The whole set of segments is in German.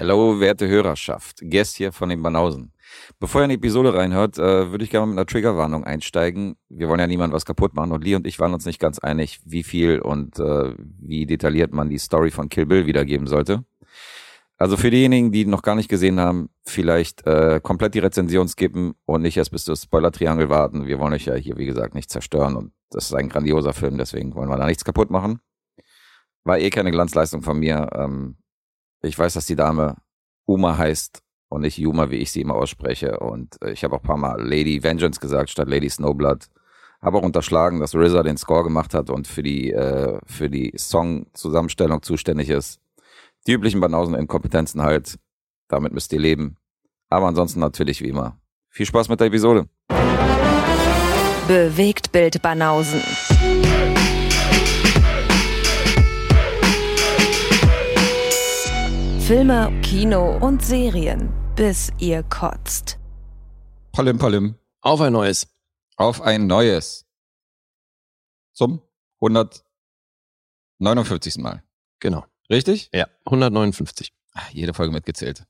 Hallo, werte Hörerschaft. Guest hier von den Banausen. Bevor ihr in die Episode reinhört, äh, würde ich gerne mit einer Triggerwarnung einsteigen. Wir wollen ja niemand was kaputt machen und Lee und ich waren uns nicht ganz einig, wie viel und äh, wie detailliert man die Story von Kill Bill wiedergeben sollte. Also für diejenigen, die noch gar nicht gesehen haben, vielleicht äh, komplett die Rezension skippen und nicht erst bis das Spoiler-Triangel warten. Wir wollen euch ja hier, wie gesagt, nicht zerstören und das ist ein grandioser Film, deswegen wollen wir da nichts kaputt machen. War eh keine Glanzleistung von mir. Ähm, ich weiß, dass die Dame Uma heißt und nicht Yuma, wie ich sie immer ausspreche. Und äh, ich habe auch ein paar Mal Lady Vengeance gesagt statt Lady Snowblood. Habe auch unterschlagen, dass RZA den Score gemacht hat und für die, äh, für die Song-Zusammenstellung zuständig ist. Die üblichen Banausen-Inkompetenzen halt. Damit müsst ihr leben. Aber ansonsten natürlich wie immer. Viel Spaß mit der Episode. Bewegt Bild Banausen. Filme, Kino und Serien, bis ihr kotzt. Palim Palim. Auf ein neues. Auf ein neues. Zum 159. Mal. Genau. Richtig? Ja, 159. Ach, jede Folge mitgezählt.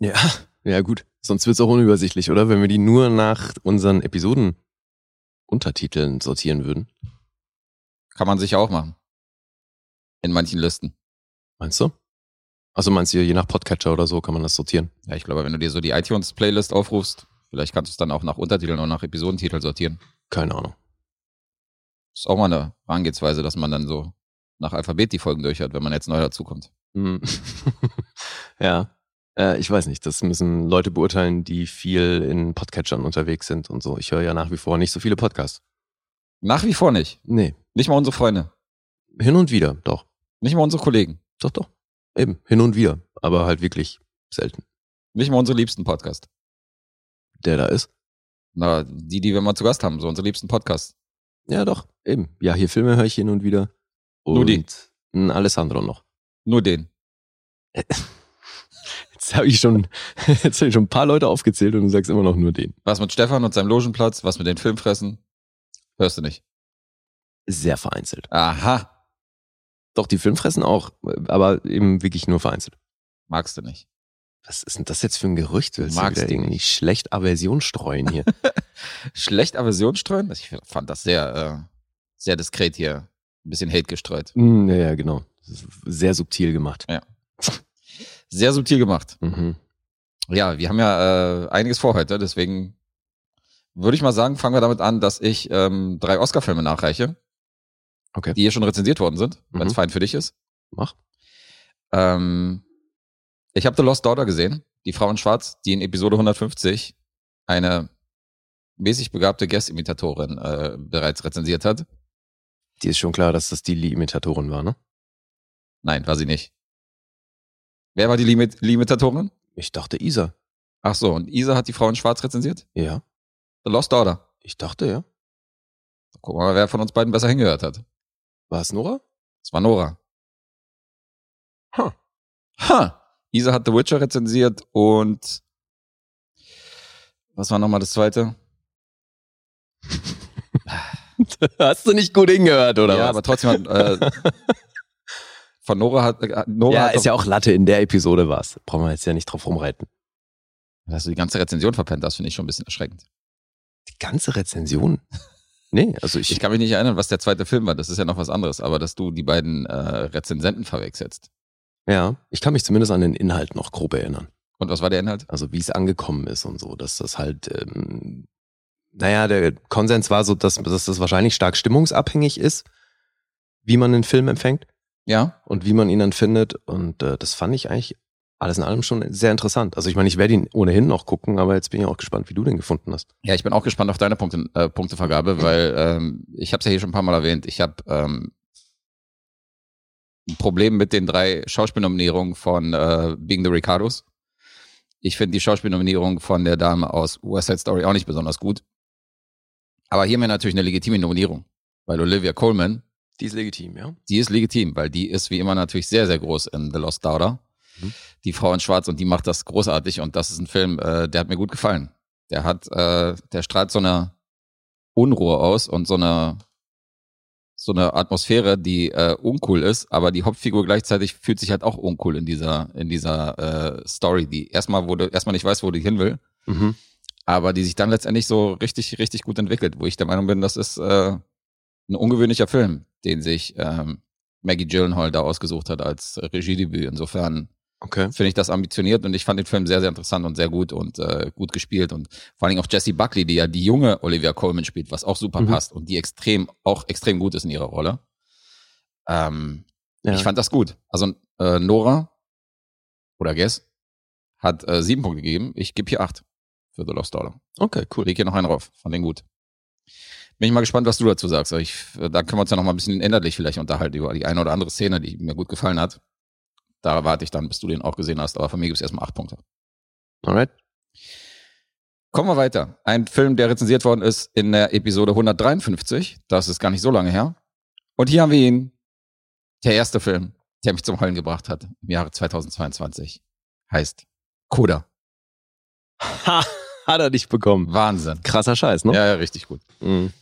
Ja, ja gut. Sonst wird's auch unübersichtlich, oder? Wenn wir die nur nach unseren Episoden Untertiteln sortieren würden. Kann man sicher auch machen. In manchen Listen. Meinst du? Also meinst du, je nach Podcatcher oder so kann man das sortieren? Ja, ich glaube, wenn du dir so die iTunes-Playlist aufrufst, vielleicht kannst du es dann auch nach Untertiteln oder nach Episodentitel sortieren. Keine Ahnung. Ist auch mal eine Herangehensweise, dass man dann so nach Alphabet die Folgen durchhört, wenn man jetzt neu dazukommt. Hm. ja. Äh, ich weiß nicht, das müssen Leute beurteilen, die viel in Podcatchern unterwegs sind und so. Ich höre ja nach wie vor nicht so viele Podcasts. Nach wie vor nicht. Nee. Nicht mal unsere Freunde. Hin und wieder, doch. Nicht mal unsere Kollegen. Doch, doch. Eben, hin und wieder. Aber halt wirklich selten. Nicht mal unsere liebsten Podcast. Der da ist? Na, die, die wir mal zu Gast haben, so unsere liebsten Podcasts. Ja, doch. Eben. Ja, hier Filme höre ich hin und wieder. Und Nur die? ein Alessandro noch. Nur den. Jetzt habe ich schon, jetzt habe ich schon ein paar Leute aufgezählt und du sagst immer noch nur den. Was mit Stefan und seinem Logenplatz, was mit den Filmfressen? Hörst du nicht. Sehr vereinzelt. Aha. Doch, die Filmfressen auch, aber eben wirklich nur vereinzelt. Magst du nicht. Was ist denn das jetzt für ein Gerücht? Willst Magst du wieder du irgendwie nicht. schlecht Aversion streuen hier? Schlecht Aversion streuen? Ich fand das sehr, äh, sehr diskret hier. Ein bisschen Hate gestreut. Hm, ja, ja, genau. Sehr subtil gemacht. Sehr subtil gemacht. Mhm. Ja, wir haben ja äh, einiges vor heute, deswegen würde ich mal sagen, fangen wir damit an, dass ich ähm, drei Oscar-Filme nachreiche, Okay. die hier schon rezensiert worden sind, wenn es Mhm. fein für dich ist. Mach. Ähm, ich habe The Lost Daughter gesehen, die Frau in Schwarz, die in Episode 150 eine mäßig begabte Guest-Imitatorin äh, bereits rezensiert hat. Die ist schon klar, dass das die Imitatorin war, ne? Nein, war sie nicht. Wer war die Limit Limitatorin? Ich dachte Isa. Ach so, und Isa hat die Frau in Schwarz rezensiert? Ja. The Lost Daughter. Ich dachte, ja. Gucken wir mal, wer von uns beiden besser hingehört hat. War es Nora? Das war Nora. Huh. Ha! Isa hat The Witcher rezensiert und was war nochmal das zweite? Hast du nicht gut hingehört, oder ja, was? aber trotzdem hat äh, von Nora hat äh, Nora ja, hat ist ja auch Latte, in der Episode war's. Brauchen wir jetzt ja nicht drauf rumreiten. dass du die ganze Rezension verpennt hast, finde ich schon ein bisschen erschreckend. Die ganze Rezension? Nee, also ich, Ich kann mich nicht erinnern, was der zweite Film war. Das ist ja noch was anderes, aber dass du die beiden äh, Rezensenten verwechselst. ja, ich kann mich zumindest an den Inhalt noch grob erinnern. Und was war der Inhalt? Also wie es angekommen ist und so, dass das halt, ähm, naja, der Konsens war so, dass, dass das wahrscheinlich stark stimmungsabhängig ist, wie man den Film empfängt Ja, und wie man ihn dann findet. Und äh, das fand ich eigentlich alles in allem schon sehr interessant. Also ich meine, ich werde ihn ohnehin noch gucken, aber jetzt bin ich auch gespannt, wie du den gefunden hast. Ja, ich bin auch gespannt auf deine Punkte, äh, Punktevergabe, weil ähm, ich habe es ja hier schon ein paar Mal erwähnt. Ich habe ähm, ein Problem mit den drei Schauspielnominierungen von äh, Being the Ricardos. Ich finde die Schauspielnominierung von der Dame aus West Side Story auch nicht besonders gut. Aber hier haben wir natürlich eine legitime Nominierung, weil Olivia Coleman, Die ist legitim, ja? die ist legitim, weil die ist wie immer natürlich sehr, sehr groß in The Lost Daughter. Mhm. Die Frau in Schwarz und die macht das großartig und das ist ein Film, äh, der hat mir gut gefallen. Der hat, äh, der strahlt so eine Unruhe aus und so eine, so eine Atmosphäre, die äh, uncool ist, aber die Hauptfigur gleichzeitig fühlt sich halt auch uncool in dieser in dieser äh, Story, die erstmal du erstmal nicht weißt, wo die hin will, Mhm. aber die sich dann letztendlich so richtig richtig gut entwickelt, wo ich der Meinung bin, das ist äh, ein ungewöhnlicher Film, den sich ähm, Maggie Gyllenhaal da ausgesucht hat als Regiedebüt. Insofern Okay. finde ich das ambitioniert und ich fand den Film sehr, sehr interessant und sehr gut und äh, gut gespielt und vor allen Dingen auch Jessie Buckley, die ja die junge Olivia Colman spielt, was auch super Mhm. passt und die extrem, auch extrem gut ist in ihrer Rolle. Ähm, Ja. Ich fand das gut. Also äh, Nora oder Guess hat äh, sieben Punkte gegeben. Ich gebe hier acht für The Lost Dollar. okay, cool. Leg hier noch einen rauf. Fand den gut. Bin ich mal gespannt, was du dazu sagst. Ich, da können wir uns ja noch mal ein bisschen inhaltlich vielleicht unterhalten über die eine oder andere Szene, die mir gut gefallen hat. Da warte ich dann, bis du den auch gesehen hast. Aber von mir gibt es erstmal acht Punkte. Alright. Kommen wir weiter. Ein Film, der rezensiert worden ist in der Episode 153. Das ist gar nicht so lange her. Und hier haben wir ihn. Der erste Film, der mich zum Heulen gebracht hat im Jahre 2022. Heißt Coda. Ha, hat er dich bekommen. Wahnsinn. Krasser Scheiß, ne? Ja, ja, richtig gut. Mhm.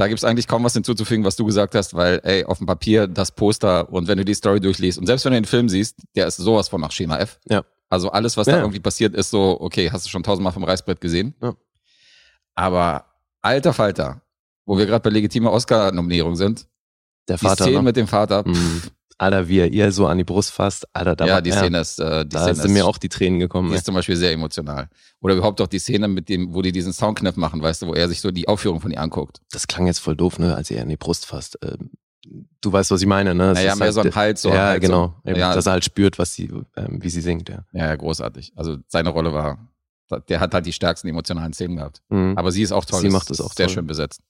Da gibt's eigentlich kaum was hinzuzufügen, was du gesagt hast, weil, ey, auf dem Papier das Poster und wenn du die Story durchliest und selbst wenn du den Film siehst, der ist sowas von nach Schema F. Ja. Also alles, was Ja. da irgendwie passiert, ist so, okay, hast du schon tausendmal vom Reißbrett gesehen. Ja. Aber alter Falter, wo wir gerade bei legitimer Oscar-Nominierung sind, Der die Vater. Szene Ne? mit dem Vater, Mhm. Alter, wie er ihr so an die Brust fasst. Alter, da ja, war, die Szene ist, äh, die Da Szene sind ist, mir auch die Tränen gekommen. die ey. ist zum Beispiel sehr emotional. Oder überhaupt auch die Szene mit dem, wo die diesen Soundknopf machen, weißt du, wo er sich so die Aufführung von ihr anguckt. Das klang jetzt voll doof, ne, als er an die Brust fasst. Ähm, du weißt, was ich meine, ne? Das Naja, mehr halt, so ein Hals, so ja, halt so. genau. Eben, Ja. Dass er halt spürt, was sie, ähm, wie sie singt, ja. Ja, ja, großartig. Also seine Rolle war, der hat halt die stärksten emotionalen Szenen gehabt. Mhm. Aber sie ist auch toll. Sie macht das auch sehr toll. schön besetzt.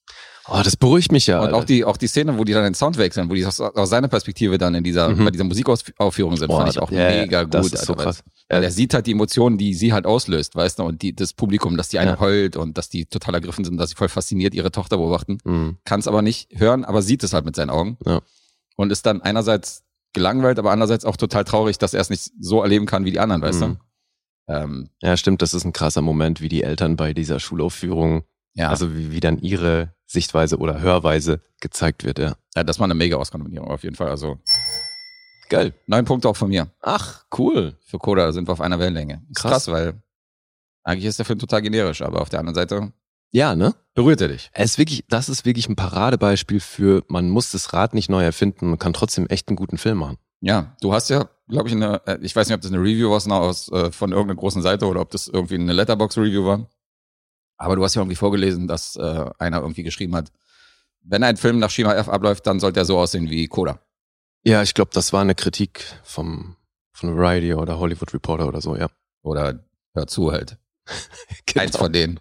Oh, das beruhigt mich ja. Und Alter. auch die, auch die Szene, wo die dann den Sound wechseln, wo die aus, aus seiner Perspektive dann in dieser, Mhm. bei dieser Musikaufführung sind, Boah, fand ich auch ja, mega gut. Das ist so krass. Weil er sieht halt die Emotionen, die sie halt auslöst, weißt du, und die, das Publikum, dass die eine Ja. heult und dass die total ergriffen sind, dass sie voll fasziniert ihre Tochter beobachten. Mhm. Kann es aber nicht hören, aber sieht es halt mit seinen Augen. Ja. Und ist dann einerseits gelangweilt, aber andererseits auch total traurig, dass er es nicht so erleben kann wie die anderen, weißt Mhm. du? Ähm, Ja, stimmt, das ist ein krasser Moment, wie die Eltern bei dieser Schulaufführung, ja, also wie, wie dann ihre Sichtweise oder Hörweise gezeigt wird, ja. ja, das war eine mega Oscar-Nominierung auf jeden Fall. Also Geil. neun Punkte auch von mir. Ach, cool. Für Coda sind wir auf einer Wellenlänge. Krass. krass, weil eigentlich ist der Film total generisch, aber auf der anderen Seite Ja, ne? berührt er dich. Es ist wirklich, das ist wirklich ein Paradebeispiel für, man muss das Rad nicht neu erfinden, man kann trotzdem echt einen guten Film machen. Ja, du hast ja, glaube ich, eine, äh, ich weiß nicht, ob das eine Review war aus, äh, von irgendeiner großen Seite oder ob das irgendwie eine Letterbox-Review war. Aber du hast ja irgendwie vorgelesen, dass äh, einer irgendwie geschrieben hat, wenn ein Film nach Schema F abläuft, dann sollte er so aussehen wie Coda. Ja, ich glaube, das war eine Kritik vom, von Variety oder Hollywood Reporter oder so, ja. Oder hör zu halt. Genau. Eins von denen.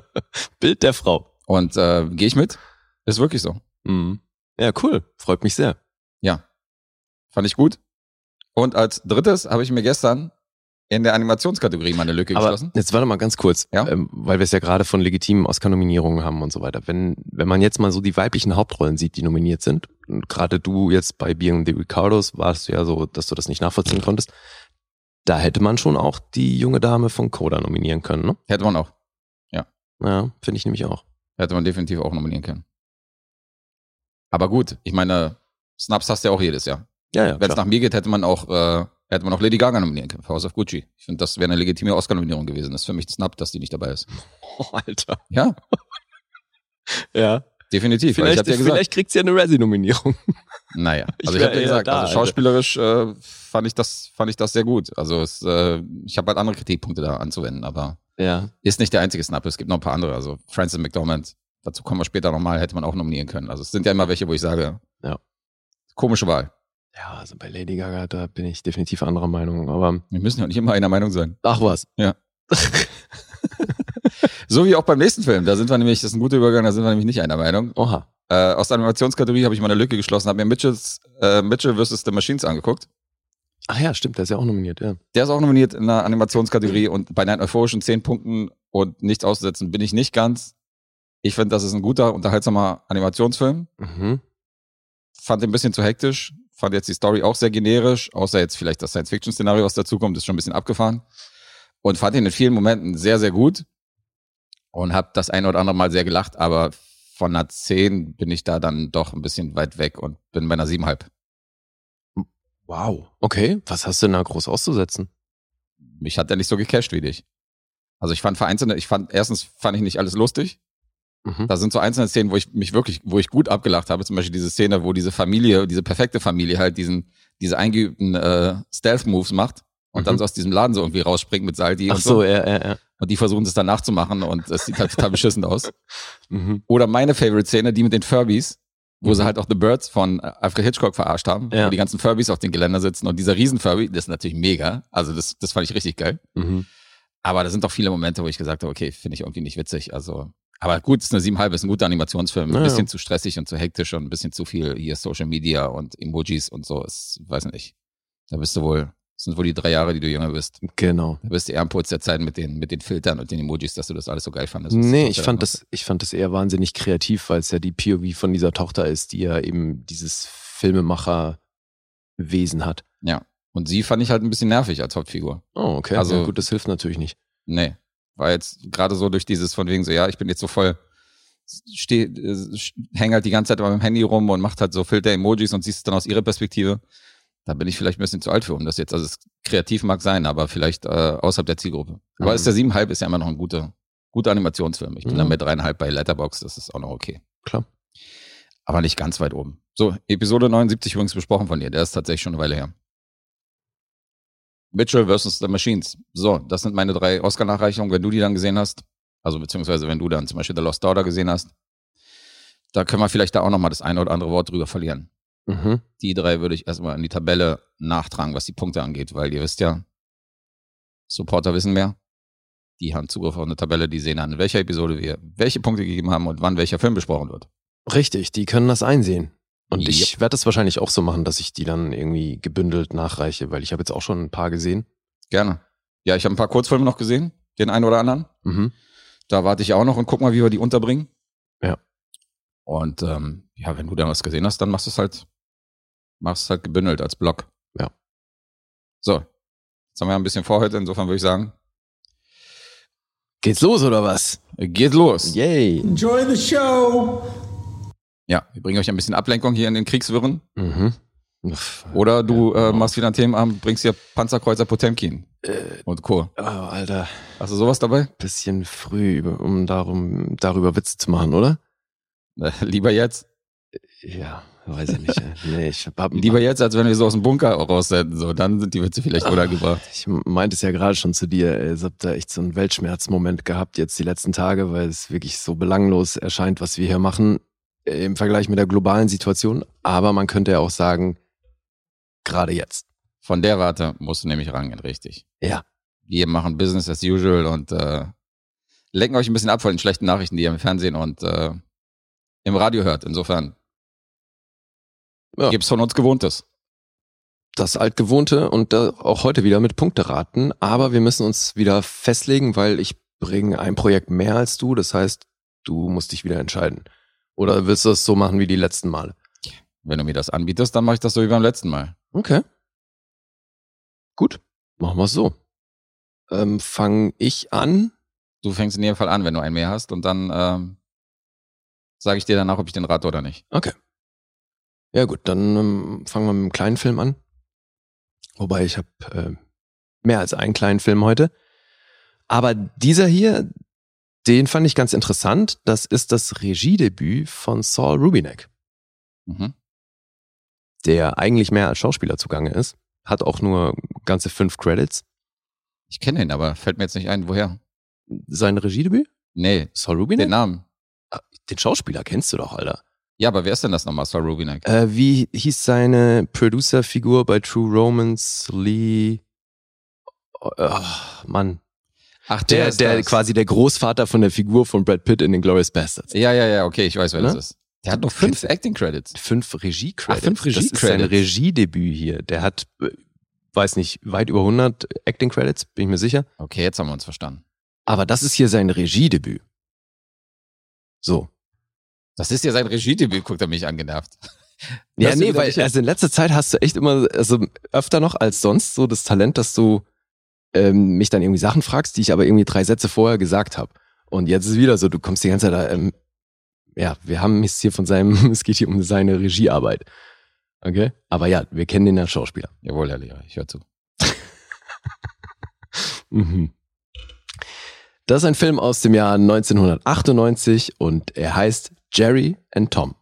Bild der Frau. Und äh, gehe ich mit? Ist wirklich so. Mhm. Ja, cool. Freut mich sehr. Ja. Fand ich gut. Und als drittes habe ich mir gestern in der Animationskategorie meine Lücke Aber geschlossen. jetzt warte mal ganz kurz, Ja? ähm, weil wir es ja gerade von legitimen Oscar-Nominierungen haben und so weiter. Wenn, wenn man jetzt mal so die weiblichen Hauptrollen sieht, die nominiert sind, und gerade du jetzt bei Being the Ricardos warst du ja so, dass du das nicht nachvollziehen konntest, da hätte man schon auch die junge Dame von Coda nominieren können, ne? Hätte man auch. Ja, finde ich nämlich auch. Hätte man definitiv auch nominieren können. Aber gut, ich meine, Snaps hast du ja auch jedes Jahr. Ja, ja. Wenn es nach mir geht, hätte man auch, äh, hätte man auch Lady Gaga nominieren können für House of Gucci. Ich finde, das wäre eine legitime Oscar-Nominierung gewesen. Das ist für mich ein Snap, dass die nicht dabei ist. Oh, Alter. Ja, Ja. definitiv. ich Vielleicht, ja gesagt, vielleicht kriegt sie ja eine Razzie-Nominierung. naja, Ich also ich wär habe ja gesagt, da, also schauspielerisch äh, fand ich das, fand ich das sehr gut. Also es, äh, ich habe halt andere Kritikpunkte da anzuwenden, aber Ja. ist nicht der einzige Snap. Es gibt noch ein paar andere. Also Francis McDormand, dazu kommen wir später nochmal, hätte man auch nominieren können. Also es sind ja immer welche, wo ich sage, Ja. komische Wahl. Ja, also bei Lady Gaga, da bin ich definitiv anderer Meinung. Aber Wir müssen ja nicht immer einer Meinung sein. ach was. Ja. So wie auch beim nächsten Film. Da sind wir nämlich, das ist ein guter Übergang, da sind wir nämlich nicht einer Meinung. Oha. Äh, aus der Animationskategorie habe ich meine Lücke geschlossen, habe mir Mitchells, äh, Mitchell vs. The Machines angeguckt. Ach ja, stimmt, der ist ja auch nominiert, ja. Der ist auch nominiert in der Animationskategorie und bei den euphorischen 10 Punkten und nichts auszusetzen bin ich nicht ganz. Ich finde, das ist ein guter, unterhaltsamer Animationsfilm. Mhm. Fand den ein bisschen zu hektisch. Fand jetzt die Story auch sehr generisch, außer jetzt vielleicht das Science-Fiction-Szenario, was dazukommt, ist schon ein bisschen abgefahren. Und fand ihn in vielen Momenten sehr, sehr gut. Und habe das ein oder andere Mal sehr gelacht, aber von einer 10 bin ich da dann doch ein bisschen weit weg und bin bei einer 7,5. Wow. Okay, was hast du denn da groß auszusetzen? Mich hat er nicht so gecasht wie dich. Also ich fand vereinzelte, ich fand, erstens fand ich nicht alles lustig. Mhm. Da sind so einzelne Szenen, wo ich mich wirklich, wo ich gut abgelacht habe. Zum Beispiel diese Szene, wo diese Familie, diese perfekte Familie halt diesen, diese eingeübten äh, Stealth-Moves macht und dann Mhm. so aus diesem Laden so irgendwie rausspringt mit Saldi Ach und so, ja, ja, ja. Und die versuchen es dann nachzumachen und es sieht halt total beschissen aus. Mhm. Oder meine Favorite-Szene, die mit den Furbies, wo Mhm. sie halt auch The Birds von äh, Alfred Hitchcock verarscht haben, Ja. wo die ganzen Furbies auf den Geländer sitzen und dieser Riesen-Furby, das ist natürlich mega. Also das, das fand ich richtig geil. Mhm. Aber da sind doch viele Momente, wo ich gesagt habe, okay, finde ich irgendwie nicht witzig. Also, aber gut, es ist eine siebenhalb, ist ein guter Animationsfilm. Ein Ja, ja. bisschen zu stressig und zu hektisch und ein bisschen zu viel hier Social Media und Emojis und so. Ist, weiß nicht. Da bist du wohl, das sind wohl die drei Jahre, die du jünger bist. Genau. Da bist du eher am Puls der Zeit mit den, mit den Filtern und den Emojis, dass du das alles so geil fandest. Nee, ich fand da das, ich fand das eher wahnsinnig kreativ, weil es ja die POV von dieser Tochter ist, die ja eben dieses Filmemacher-Wesen hat. Ja. Und sie fand ich halt ein bisschen nervig als Hauptfigur. Oh, okay. Also- ja, gut, das hilft natürlich nicht. Nee. War jetzt gerade so durch dieses von wegen so, ja, ich bin jetzt so voll, steh, äh, häng halt die ganze Zeit meinem Handy rum und macht halt so Filter-Emojis und siehst es dann aus ihrer Perspektive. Da bin ich vielleicht ein bisschen zu alt für, um das jetzt, also es kreativ mag sein, aber vielleicht äh, außerhalb der Zielgruppe. Aber Mhm. ist der siebenhalb ist ja immer noch ein guter, guter Animationsfilm. Ich bin Mhm. dann bei dreieinhalb bei Letterbox, das ist auch noch okay. Klar. Aber nicht ganz weit oben. So, Episode 79 übrigens besprochen von dir, der ist tatsächlich schon eine Weile her. Mitchell versus The Machines. So, das sind meine drei Oscar-Nachreichungen, wenn du die dann gesehen hast. Also beziehungsweise wenn du dann zum Beispiel The Lost Daughter gesehen hast. Da können wir vielleicht da auch nochmal das eine oder andere Wort drüber verlieren. Mhm. Die drei würde ich erstmal in die Tabelle nachtragen, was die Punkte angeht, weil ihr wisst ja, Supporter wissen mehr. Die haben Zugriff auf eine Tabelle, die sehen an, in welcher Episode wir welche Punkte gegeben haben und wann welcher Film besprochen wird. Richtig, die können das einsehen. Und Yep. ich werde das wahrscheinlich auch so machen, dass ich die dann irgendwie gebündelt nachreiche, weil ich habe jetzt auch schon ein paar gesehen. Gerne. Ja, ich habe ein paar Kurzfilme noch gesehen, den einen oder anderen. Mhm. Da warte ich auch noch und guck mal, wie wir die unterbringen. Ja. Und ähm, ja, wenn du dann was gesehen hast, dann machst du es halt, machst es halt gebündelt als Block. Ja. So. Jetzt haben wir ein bisschen vor heute, insofern würde ich sagen, Geht's los oder was? geht los. Yay. Enjoy the show. Ja, wir bringen euch ein bisschen Ablenkung hier in den Kriegswirren. Mhm. Oder du Ja, äh, genau. machst wieder ein Themenabend, bringst dir Panzerkreuzer Potemkin Äh, und Co. oh, Alter, Hast du sowas dabei? bisschen früh, um darum, darüber Witze zu machen, oder? Äh, lieber jetzt. Ja, weiß ich nicht. nee, ich hab, Lieber jetzt, als wenn wir so aus dem Bunker raussenden. So, dann sind die Witze vielleicht Ah. untergebracht. Ich meinte es ja gerade schon zu dir, ich hab da echt so einen Weltschmerzmoment gehabt jetzt die letzten Tage, weil es wirklich so belanglos erscheint, was wir hier machen im Vergleich mit der globalen Situation. Aber man könnte ja auch sagen, gerade jetzt. Von der Warte musst du nämlich rangehen, richtig. Ja. Wir machen Business as usual und äh, lenken euch ein bisschen ab von den schlechten Nachrichten, die ihr im Fernsehen und äh, im Radio hört. Insofern Ja. gibt's von uns Gewohntes. Das altgewohnte und da auch heute wieder mit Punkte raten. Aber wir müssen uns wieder festlegen, weil ich bringe ein Projekt mehr als du. Das heißt, du musst dich wieder entscheiden. Oder willst du es so machen wie die letzten Male? Wenn du mir das anbietest, dann mache ich das so wie beim letzten Mal. Okay. Gut, machen wir es so. Ähm, Fange ich an? Du fängst in jedem Fall an, wenn du einen mehr hast und dann ähm, sage ich dir danach, ob ich den rate oder nicht. Okay. Ja gut, dann ähm, fangen wir mit einem kleinen Film an. Wobei ich habe äh, mehr als einen kleinen Film heute. Aber dieser hier, den fand ich ganz interessant. Das ist das Regiedebüt von Saul Rubinek, Mhm. der eigentlich mehr als Schauspieler zugange ist. Hat auch nur ganze fünf Credits. Ich kenne ihn, aber fällt mir jetzt nicht ein, woher. Sein Regiedebüt? Nee, Saul Rubinek? den Namen. Ah, Den Schauspieler kennst du doch, Alter. Ja, aber wer ist denn das nochmal, Saul Rubinek? Äh, wie hieß seine Producer-Figur bei True Romance? Lee. Oh, Mann. Ach, Der, ist der das. quasi der Großvater von der Figur von Brad Pitt in den Glorious Bastards. Ja, ja, ja, okay, ich weiß, wer Ne? das ist. Der hat nur fünf Acting Credits. Fünf Regie-Credits. Ach, fünf Das ist sein. Regiedebüt hier. Der hat, äh, weiß nicht, weit über 100 Acting-Credits, bin ich mir sicher. Okay, jetzt haben wir uns verstanden. Aber das ist hier sein Regiedebüt. So. Das ist ja sein Regiedebüt, guckt er mich angenervt. Ja, nee, weil also in letzter Zeit hast du echt immer, also öfter noch als sonst so das Talent, dass du ähm, mich dann irgendwie Sachen fragst, die ich aber irgendwie drei Sätze vorher gesagt habe. Und jetzt ist es wieder so, du kommst die ganze Zeit da, ähm, ja, wir haben es hier von seinem, es geht hier um seine Regiearbeit. Okay? Aber ja, wir kennen den als Schauspieler. Jawohl, Herr Lehrer, ich höre zu. Mhm. Das ist ein Film aus dem Jahr 1998 und er heißt Jerry and Tom.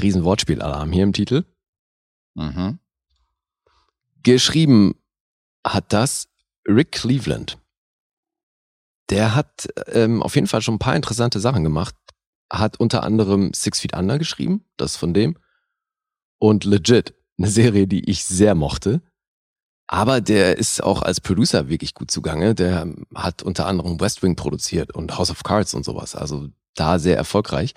Riesenwortspielalarm hier im Titel. Mhm. Geschrieben hat das Rick Cleveland. Der hat ähm, auf jeden Fall schon ein paar interessante Sachen gemacht. Hat unter anderem Six Feet Under geschrieben, das von dem. Und Legit, eine Serie, die ich sehr mochte. Aber der ist auch als Producer wirklich gut zugange. Der hat unter anderem West Wing produziert und House of Cards und sowas. Also da sehr erfolgreich.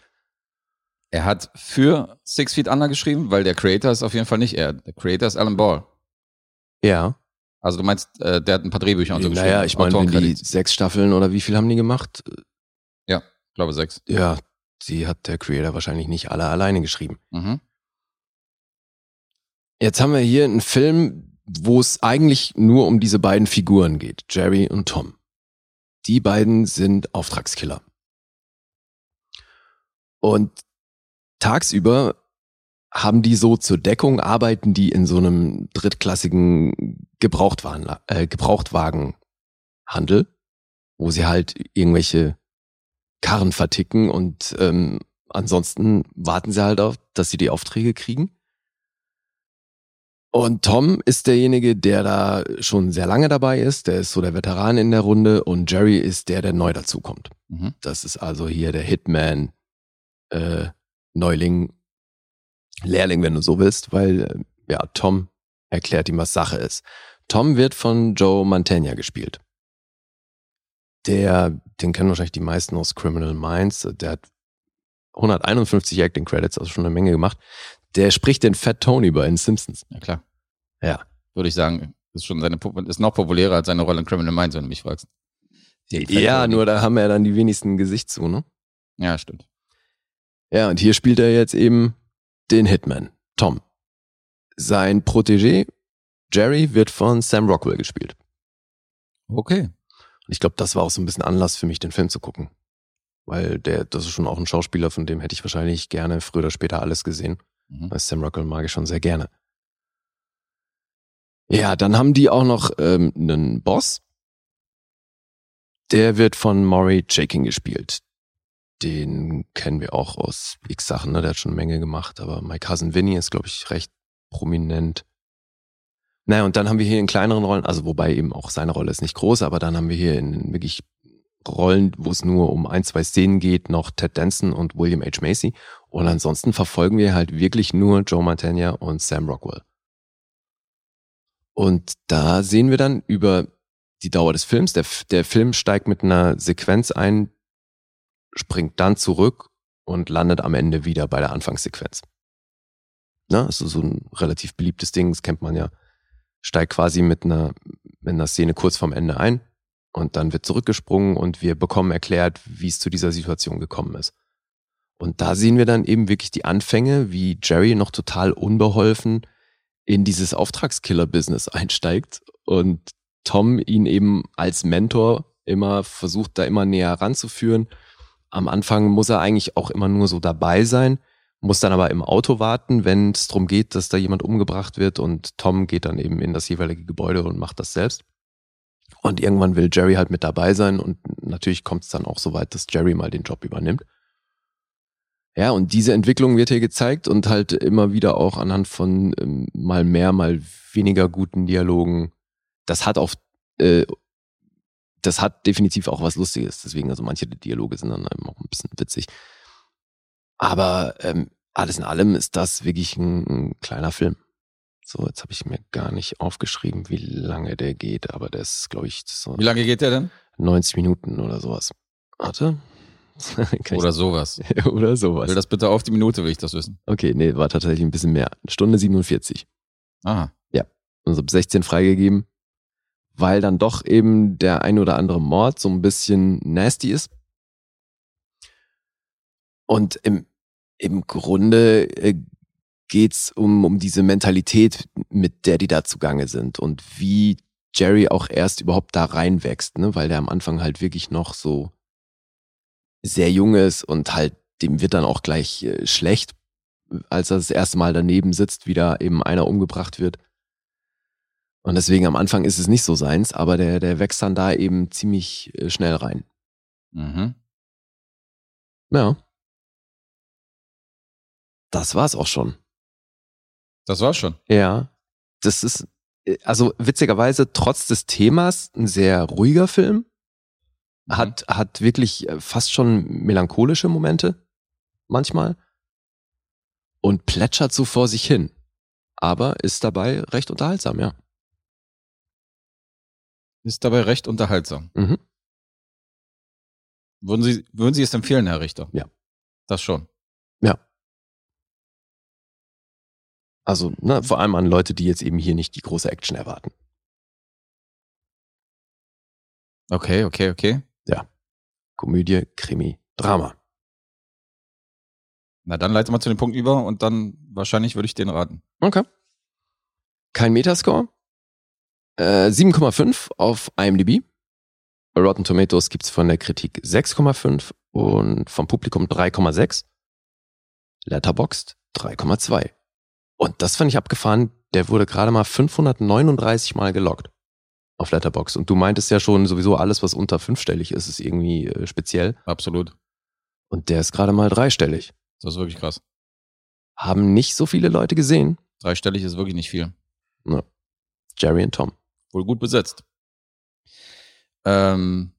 Er hat für Six Feet Under geschrieben, weil der Creator ist auf jeden Fall nicht er. Der Creator ist Alan Ball. Ja. Also du meinst, äh, der hat ein paar Drehbücher und so geschrieben. Naja, ich meine, wenn die sechs Staffeln oder wie viel haben die gemacht? Ich glaube sechs. Ja, die hat der Creator wahrscheinlich nicht alle alleine geschrieben. Mhm. Jetzt haben wir hier einen Film, wo es eigentlich nur um diese beiden Figuren geht, Jerry und Tom. Die beiden sind Auftragskiller. Und tagsüber haben die so zur Deckung, arbeiten die in so einem drittklassigen Gebrauchtwagen, äh, Gebrauchtwagenhandel, wo sie halt irgendwelche Karren verticken und ähm, ansonsten warten sie halt auf, dass sie die Aufträge kriegen. Und Tom ist derjenige, der da schon sehr lange dabei ist. Der ist so der Veteran in der Runde und Jerry ist der, der neu dazukommt. Mhm. Das ist also hier der Hitman, äh, Neuling, Lehrling, wenn du so willst, weil äh, ja Tom erklärt ihm, was Sache ist. Tom wird von Joe Mantegna gespielt. Der, den kennen wahrscheinlich die meisten aus Criminal Minds. Der hat 151 Acting Credits, also schon eine Menge gemacht. Der spricht den Fat Tony bei den Simpsons. Ja klar. Ja. Würde ich sagen, ist schon seine ist noch populärer als seine Rolle in Criminal Minds, wenn du mich fragst. Den Fat Ja, Tony. nur da haben wir ja dann die wenigsten Gesicht zu, ne? Ja, stimmt. Ja, und hier spielt er jetzt eben den Hitman, Tom. Sein Protégé, Jerry, wird von Sam Rockwell gespielt. Okay. Und ich glaube, das war auch so ein bisschen Anlass für mich, den Film zu gucken. Weil der, das ist schon auch ein Schauspieler, von dem hätte ich wahrscheinlich gerne früher oder später alles gesehen. Mhm. Weil Sam Rockwell mag ich schon sehr gerne. Ja, dann haben die auch noch ähm, einen Boss. Der wird von Maury Jakin gespielt. Den kennen wir auch aus x Sachen, ne? Der hat schon eine Menge gemacht, aber My Cousin Vinny ist, glaube ich, recht prominent. Naja, und dann haben wir hier in kleineren Rollen, also wobei eben auch seine Rolle ist nicht groß, aber dann haben wir hier in wirklich Rollen, wo es nur um ein, zwei Szenen geht, noch Ted Danson und William H. Macy. Und ansonsten verfolgen wir halt wirklich nur Joe Mantegna und Sam Rockwell. Und da sehen wir dann über die Dauer des Films, der, der Film steigt mit einer Sequenz ein, springt dann zurück und landet am Ende wieder bei der Anfangssequenz. Na, ist so so ein relativ beliebtes Ding, das kennt man ja. Steigt quasi mit einer, mit einer Szene kurz vorm Ende ein und dann wird zurückgesprungen und wir bekommen erklärt, wie es zu dieser Situation gekommen ist. Und da sehen wir dann eben wirklich die Anfänge, wie Jerry noch total unbeholfen in dieses Auftragskiller-Business einsteigt und Tom ihn eben als Mentor immer versucht, da immer näher ranzuführen. Am Anfang muss er eigentlich auch immer nur so dabei sein, muss dann aber im Auto warten, wenn es darum geht, dass da jemand umgebracht wird und Tom geht dann eben in das jeweilige Gebäude und macht das selbst. Und irgendwann will Jerry halt mit dabei sein und natürlich kommt es dann auch so weit, dass Jerry mal den Job übernimmt. Ja, und diese Entwicklung wird hier gezeigt und halt immer wieder auch anhand von ähm, mal mehr, mal weniger guten Dialogen. Das hat auf, äh, das hat definitiv auch was Lustiges. Deswegen, also manche der Dialoge sind dann eben auch ein bisschen witzig. Aber ähm, alles in allem ist das wirklich ein, ein kleiner Film. So, jetzt habe ich mir gar nicht aufgeschrieben, wie lange der geht, aber der ist, glaube ich, so Wie lange geht der denn? 90 Minuten oder sowas. Warte. Oder sowas. oder sowas. Will das bitte auf die Minute, will ich das wissen. Okay, nee, war tatsächlich ein bisschen mehr. Eine Stunde 47. Aha. Also ab 16 freigegeben, weil dann doch eben der ein oder andere Mord so ein bisschen nasty ist. Und im, im Grunde äh, geht's um, um diese Mentalität, mit der die da zugange sind und wie Jerry auch erst überhaupt da reinwächst, ne? weil der am Anfang halt wirklich noch so sehr jung ist und halt dem wird dann auch gleich äh, schlecht, als er das erste Mal daneben sitzt, wieder eben einer umgebracht wird. Und deswegen am Anfang ist es nicht so seins, aber der, der wächst dann da eben ziemlich äh, schnell rein. Mhm. Ja. Das war's auch schon. Das war's schon. Ja. Das ist, äh, also witzigerweise, trotz des Themas ein sehr ruhiger Film. Mhm. Hat, hat wirklich äh, fast schon melancholische Momente. Manchmal. Und plätschert so vor sich hin. Aber ist dabei recht unterhaltsam, ja. Ist dabei recht unterhaltsam. Mhm. Würden Sie, würden Sie es empfehlen, Herr Richter? Ja. Das schon. Also, ne, vor allem an Leute, die jetzt eben hier nicht die große Action erwarten. Okay, okay, okay. Komödie, Krimi, Drama. Na, dann leite mal zu dem Punkt über und dann wahrscheinlich würde ich den raten. Okay. Kein Metascore. Äh, 7,5 auf IMDb. Rotten Tomatoes gibt's von der Kritik 6,5 und vom Publikum 3,6. Letterboxd 3,2. Und das fand ich abgefahren. Der wurde gerade mal 539 Mal gelockt auf Letterboxd. Und du meintest ja schon, sowieso alles, was unter fünfstellig ist, ist irgendwie äh, speziell. Absolut. Und der ist gerade mal dreistellig. Das ist wirklich krass. Haben nicht so viele Leute gesehen. Dreistellig ist wirklich nicht viel. Jerry und Tom. Wohl gut besetzt. Ähm,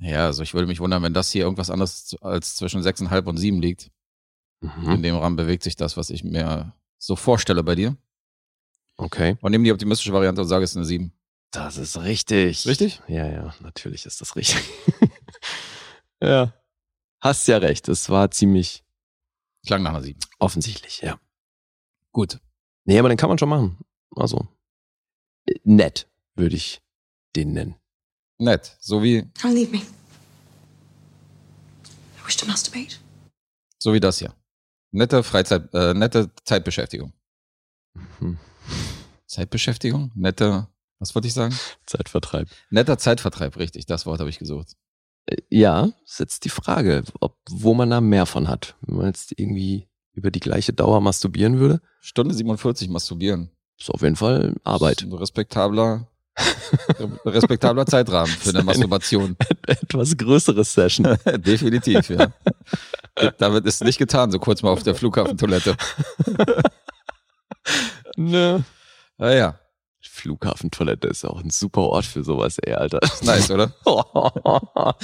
ja, also ich würde mich wundern, wenn das hier irgendwas anderes als zwischen 6,5 und 7 liegt. Mhm. In dem Rahmen bewegt sich das, was ich mir so vorstelle bei dir. Okay. Und nehme die optimistische Variante und sage, es ist eine 7. Das ist richtig. Richtig? Ja, ja, natürlich ist das richtig. ja. Hast ja recht. Es war ziemlich Klang nach einer 7. offensichtlich, ja. Gut. Nee, aber den kann man schon machen. Also, nett würde ich den nennen. Nett. So wie, Don't leave me. I wish to masturbate. so wie das hier. Nette Freizeit, äh, nette Zeitbeschäftigung. Hm. Zeitbeschäftigung? Nette, was wollte ich sagen? Zeitvertreib. Netter Zeitvertreib, richtig. Das Wort habe ich gesucht. Äh, Ja, ist jetzt die Frage, ob, wo man da mehr von hat. Wenn man jetzt irgendwie über die gleiche Dauer masturbieren würde, Stunde 47 masturbieren. Ist auf jeden Fall Arbeit. Ein respektabler, respektabler Zeitrahmen für eine Masturbation. Etwas größere Session. Definitiv, ja. Damit ist nicht getan, so kurz mal auf der Flughafentoilette. ne. Naja, Flughafentoilette ist auch ein super Ort für sowas, ey, Alter. nice, oder?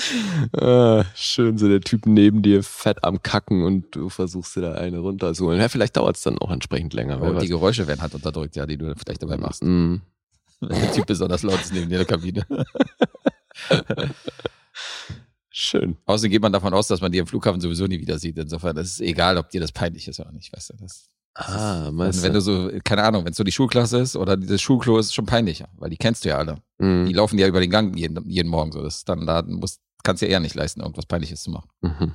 äh, schön so der Typ neben dir fett am Kacken und du versuchst dir da eine runterzuholen. Ja, vielleicht dauert es dann auch entsprechend länger. Und die. Geräusche werden halt unterdrückt, ja, die du vielleicht dabei machst. Mm. Wenn der Typ besonders laut ist neben dir in der Kabine. Schön. Außerdem geht man davon aus, dass man die im Flughafen sowieso nie wieder sieht. Insofern ist es egal, ob dir das peinlich ist oder nicht, weißt du. Das, Ah, und meinst wenn du? du so, keine Ahnung, wenn es so die Schulklasse ist oder dieses Schulklo ist schon peinlicher, weil die kennst du ja alle. Die Mm. laufen ja über den Gang jeden, jeden Morgen so. Das ist dann da musst, kannst ja eher nicht leisten, irgendwas Peinliches zu machen. Mhm.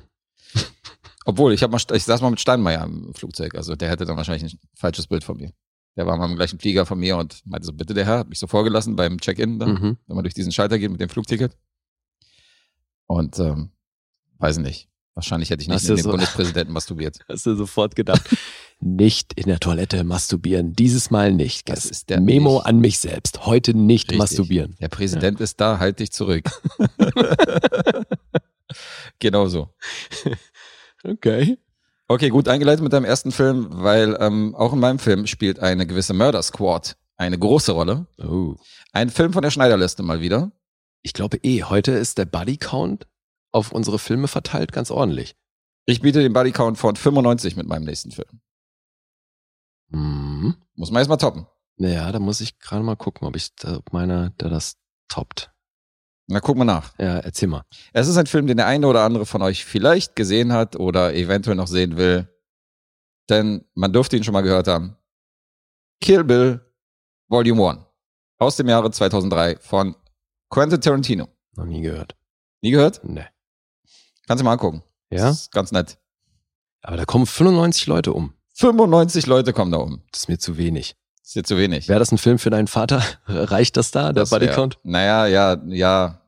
Obwohl, ich hab mal, ich saß mal mit Steinmeier im Flugzeug, also der hätte dann wahrscheinlich ein falsches Bild von mir. Der war mal im gleichen Flieger von mir und meinte so, bitte der Herr, hat mich so vorgelassen beim Check-in, dann, Mhm. wenn man durch diesen Schalter geht mit dem Flugticket. Und ähm, weiß nicht. Wahrscheinlich hätte ich nicht mit du dem so- Bundespräsidenten masturbiert. Hast du sofort gedacht, nicht in der Toilette masturbieren. Dieses Mal nicht. Das Gell? ist der- Memo ich- an mich selbst. Heute nicht Richtig. masturbieren. Der Präsident ist da, halt dich zurück. genau so. Okay. Okay, gut eingeleitet mit deinem ersten Film, weil ähm, auch in meinem Film spielt eine gewisse Murder Squad eine große Rolle. Oh. Ein Film von der Schneiderliste mal wieder. Ich glaube eh, heute ist der Buddy Count auf unsere Filme verteilt ganz ordentlich. Ich biete den Body Count von 95 mit meinem nächsten Film. Mhm. Muss man erstmal toppen. Naja, da muss ich gerade mal gucken, ob ich, da, ob meiner, der das toppt. Na, guck mal nach. Ja, erzähl mal. Es ist ein Film, den der eine oder andere von euch vielleicht gesehen hat oder eventuell noch sehen will. Denn man dürfte ihn schon mal gehört haben. Kill Bill Volume 1 aus dem Jahre 2003 von Quentin Tarantino. Noch nie gehört. Nie gehört? Ne. Kannst du mal angucken. Ja? Das ist ganz nett. Aber da kommen 95 Leute um. 95 Leute kommen da um. Das ist mir zu wenig. Das ist jetzt zu wenig. Wäre das ein Film für deinen Vater? Reicht das da, der Das Buddy wär- Count? Naja, ja, ja.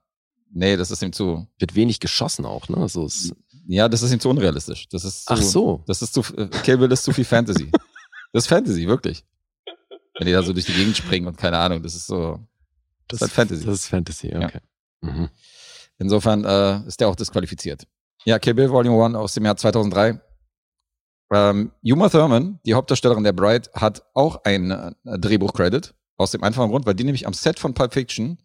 Nee, das ist ihm zu. Wird wenig geschossen auch, ne? So ist, Ja, das ist ihm zu unrealistisch. Das ist zu, ach so. Das ist zu. äh, Kill Bill ist zu viel Fantasy. das ist Fantasy, wirklich. Wenn die da so durch die Gegend springen und keine Ahnung, das ist so. Das ist halt Fantasy. Das ist Fantasy, okay. Mhm. Insofern äh, ist der auch disqualifiziert. Ja, Kill Bill Volume 1 aus dem Jahr 2003. Ähm, Uma Thurman, die Hauptdarstellerin der Bride, hat auch ein äh, Drehbuch-Credit. Aus dem einfachen Grund, weil die nämlich am Set von Pulp Fiction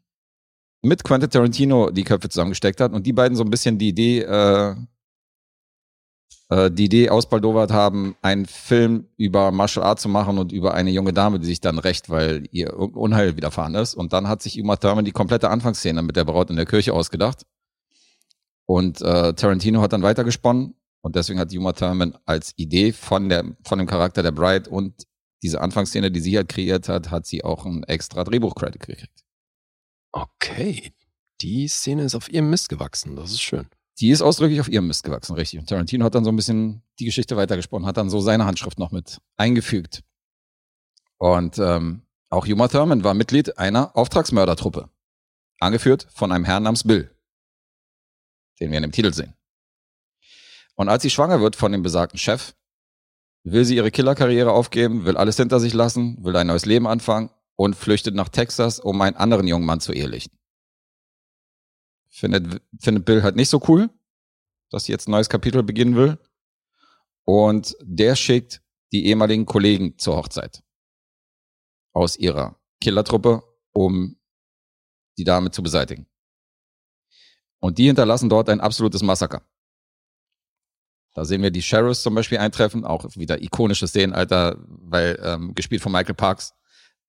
mit Quentin Tarantino die Köpfe zusammengesteckt hat und die beiden so ein bisschen die Idee, äh, äh, die Idee ausbaldowert haben, einen Film über Martial Art zu machen und über eine junge Dame, die sich dann rächt, weil ihr Unheil widerfahren ist. Und dann hat sich Uma Thurman die komplette Anfangsszene mit der Braut in der Kirche ausgedacht. Und äh, Tarantino hat dann weitergesponnen und deswegen hat Uma Thurman als Idee von, der, von dem Charakter der Bride und diese Anfangsszene, die sie halt kreiert hat, hat sie auch ein extra Drehbuch-Credit gekriegt. Okay. Die Szene ist auf ihrem Mist gewachsen. Das ist schön. Die ist ausdrücklich auf ihrem Mist gewachsen, richtig. Und Tarantino hat dann so ein bisschen die Geschichte weitergesponnen, hat dann so seine Handschrift noch mit eingefügt. Und ähm, auch Uma Thurman war Mitglied einer Auftragsmördertruppe, angeführt von einem Herrn namens Bill, den wir in dem Titel sehen. Und als sie schwanger wird von dem besagten Chef, will sie ihre Killerkarriere aufgeben, will alles hinter sich lassen, will ein neues Leben anfangen und flüchtet nach Texas, um einen anderen jungen Mann zu ehelichten. Findet, findet Bill halt nicht so cool, dass sie jetzt ein neues Kapitel beginnen will. Und der schickt die ehemaligen Kollegen zur Hochzeit aus ihrer Killertruppe, um die Dame zu beseitigen. Und die hinterlassen dort ein absolutes Massaker. Da sehen wir die Sheriffs zum Beispiel eintreffen, auch wieder ikonische Szenen, Alter, weil ähm, gespielt von Michael Parks,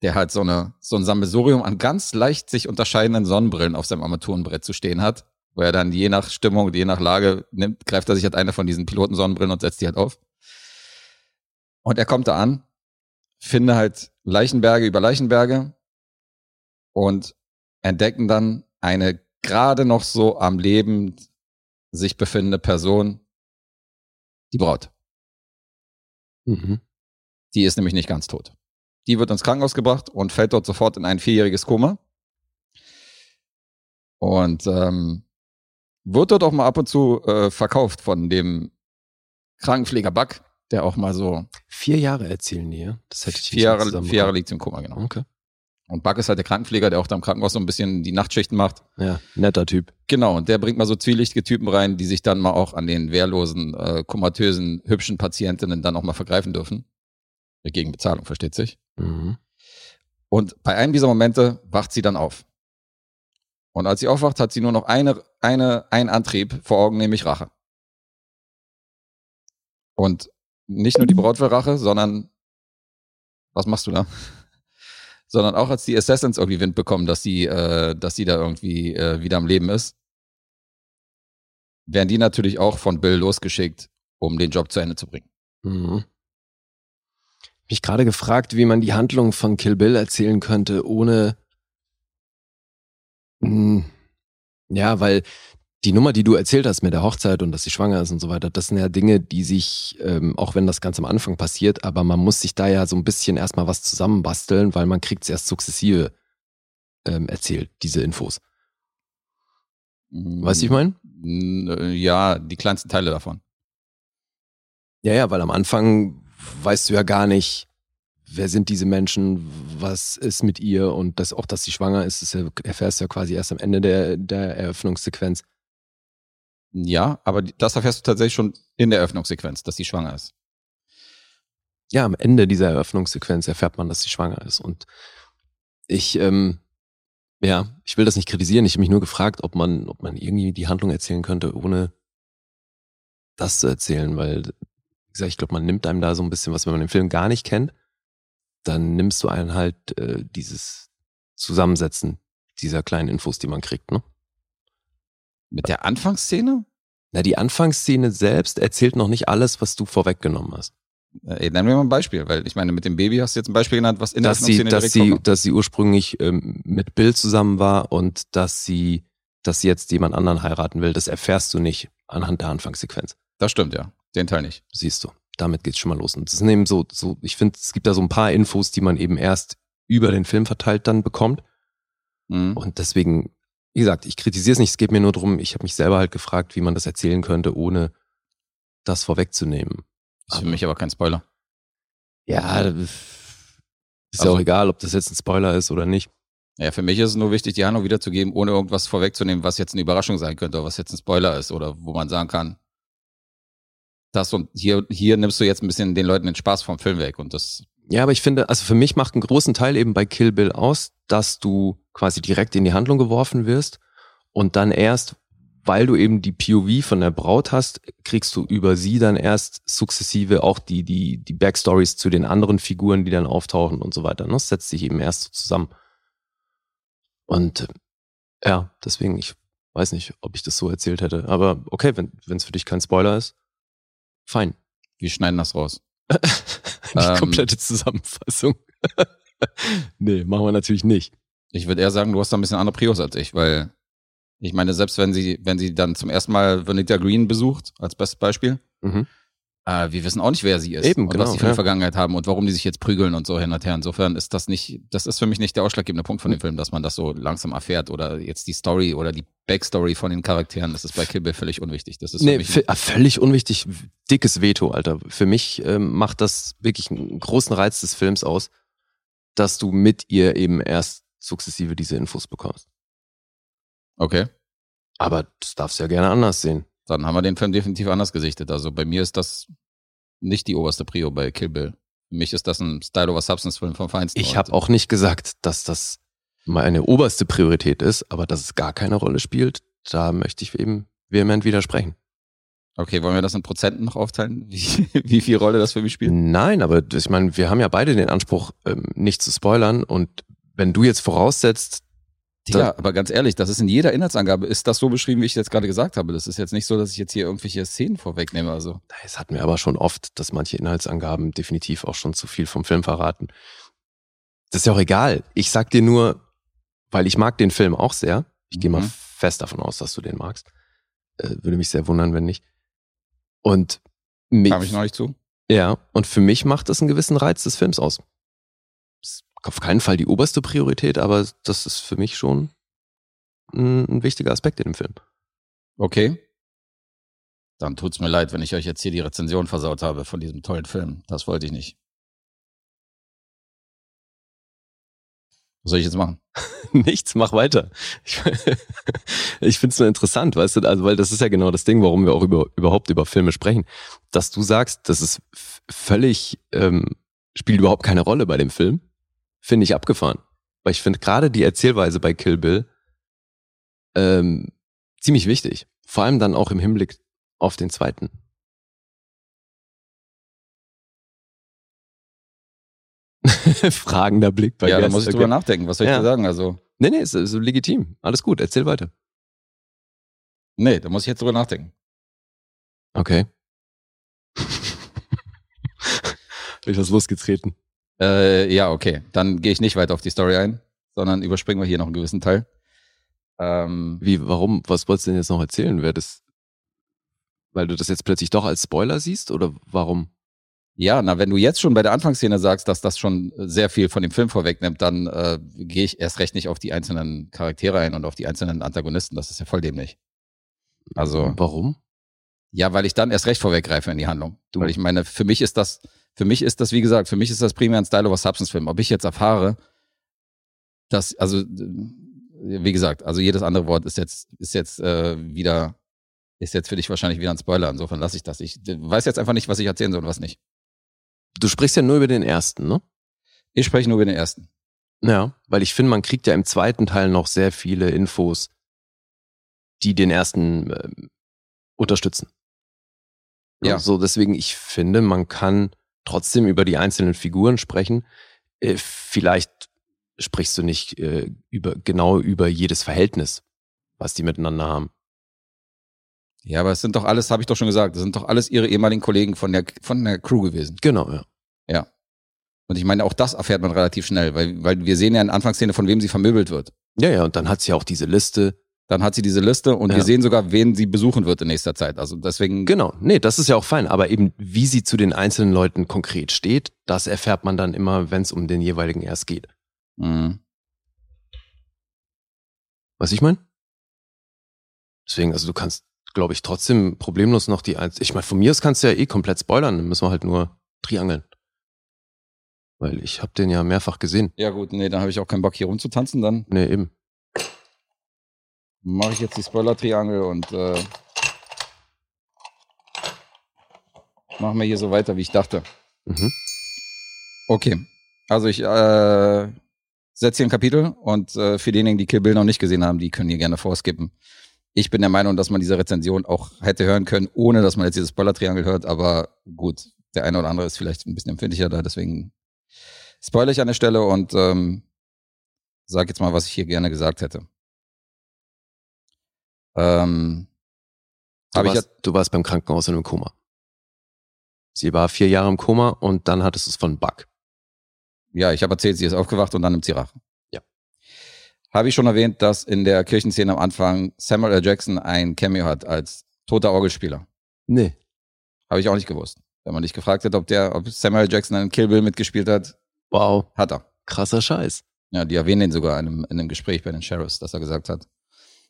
der halt so eine so ein Sammelsurium an ganz leicht sich unterscheidenden Sonnenbrillen auf seinem Armaturenbrett zu stehen hat, wo er dann je nach Stimmung, je nach Lage nimmt, greift er sich halt eine von diesen Pilotensonnenbrillen und setzt die halt auf. Und er kommt da an, finde halt Leichenberge über Leichenberge und entdecken dann eine gerade noch so am Leben sich befindende Person, die Braut. Mhm. Die ist nämlich nicht ganz tot. Die wird ins Krankenhaus gebracht und fällt dort sofort in ein vierjähriges Koma. Und ähm, wird dort auch mal ab und zu äh, verkauft von dem Krankenpfleger Buck, der auch mal so Vier Jahre erzählen die, ja? Das hätte ich vier Jahre, vier Jahre liegt im Koma, genau. Okay. Und Buck ist halt der Krankenpfleger, der auch da im Krankenhaus so ein bisschen die Nachtschichten macht. Ja, netter Typ. Genau, und der bringt mal so zwielichtige Typen rein, die sich dann mal auch an den wehrlosen, äh, komatösen, hübschen Patientinnen dann auch mal vergreifen dürfen. Gegen Bezahlung, versteht sich. Mhm. Und bei einem dieser Momente wacht sie dann auf. Und als sie aufwacht, hat sie nur noch eine, eine, einen Antrieb vor Augen, nämlich Rache. Und nicht nur die Braut will Rache, sondern was machst du da? Sondern auch als die Assassins irgendwie Wind bekommen, dass sie, äh, dass sie da irgendwie äh, wieder am Leben ist, werden die natürlich auch von Bill losgeschickt, um den Job zu Ende zu bringen. Mhm. Mich gerade gefragt, wie man die Handlung von Kill Bill erzählen könnte, ohne. Hm, ja, weil die Nummer, die du erzählt hast mit der Hochzeit und dass sie schwanger ist und so weiter, das sind ja Dinge, die sich, ähm, auch wenn das ganz am Anfang passiert, aber man muss sich da ja so ein bisschen erstmal was zusammenbasteln, weil man kriegt es erst sukzessive ähm, erzählt, diese Infos. Weißt du, ich meine? Äh, Ja, die kleinsten Teile davon. Ja, ja, weil am Anfang weißt du ja gar nicht, wer sind diese Menschen, was ist mit ihr und das auch, dass sie schwanger ist, das erfährst du ja quasi erst am Ende der, der Eröffnungssequenz. Ja, aber das erfährst du tatsächlich schon in der Eröffnungssequenz, dass sie schwanger ist. Ja, am Ende dieser Eröffnungssequenz erfährt man, dass sie schwanger ist. Und ich, ähm, ja, ich will das nicht kritisieren. Ich habe mich nur gefragt, ob man, ob man irgendwie die Handlung erzählen könnte, ohne das zu erzählen, weil, wie gesagt, ich glaube, man nimmt einem da so ein bisschen was, wenn man den Film gar nicht kennt, dann nimmst du einen halt äh, dieses Zusammensetzen dieser kleinen Infos, die man kriegt, ne? Mit der Anfangsszene? Na, die Anfangsszene selbst erzählt noch nicht alles, was du vorweggenommen hast. Äh, nennen wir mal ein Beispiel, weil ich meine, mit dem Baby hast du jetzt ein Beispiel genannt, was in der dass sie, Eröffnungsszene dass sie, vorkommt. dass sie ursprünglich ähm, mit Bill zusammen war und dass sie, dass sie jetzt jemand anderen heiraten will, das erfährst du nicht anhand der Anfangssequenz. Das stimmt, ja. Den Teil nicht. Siehst du. Damit geht's schon mal los. Und das sind eben so, so, ich finde, es gibt da so ein paar Infos, die man eben erst über den Film verteilt dann bekommt. Mhm. Und deswegen, wie gesagt, ich kritisiere es nicht, es geht mir nur darum, ich habe mich selber halt gefragt, wie man das erzählen könnte, ohne das vorwegzunehmen. Ist für mich aber kein Spoiler. Ja, ist ja Also- auch egal, ob das jetzt ein Spoiler ist oder nicht. Ja, für mich ist es nur wichtig, die Handlung wiederzugeben, ohne irgendwas vorwegzunehmen, was jetzt eine Überraschung sein könnte, oder was jetzt ein Spoiler ist, oder wo man sagen kann, das und hier, hier nimmst du jetzt ein bisschen den Leuten den Spaß vom Film weg und das, Ja, aber ich finde, also für mich macht einen großen Teil eben bei Kill Bill aus, dass du quasi direkt in die Handlung geworfen wirst und dann erst, weil du eben die POV von der Braut hast, kriegst du über sie dann erst sukzessive auch die, die, die Backstories zu den anderen Figuren, die dann auftauchen und so weiter. ne? Das setzt sich eben erst so zusammen. Und äh, ja, deswegen, ich weiß nicht, ob ich das so erzählt hätte. Aber okay, wenn es für dich kein Spoiler ist, fein. wir schneiden das raus. Die Ähm. komplette Zusammenfassung. nee, machen wir natürlich nicht. Ich würde eher sagen, du hast da ein bisschen andere Prios als ich, weil ich meine, selbst wenn sie, wenn sie dann zum ersten Mal Vanita Green besucht, als bestes Beispiel, Mhm. äh, wir wissen auch nicht, wer sie ist Eben, und genau, was sie für eine ja. Vergangenheit haben und warum die sich jetzt prügeln und so hin und her. Insofern ist das nicht, das ist für mich nicht der ausschlaggebende Punkt von dem Film, dass man das so langsam erfährt oder jetzt die Story oder die Backstory von den Charakteren. Das ist bei Kill Bill völlig unwichtig. Das ist Nee, völlig unwichtig. Dickes Veto, Alter. Für mich ähm, macht das wirklich einen großen Reiz des Films aus, dass du mit ihr eben erst sukzessive diese Infos bekommst. okay. Aber das darfst du ja gerne anders sehen. Dann haben wir den Film definitiv anders gesichtet. Also bei mir ist das nicht die oberste Prio bei Kill Bill. Für mich ist das ein Style over Substance Film vom Feinsten. Ich habe auch nicht gesagt, dass das meine oberste Priorität ist, aber dass es gar keine Rolle spielt, da möchte ich eben vehement widersprechen. Okay, wollen wir das in Prozenten noch aufteilen? Wie, wie viel Rolle das für mich spielt? Nein, aber ich meine, wir haben ja beide den Anspruch, ähm, nicht zu spoilern. Und wenn du jetzt voraussetzt, Ja, aber ganz ehrlich, das ist in jeder Inhaltsangabe, ist das so beschrieben, wie ich jetzt gerade gesagt habe. Das ist jetzt nicht so, dass ich jetzt hier irgendwelche Szenen vorwegnehme. Also, das hatten wir aber schon oft, dass manche Inhaltsangaben definitiv auch schon zu viel vom Film verraten. Das ist ja auch egal. Ich sag dir nur, weil ich mag den Film auch sehr. Ich gehe mal Mhm. fest davon aus, dass du den magst. Äh, würde mich sehr wundern, wenn nicht. Und mi- kam ich noch nicht zu. Ja, und für mich macht das einen gewissen Reiz des Films aus. Auf keinen Fall die oberste Priorität, aber das ist für mich schon ein, ein wichtiger Aspekt in dem Film. Okay. Dann tut's mir leid, wenn ich euch jetzt hier die Rezension versaut habe von diesem tollen Film. Das wollte ich nicht. Was soll ich jetzt machen? Nichts, mach weiter. Ich, ich finde es nur interessant, weißt du, also weil das ist ja genau das Ding, warum wir auch über, überhaupt über Filme sprechen. Dass du sagst, das ist völlig, ähm, spielt überhaupt keine Rolle bei dem Film, finde ich abgefahren. Weil ich finde gerade die Erzählweise bei Kill Bill ähm, ziemlich wichtig. Vor allem dann auch im Hinblick auf den zweiten. Fragender Blick bei ja, da muss ich Okay. drüber nachdenken. Was soll ich Ja. dir sagen? Also, Nee, nee, ist, ist legitim. Alles gut, erzähl weiter. nee, da muss ich jetzt drüber nachdenken. Okay. Hab ich was losgetreten. Äh, ja, okay. Dann gehe ich nicht weiter auf die Story ein, sondern überspringen wir hier noch einen gewissen Teil. Ähm, Wie, warum, was wolltest du denn jetzt noch erzählen? Wer das, weil du das jetzt plötzlich doch als Spoiler siehst oder warum? ja, na, wenn du jetzt schon bei der Anfangsszene sagst, dass das schon sehr viel von dem Film vorwegnimmt, dann äh, gehe ich erst recht nicht auf die einzelnen Charaktere ein und auf die einzelnen Antagonisten. Das ist ja voll dämlich. Also, Warum? ja, weil ich dann erst recht vorweggreife in die Handlung. Du- Weil ich meine, für mich ist das, für mich ist das, wie gesagt, für mich ist das primär ein Style over Substance Film. Ob ich jetzt erfahre, dass, also, äh, wie gesagt, also jedes andere Wort ist jetzt, ist jetzt äh, wieder, ist jetzt für dich wahrscheinlich wieder ein Spoiler. Insofern lasse ich das. Ich weiß jetzt einfach nicht, was ich erzählen soll und was nicht. Du sprichst ja nur über den ersten, ne? Ich spreche nur über den ersten. Ja, weil ich finde, man kriegt ja im zweiten Teil noch sehr viele Infos, die den ersten ähm, unterstützen. Ja. So, deswegen, ich finde, man kann trotzdem über die einzelnen Figuren sprechen. Äh, vielleicht sprichst du nicht äh, über genau über jedes Verhältnis, was die miteinander haben. Ja, aber es sind doch alles, habe ich doch schon gesagt, das sind doch alles ihre ehemaligen Kollegen von der, von der Crew gewesen. Genau, ja. Ja. Und ich meine, auch das erfährt man relativ schnell, weil, weil wir sehen ja in der Anfangsszene, von wem sie vermöbelt wird. Ja, ja, und dann hat sie auch diese Liste. Dann hat sie diese Liste und Ja. wir sehen sogar, wen sie besuchen wird in nächster Zeit. Also deswegen, Genau, nee, das ist ja auch fein, aber eben wie sie zu den einzelnen Leuten konkret steht, das erfährt man dann immer, wenn es um den jeweiligen erst geht. Mhm. Was ich meine? Deswegen, also du kannst, glaube ich, trotzdem problemlos noch die eins. Ich meine, von mir aus kannst du ja eh komplett spoilern, dann müssen wir halt nur triangeln. Weil ich habe den ja mehrfach gesehen. Ja gut, nee, dann habe ich auch keinen Bock hier rumzutanzen, dann Nee, eben. Mache ich jetzt die Spoiler-Triangel und äh, machen wir hier so weiter, wie ich dachte. Mhm. Okay, also ich äh, setze hier ein Kapitel und äh, für diejenigen, die Kill Bill noch nicht gesehen haben, die können hier gerne vorskippen. Ich bin der Meinung, dass man diese Rezension auch hätte hören können, ohne dass man jetzt dieses Spoiler-Triangel hört, aber gut, der eine oder andere ist vielleicht ein bisschen empfindlicher da, deswegen spoilere ich an der Stelle und ähm, sag jetzt mal, was ich hier gerne gesagt hätte. Ähm, Du, habe ich ja, warst, du warst beim Krankenhaus in einem Koma. Sie war vier Jahre im Koma und dann hattest du es von Bug. ja, ich habe erzählt, sie ist aufgewacht und dann nimmt sie Rache. Ja. Habe ich schon erwähnt, dass in der Kirchenszene am Anfang Samuel L. Jackson ein Cameo hat als toter Orgelspieler. Nee. Habe ich auch nicht gewusst. Wenn man dich gefragt hat, ob der, ob Samuel L. Jackson in Kill Bill mitgespielt hat, Wow. hat er. Krasser Scheiß. Ja, die erwähnen den sogar in einem, in einem Gespräch bei den Sheriffs, dass er gesagt hat,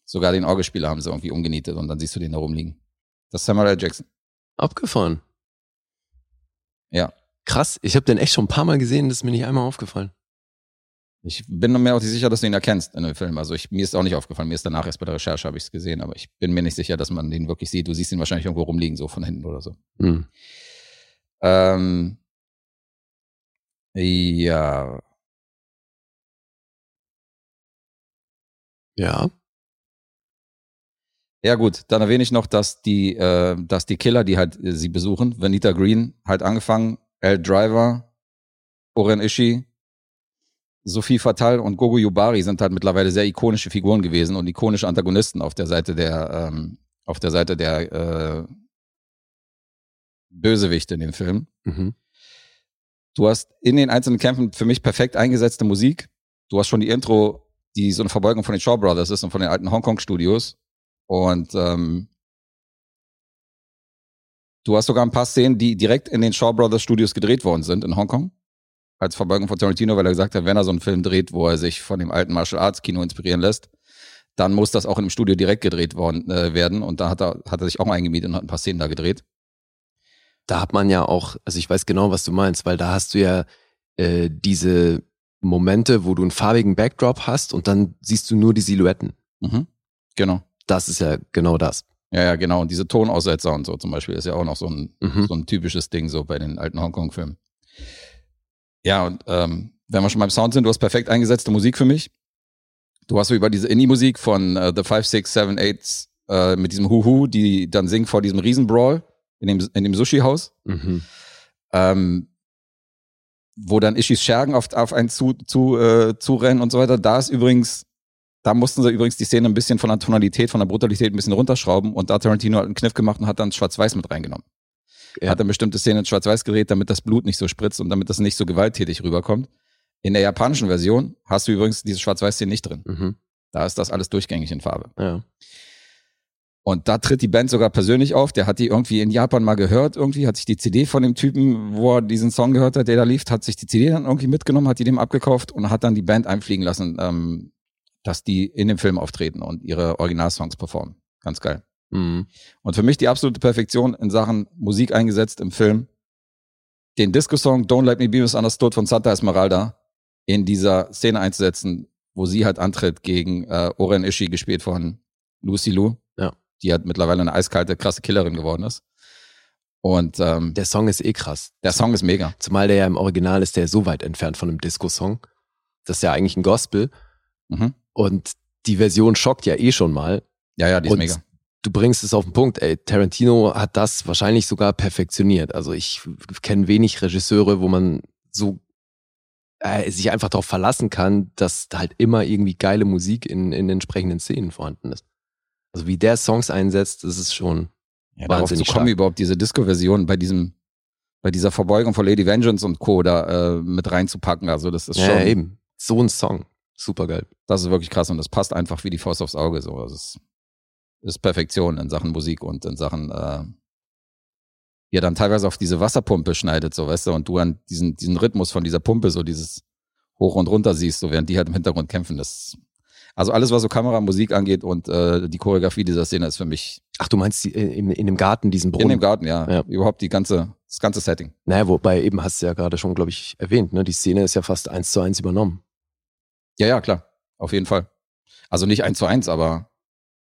sogar den Orgelspieler haben sie irgendwie umgenietet und dann siehst du den da rumliegen. Das ist Samuel L. Jackson. Abgefahren. Ja. Krass. Ich habe den echt schon ein paar Mal gesehen, das ist mir nicht einmal aufgefallen. Ich bin mir auch nicht sicher, dass du ihn erkennst in dem Film. Also ich, mir ist auch nicht aufgefallen. Mir ist danach erst bei der Recherche habe ich es gesehen, aber ich bin mir nicht sicher, dass man den wirklich sieht. Du siehst ihn wahrscheinlich irgendwo rumliegen, so von hinten oder so. Hm. Ähm, ja, Ja. Ja gut. Dann erwähne ich noch, dass die, äh, dass die Killer, die halt äh, sie besuchen, Vanita Green, halt angefangen, L. Driver, Oren Ishii, Sophie Fatal und Gogo Yubari sind halt mittlerweile sehr ikonische Figuren gewesen und ikonische Antagonisten auf der Seite der, ähm, auf der Seite der äh, Bösewichte in dem Film. Mhm. Du hast in den einzelnen Kämpfen für mich perfekt eingesetzte Musik. Du hast schon die Intro, die so eine Verbeugung von den Shaw Brothers ist und von den alten Hongkong-Studios. Und ähm, du hast sogar ein paar Szenen, die direkt in den Shaw Brothers Studios gedreht worden sind in Hongkong. Als Verbeugung von Tarantino, weil er gesagt hat, wenn er so einen Film dreht, wo er sich von dem alten Martial Arts Kino inspirieren lässt, dann muss das auch in dem Studio direkt gedreht worden äh, werden. Und da hat er, hat er sich auch eingemietet und hat ein paar Szenen da gedreht. Da hat man ja auch, also ich weiß genau, was du meinst, weil da hast du ja äh, diese Momente, wo du einen farbigen Backdrop hast und dann siehst du nur die Silhouetten. Mhm. Genau. Das ist ja genau das. Ja, ja, genau. Und diese Tonaussetzer und so zum Beispiel ist ja auch noch so ein, Mhm. so ein typisches Ding so bei den alten Hongkong-Filmen. Ja, und ähm, wenn wir schon beim Sound sind, du hast perfekt eingesetzte Musik für mich. Du hast so über diese Indie-Musik von äh, The 5, 6, 7, 8 äh, mit diesem Huhu, die dann singt vor diesem Riesenbrawl in dem, in dem Sushi-Haus. Mhm. Ähm, wo dann Ishis Schergen auf, auf einen zu, zu, äh, zurennen und so weiter. Da ist übrigens, da mussten sie übrigens die Szene ein bisschen von der Tonalität, von der Brutalität ein bisschen runterschrauben und da hat Tarantino halt einen Kniff gemacht und hat dann Schwarz-Weiß mit reingenommen. Ja. Hat dann bestimmte Szenen in Schwarz-Weiß gedreht, damit das Blut nicht so spritzt und damit das nicht so gewalttätig rüberkommt. In der japanischen Version hast du übrigens diese Schwarz-Weiß-Szene nicht drin. Mhm. Da ist das alles durchgängig in Farbe. Ja. Und da tritt die Band sogar persönlich auf. Der hat die irgendwie in Japan mal gehört, irgendwie, hat sich die CD von dem Typen, wo er diesen Song gehört hat, der da lief, hat sich die CD dann irgendwie mitgenommen, hat die dem abgekauft und hat dann die Band einfliegen lassen, ähm, dass die in dem Film auftreten und ihre Originalsongs performen. Ganz geil. Mhm. Und für mich die absolute Perfektion in Sachen Musik eingesetzt im Film. Den Disco-Song Don't Let Me Be Misunderstood von Santa Esmeralda in dieser Szene einzusetzen, wo sie halt antritt gegen äh, Oren Ishii, gespielt von Lucy Liu. Ja. Die halt mittlerweile eine eiskalte, krasse Killerin geworden ist. Und ähm, der, Der Song ist eh krass. der Song ist mega. Zumal der ja im Original ist, der so weit entfernt von einem Disco-Song. Das ist ja eigentlich ein Gospel. Mhm. Und die Version schockt ja eh schon mal. Ja, ja, die ist Und mega. du bringst es auf den Punkt, ey. Tarantino hat das wahrscheinlich sogar perfektioniert. Also ich kenne wenig Regisseure, wo man so äh, sich einfach darauf verlassen kann, dass da halt immer irgendwie geile Musik in, in entsprechenden Szenen vorhanden ist. Also wie der Songs einsetzt, das ist schon. Ja, darauf zu wahnsinnig kommen, stark. überhaupt diese Disco-Version bei diesem, bei dieser Verbeugung von Lady Vengeance und Co. da äh, mit reinzupacken. Also das ist Ja, schon, ja, eben. So ein Song. Super geil. das ist wirklich krass und das passt einfach wie die Faust aufs Auge. So, das ist, ist Perfektion in Sachen Musik und in Sachen, äh, ja, dann teilweise auf diese Wasserpumpe schneidet, so, weißt du, und du an diesen, diesen Rhythmus von dieser Pumpe, so dieses hoch und runter siehst, so während die halt im Hintergrund kämpfen. Das, Also alles, was so Kamera, Musik angeht und äh, die Choreografie dieser Szene ist für mich Ach, du meinst die, äh, in, in dem Garten, diesen Brunnen? in dem Garten, ja, Ja. überhaupt die ganze, das ganze Setting. Naja, wobei eben hast du ja gerade schon, glaube ich, erwähnt, ne? Die Szene ist ja fast eins zu eins übernommen. Ja, ja, klar, auf jeden Fall. Also nicht eins zu eins, aber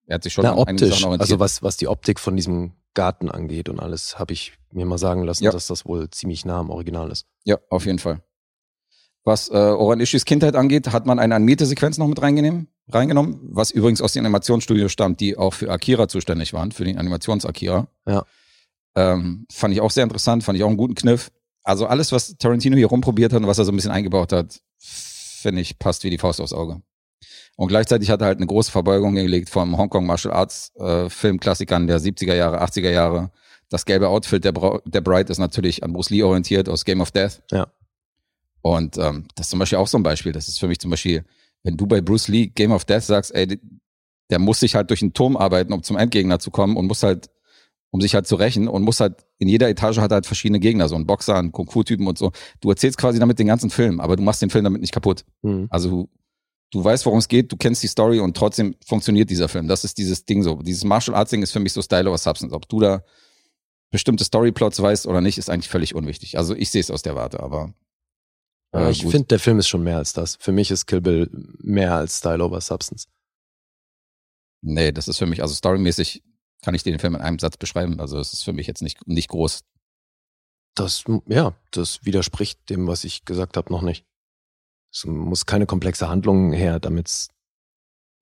er hat sich schon Na, optisch. Also was, was die Optik von diesem Garten angeht und alles, habe ich mir mal sagen lassen, Ja. dass das wohl ziemlich nah am Original ist. Ja, auf jeden Fall. Was äh, Oran Ishis Kindheit angeht, hat man eine Animierte-Sequenz noch mit reingenommen, reingenommen, was übrigens aus den Animationsstudios stammt, die auch für Akira zuständig waren, für den Animations-Akira. Ja. Ähm, fand ich auch sehr interessant, fand ich auch einen guten Kniff. Also alles, was Tarantino hier rumprobiert hat und was er so ein bisschen eingebaut hat, finde ich, passt wie die Faust aufs Auge. Und gleichzeitig hat er halt eine große Verbeugung gelegt vom Hongkong Martial Arts äh, Filmklassikern der 70er Jahre, 80er Jahre. Das gelbe Outfit der, Bra der Bride ist natürlich an Bruce Lee orientiert aus Game of Death. Ja. Und ähm, das ist zum Beispiel auch so ein Beispiel. Das ist für mich zum Beispiel, wenn du bei Bruce Lee Game of Death sagst, ey, der muss sich halt durch einen Turm arbeiten, um zum Endgegner zu kommen und muss halt, um sich halt zu rächen und muss halt, in jeder Etage hat er halt verschiedene Gegner, so ein Boxer, ein Kung-Fu-Typen und so. Du erzählst quasi damit den ganzen Film, aber du machst den Film damit nicht kaputt. Mhm. Also du, du weißt, worum es geht, du kennst die Story und trotzdem funktioniert dieser Film. Das ist dieses Ding so. Dieses Martial Arts Ding ist für mich so Style over Substance. Ob du da bestimmte Storyplots weißt oder nicht, ist eigentlich völlig unwichtig. Also ich sehe es aus der Warte, aber Ja, äh, ich finde, der Film ist schon mehr als das. Für mich ist Kill Bill mehr als Style over Substance. nee, das ist für mich, also storymäßig kann ich den Film in einem Satz beschreiben. Also es ist für mich jetzt nicht, nicht groß. Das, ja, das widerspricht dem, was ich gesagt habe, noch nicht. Es muss keine komplexe Handlung her, damit es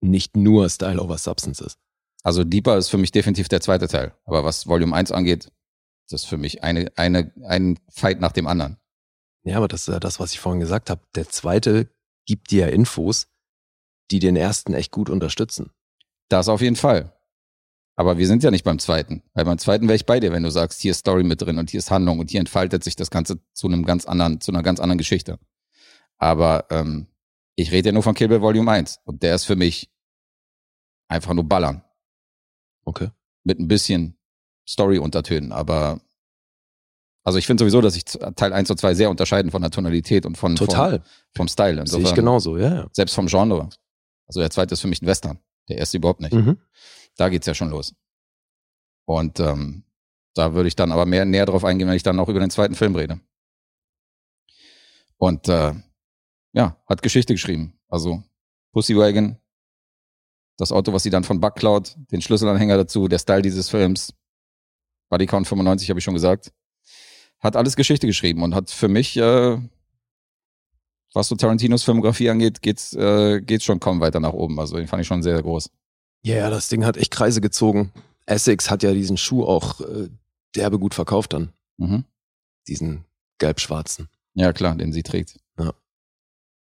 nicht nur Style over Substance ist. Also Deeper ist für mich definitiv der zweite Teil. Aber was Volume 1 angeht, das ist für mich eine, eine, ein Fight nach dem anderen. Ja, aber das ist ja das, was ich vorhin gesagt habe. Der zweite gibt dir ja Infos, die den ersten echt gut unterstützen. Das auf jeden Fall. Aber wir sind ja nicht beim zweiten. Weil beim zweiten wäre ich bei dir, wenn du sagst, hier ist Story mit drin und hier ist Handlung und hier entfaltet sich das Ganze zu einem ganz anderen, zu einer ganz anderen Geschichte. Aber ähm, ich rede ja nur von Kill Bill Volume 1 und der ist für mich einfach nur Ballern Okay. mit ein bisschen Story-Untertönen. Aber also ich finde sowieso, dass sich Teil 1 und 2 sehr unterscheiden von der Tonalität und von, Total. vom, vom Style. Sehe ich genauso, ja. ja. Selbst vom Genre. Also der zweite ist für mich ein Western. Der erste überhaupt nicht. Mhm. Da geht's ja schon los. Und ähm, da würde ich dann aber mehr näher drauf eingehen, wenn ich dann auch über den zweiten Film rede. Und äh, ja, hat Geschichte geschrieben. Also Pussy Wagon, das Auto, was sie dann von Buck klaut, den Schlüsselanhänger dazu, der Style dieses Films, Bodycount 95, habe ich schon gesagt, hat alles Geschichte geschrieben und hat für mich, äh, was so Tarantinos Filmografie angeht, geht's, äh, geht's schon kaum weiter nach oben. Also den fand ich schon sehr groß. Ja, ja, das Ding hat echt Kreise gezogen. Essex hat ja diesen Schuh auch äh, derbe gut verkauft dann. Mhm. Diesen gelb-schwarzen. Ja, klar, den sie trägt. Ja.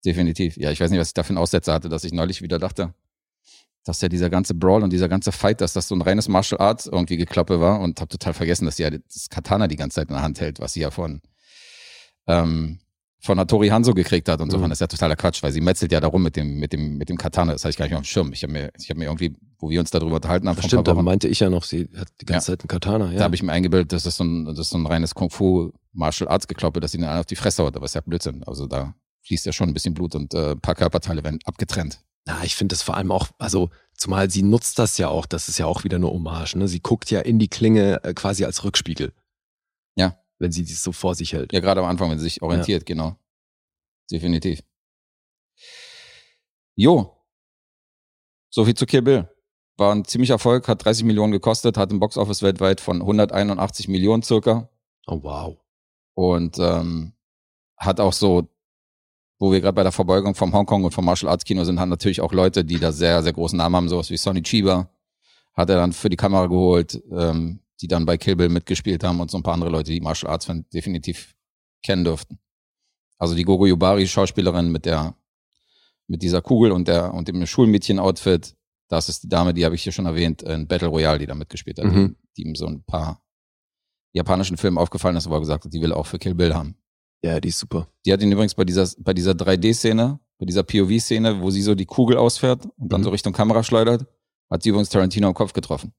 Definitiv. Ja, ich weiß nicht, was ich da für einen Aussetzer hatte, dass ich neulich wieder dachte, dass ja dieser ganze Brawl und dieser ganze Fight, dass das so ein reines Martial Arts irgendwie Geklappe war und habe total vergessen, dass sie ja das Katana die ganze Zeit in der Hand hält, was sie ja von, ähm, von Hattori Hanzo gekriegt hat und so. Mhm. Das ist ja totaler Quatsch, weil sie metzelt ja darum mit dem, mit dem, mit dem Katana. Das hatte ich gar nicht mehr auf dem Schirm. Ich habe mir, ich habe mir irgendwie, wo wir uns darüber unterhalten haben, Stimmt, da meinte ich ja noch, sie hat die ganze Zeit einen Katana. Ja. da habe ich mir eingebildet, das ist so ein, das ist so ein reines Kung-Fu Martial Arts Gekloppe, dass sie den einen auf die Fresse haut, aber ist ja Blödsinn. Also da fließt ja schon ein bisschen Blut und äh, ein paar Körperteile werden abgetrennt. Na, ich finde das vor allem auch, also zumal sie nutzt das ja auch, das ist ja auch wieder eine Hommage, ne? Sie guckt ja in die Klinge äh, quasi als Rückspiegel. Ja. Wenn sie dies so vor sich hält. Ja, gerade am Anfang, wenn sie sich orientiert, genau. Definitiv. Jo. So viel zu Kill Bill. War ein ziemlicher Erfolg, hat 30 Millionen gekostet, hat im Boxoffice weltweit von 181 Millionen circa Oh, wow. und ähm, hat auch so, wo wir gerade bei der Verbeugung vom Hongkong und vom Martial Arts Kino sind, haben natürlich auch Leute, die da sehr, sehr großen Namen haben, sowas wie Sonny Chiba, hat er dann für die Kamera geholt, ähm, die dann bei Kill Bill mitgespielt haben und so ein paar andere Leute, die Martial Arts Fan definitiv kennen dürften. Also die Gogo Yubari Schauspielerin mit der mit dieser Kugel und der und dem Schulmädchen-Outfit, das ist die Dame, die habe ich hier schon erwähnt, in Battle Royale, die da mitgespielt hat, Mhm. die, die ihm so ein paar japanischen Filmen aufgefallen ist, wo er gesagt hat, die will auch für Kill Bill haben. Ja, die ist super. Die hat ihn übrigens bei dieser, bei dieser 3D-Szene, bei dieser POV-Szene, wo sie so die Kugel ausfährt und dann Mhm. so Richtung Kamera schleudert, hat sie übrigens Tarantino im Kopf getroffen.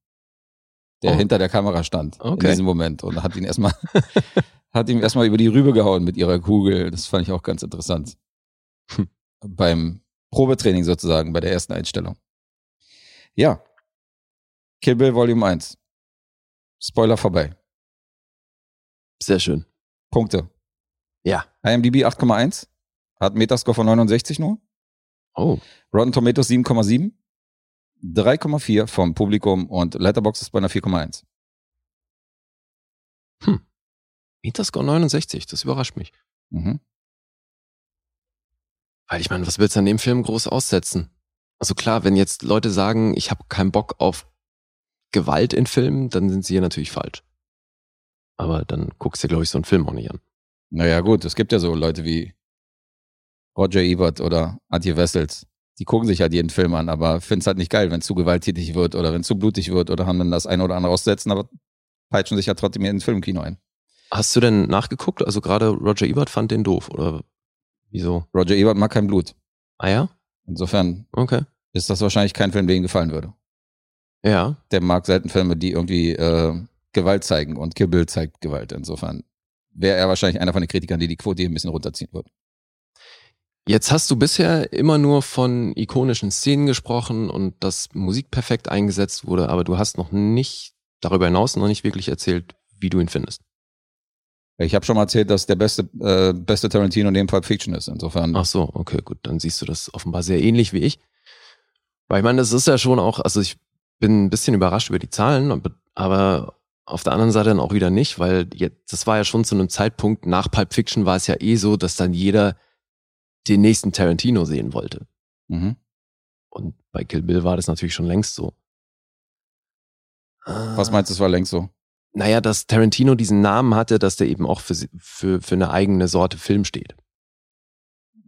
Der Oh. hinter der Kamera stand in Okay. diesem Moment und hat ihn erstmal, hat ihm erstmal über die Rübe gehauen mit ihrer Kugel. Das fand ich auch ganz interessant. Hm. Beim Probetraining sozusagen bei der ersten Einstellung. Ja. Kill Bill Volume 1. Spoiler vorbei. Sehr schön. Punkte. Ja. IMDb 8,1. Hat Metascore von 69 nur. Oh. Rotten Tomatoes 7,7. 3,4 vom Publikum und Letterboxd ist bei einer 4,1. Metascore 69, das überrascht mich. Mhm. Weil ich meine, was willst du an dem Film groß aussetzen? Also klar, wenn jetzt Leute sagen, ich habe keinen Bock auf Gewalt in Filmen, dann sind sie hier natürlich falsch. Aber dann guckst du dir, glaube ich, so einen Film auch nicht an. Naja, gut, es gibt ja so Leute wie Roger Ebert oder Antje Wessels. Die gucken sich halt jeden Film an, aber finden es halt nicht geil, wenn es zu gewalttätig wird oder wenn es zu blutig wird oder haben dann das eine oder andere aussetzen, aber peitschen sich ja trotzdem in den Filmkino ein. Hast du denn nachgeguckt? Also gerade Roger Ebert fand den doof, oder wieso? Roger Ebert mag kein Blut. Ah ja? Insofern Okay. ist das wahrscheinlich kein Film, der ihm gefallen würde. Ja. Der mag selten Filme, die irgendwie äh, Gewalt zeigen und Kill Bill zeigt Gewalt. Insofern wäre er wahrscheinlich einer von den Kritikern, die die Quote hier ein bisschen runterziehen würden. Jetzt hast du bisher immer nur von ikonischen Szenen gesprochen und dass Musik perfekt eingesetzt wurde, aber du hast noch nicht, darüber hinaus noch nicht wirklich erzählt, wie du ihn findest. Ich habe schon mal erzählt, dass der beste, äh, beste Tarantino neben Pulp Fiction ist. Insofern, Ach so, okay, gut, dann siehst du das offenbar sehr ähnlich wie ich. Weil ich meine, das ist ja schon auch, also ich bin ein bisschen überrascht über die Zahlen, aber- aber auf der anderen Seite dann auch wieder nicht, weil jetzt, das war ja schon zu einem Zeitpunkt nach Pulp Fiction war es ja eh so, dass dann jeder den nächsten Tarantino sehen wollte. mhm. Und bei Kill Bill war das natürlich schon längst so. was meinst du, es war längst so? Naja, dass Tarantino diesen Namen hatte, dass der eben auch für, für, für eine eigene Sorte Film steht.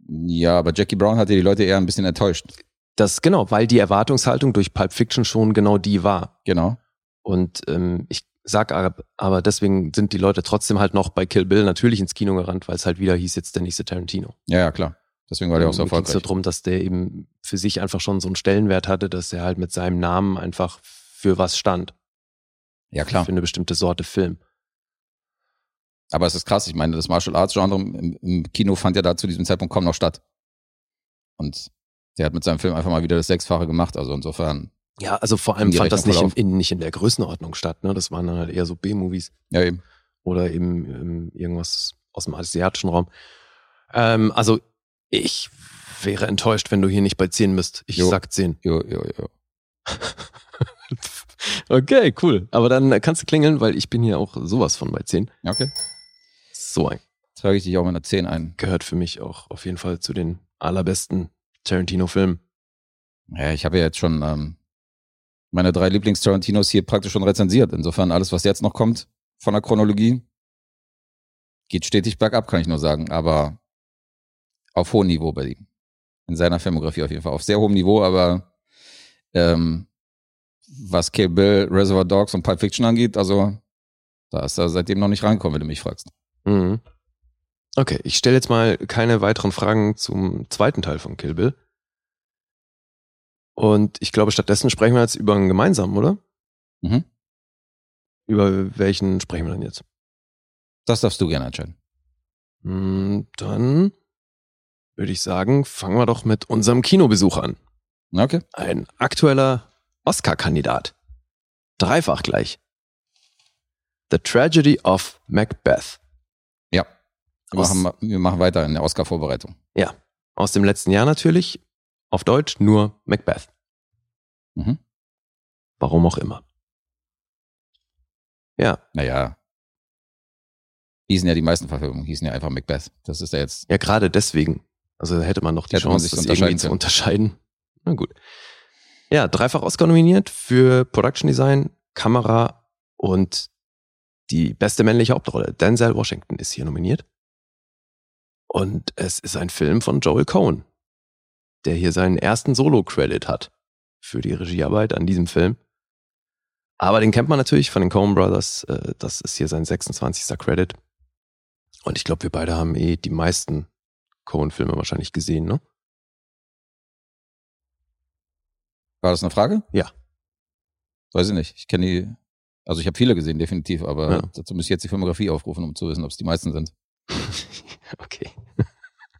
Ja, aber Jackie Brown hatte die Leute eher ein bisschen enttäuscht. Das genau, weil die Erwartungshaltung durch Pulp Fiction schon genau die war. Genau. Und ähm, ich sag aber, aber deswegen sind die Leute trotzdem halt noch bei Kill Bill natürlich ins Kino gerannt, weil es halt wieder hieß jetzt der nächste Tarantino. Ja, ja, klar. Deswegen war der auch so Mir ging's erfolgreich. darum, dass der eben für sich einfach schon so einen Stellenwert hatte, dass er halt mit seinem Namen einfach für was stand. Ja, klar. Für eine bestimmte Sorte Film. Aber es ist krass. Ich meine, das Martial Arts Genre im, im Kino fand ja da zu diesem Zeitpunkt kaum noch statt. Und der hat mit seinem Film einfach mal wieder das Sechsfache gemacht. Also insofern, Ja, also vor allem Ging fand das nicht in, in, nicht in der Größenordnung statt. Ne? Das waren dann halt eher so B-Movies ja eben. oder eben, ähm, irgendwas aus dem asiatischen Raum. Ähm, also ich wäre enttäuscht, wenn du hier nicht bei 10 bist. Ich Jo. sag 10. Jo, jo, jo. Okay, cool. Aber dann kannst du klingeln, weil ich bin hier auch sowas von bei 10. Ja, okay. So ein Trage ich dich auch mit einer 10 ein. gehört für mich auch auf jeden Fall zu den allerbesten Tarantino-Filmen. Ja, ich habe ja jetzt schon ähm, meine drei Lieblings-Tarantinos hier praktisch schon rezensiert. Insofern alles, was jetzt noch kommt von der Chronologie, geht stetig bergab, kann ich nur sagen. Aber auf hohem Niveau bei ihm. In seiner Filmografie auf jeden Fall. Auf sehr hohem Niveau, aber ähm, was Kill Bill, Reservoir Dogs und Pulp Fiction angeht, also da ist er seitdem noch nicht reingekommen, wenn du mich fragst. Mhm. Okay, ich stelle jetzt mal keine weiteren Fragen zum zweiten Teil von Kill Bill. Und ich glaube, stattdessen sprechen wir jetzt über einen gemeinsamen, oder? Mhm. Über welchen sprechen wir denn jetzt? Das darfst du gerne entscheiden. Hm, Dann würde ich sagen, fangen wir doch mit unserem Kinobesuch an. Okay. Ein aktueller Oscar-Kandidat. Dreifach gleich. The Tragedy of Macbeth. Ja. Wir Aus- machen, wir machen weiter in der Oscar-Vorbereitung. Ja, aus dem letzten Jahr natürlich. Auf Deutsch nur Macbeth. Mhm. Warum auch immer. Ja, Naja. Hießen ja die meisten Verfilmungen, hießen ja einfach Macbeth. Das ist ja jetzt. ja, gerade deswegen. Also hätte man noch die Hätte Chance, sich das irgendwie zu unterscheiden. Na gut. Ja, dreifach Oscar nominiert für Production Design, Kamera und die beste männliche Hauptrolle. Denzel Washington ist hier nominiert. Und es ist ein Film von Joel Cohen, der hier seinen ersten Solo-Credit hat für die Regiearbeit an diesem Film. Aber den kennt man natürlich von den Coen Brothers. Äh, Das ist hier sein 26. Credit. Und ich glaube, wir beide haben eh die meisten Coen-Filme wahrscheinlich gesehen, ne? War das eine Frage? Ja. Weiß ich nicht. Ich kenne die. Also ich habe viele gesehen, definitiv, aber Ja. dazu müsste ich jetzt die Filmografie aufrufen, um zu wissen, ob es die meisten sind. okay.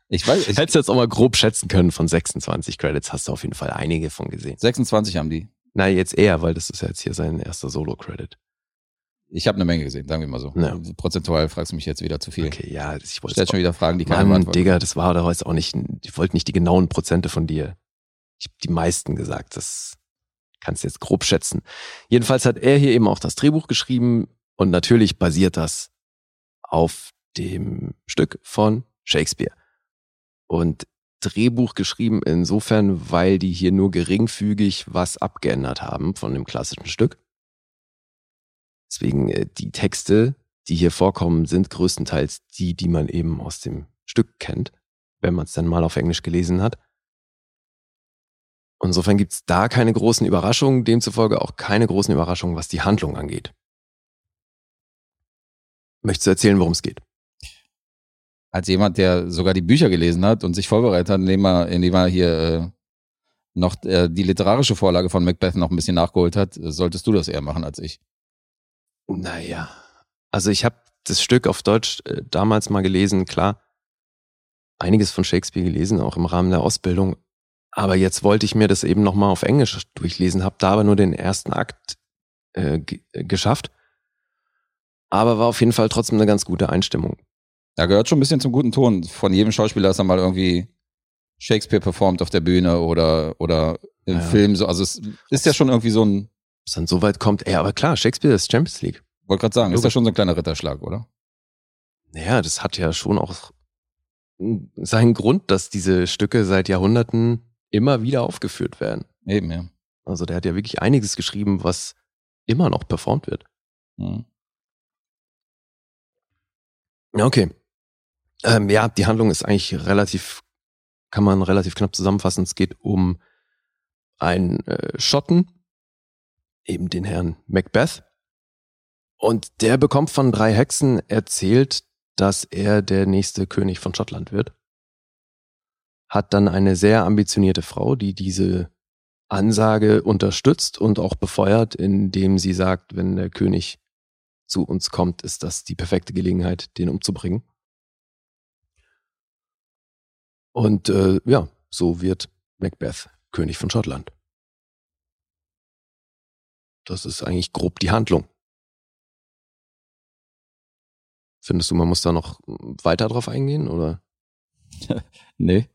Ich weiß, ich, Hättest du jetzt auch mal grob schätzen können, von 26 Credits hast du auf jeden Fall einige von gesehen. 26 haben die. Nein, jetzt eher, weil das ist ja jetzt hier sein erster Solo-Credit. Ich habe eine Menge gesehen, sagen wir mal so. Ja. Prozentual fragst du mich jetzt wieder zu viel. Okay, ja, ich wollte schon wieder Fragen, die keine Mann. Digga, das war doch jetzt auch nicht, ich wollte nicht die genauen Prozente von dir. Ich habe die meisten gesagt, das kannst du jetzt grob schätzen. Jedenfalls hat er hier eben auch das Drehbuch geschrieben und natürlich basiert das auf dem Stück von Shakespeare. Und Drehbuch geschrieben insofern, weil die hier nur geringfügig was abgeändert haben von dem klassischen Stück. Deswegen äh, die Texte, die hier vorkommen, sind größtenteils die, die man eben aus dem Stück kennt, wenn man es dann mal auf Englisch gelesen hat. Insofern gibt's da keine großen Überraschungen, demzufolge auch keine großen Überraschungen, was die Handlung angeht. Möchtest du erzählen, worum es geht? Als jemand, der sogar die Bücher gelesen hat und sich vorbereitet hat, indem er, indem er hier äh, noch äh, die literarische Vorlage von Macbeth noch ein bisschen nachgeholt hat, solltest du das eher machen als ich. Naja, also ich habe das Stück auf Deutsch äh, damals mal gelesen, klar, einiges von Shakespeare gelesen, auch im Rahmen der Ausbildung. Aber jetzt wollte ich mir das eben nochmal auf Englisch durchlesen, habe da aber nur den ersten Akt äh, äh, geschafft. Aber war auf jeden Fall trotzdem eine ganz gute Einstimmung. Da gehört schon ein bisschen zum guten Ton. Von jedem Schauspieler, dass er mal irgendwie Shakespeare performt auf der Bühne oder, oder im Ja. Film. So. Also es ist ja schon irgendwie so ein, Bis dann so weit kommt, ey, aber klar, Shakespeare ist Champions League. wollte gerade sagen, ist ja schon so ein kleiner Ritterschlag, oder? Naja, das hat ja schon auch seinen Grund, dass diese Stücke seit Jahrhunderten immer wieder aufgeführt werden. Eben, ja. Also der hat ja wirklich einiges geschrieben, was immer noch performt wird. Mhm. Ja, Okay. Ähm, ja, die Handlung ist eigentlich relativ, kann man relativ knapp zusammenfassen. Es geht um einen äh, Schotten, eben den Herrn Macbeth. Und der bekommt von drei Hexen erzählt, dass er der nächste König von Schottland wird. Hat dann eine sehr ambitionierte Frau, die diese Ansage unterstützt und auch befeuert, indem sie sagt, wenn der König zu uns kommt, ist das die perfekte Gelegenheit, den umzubringen. Und äh, ja, so wird Macbeth König von Schottland. Das ist eigentlich grob die Handlung. Findest du, man muss da noch weiter drauf eingehen oder? Nee.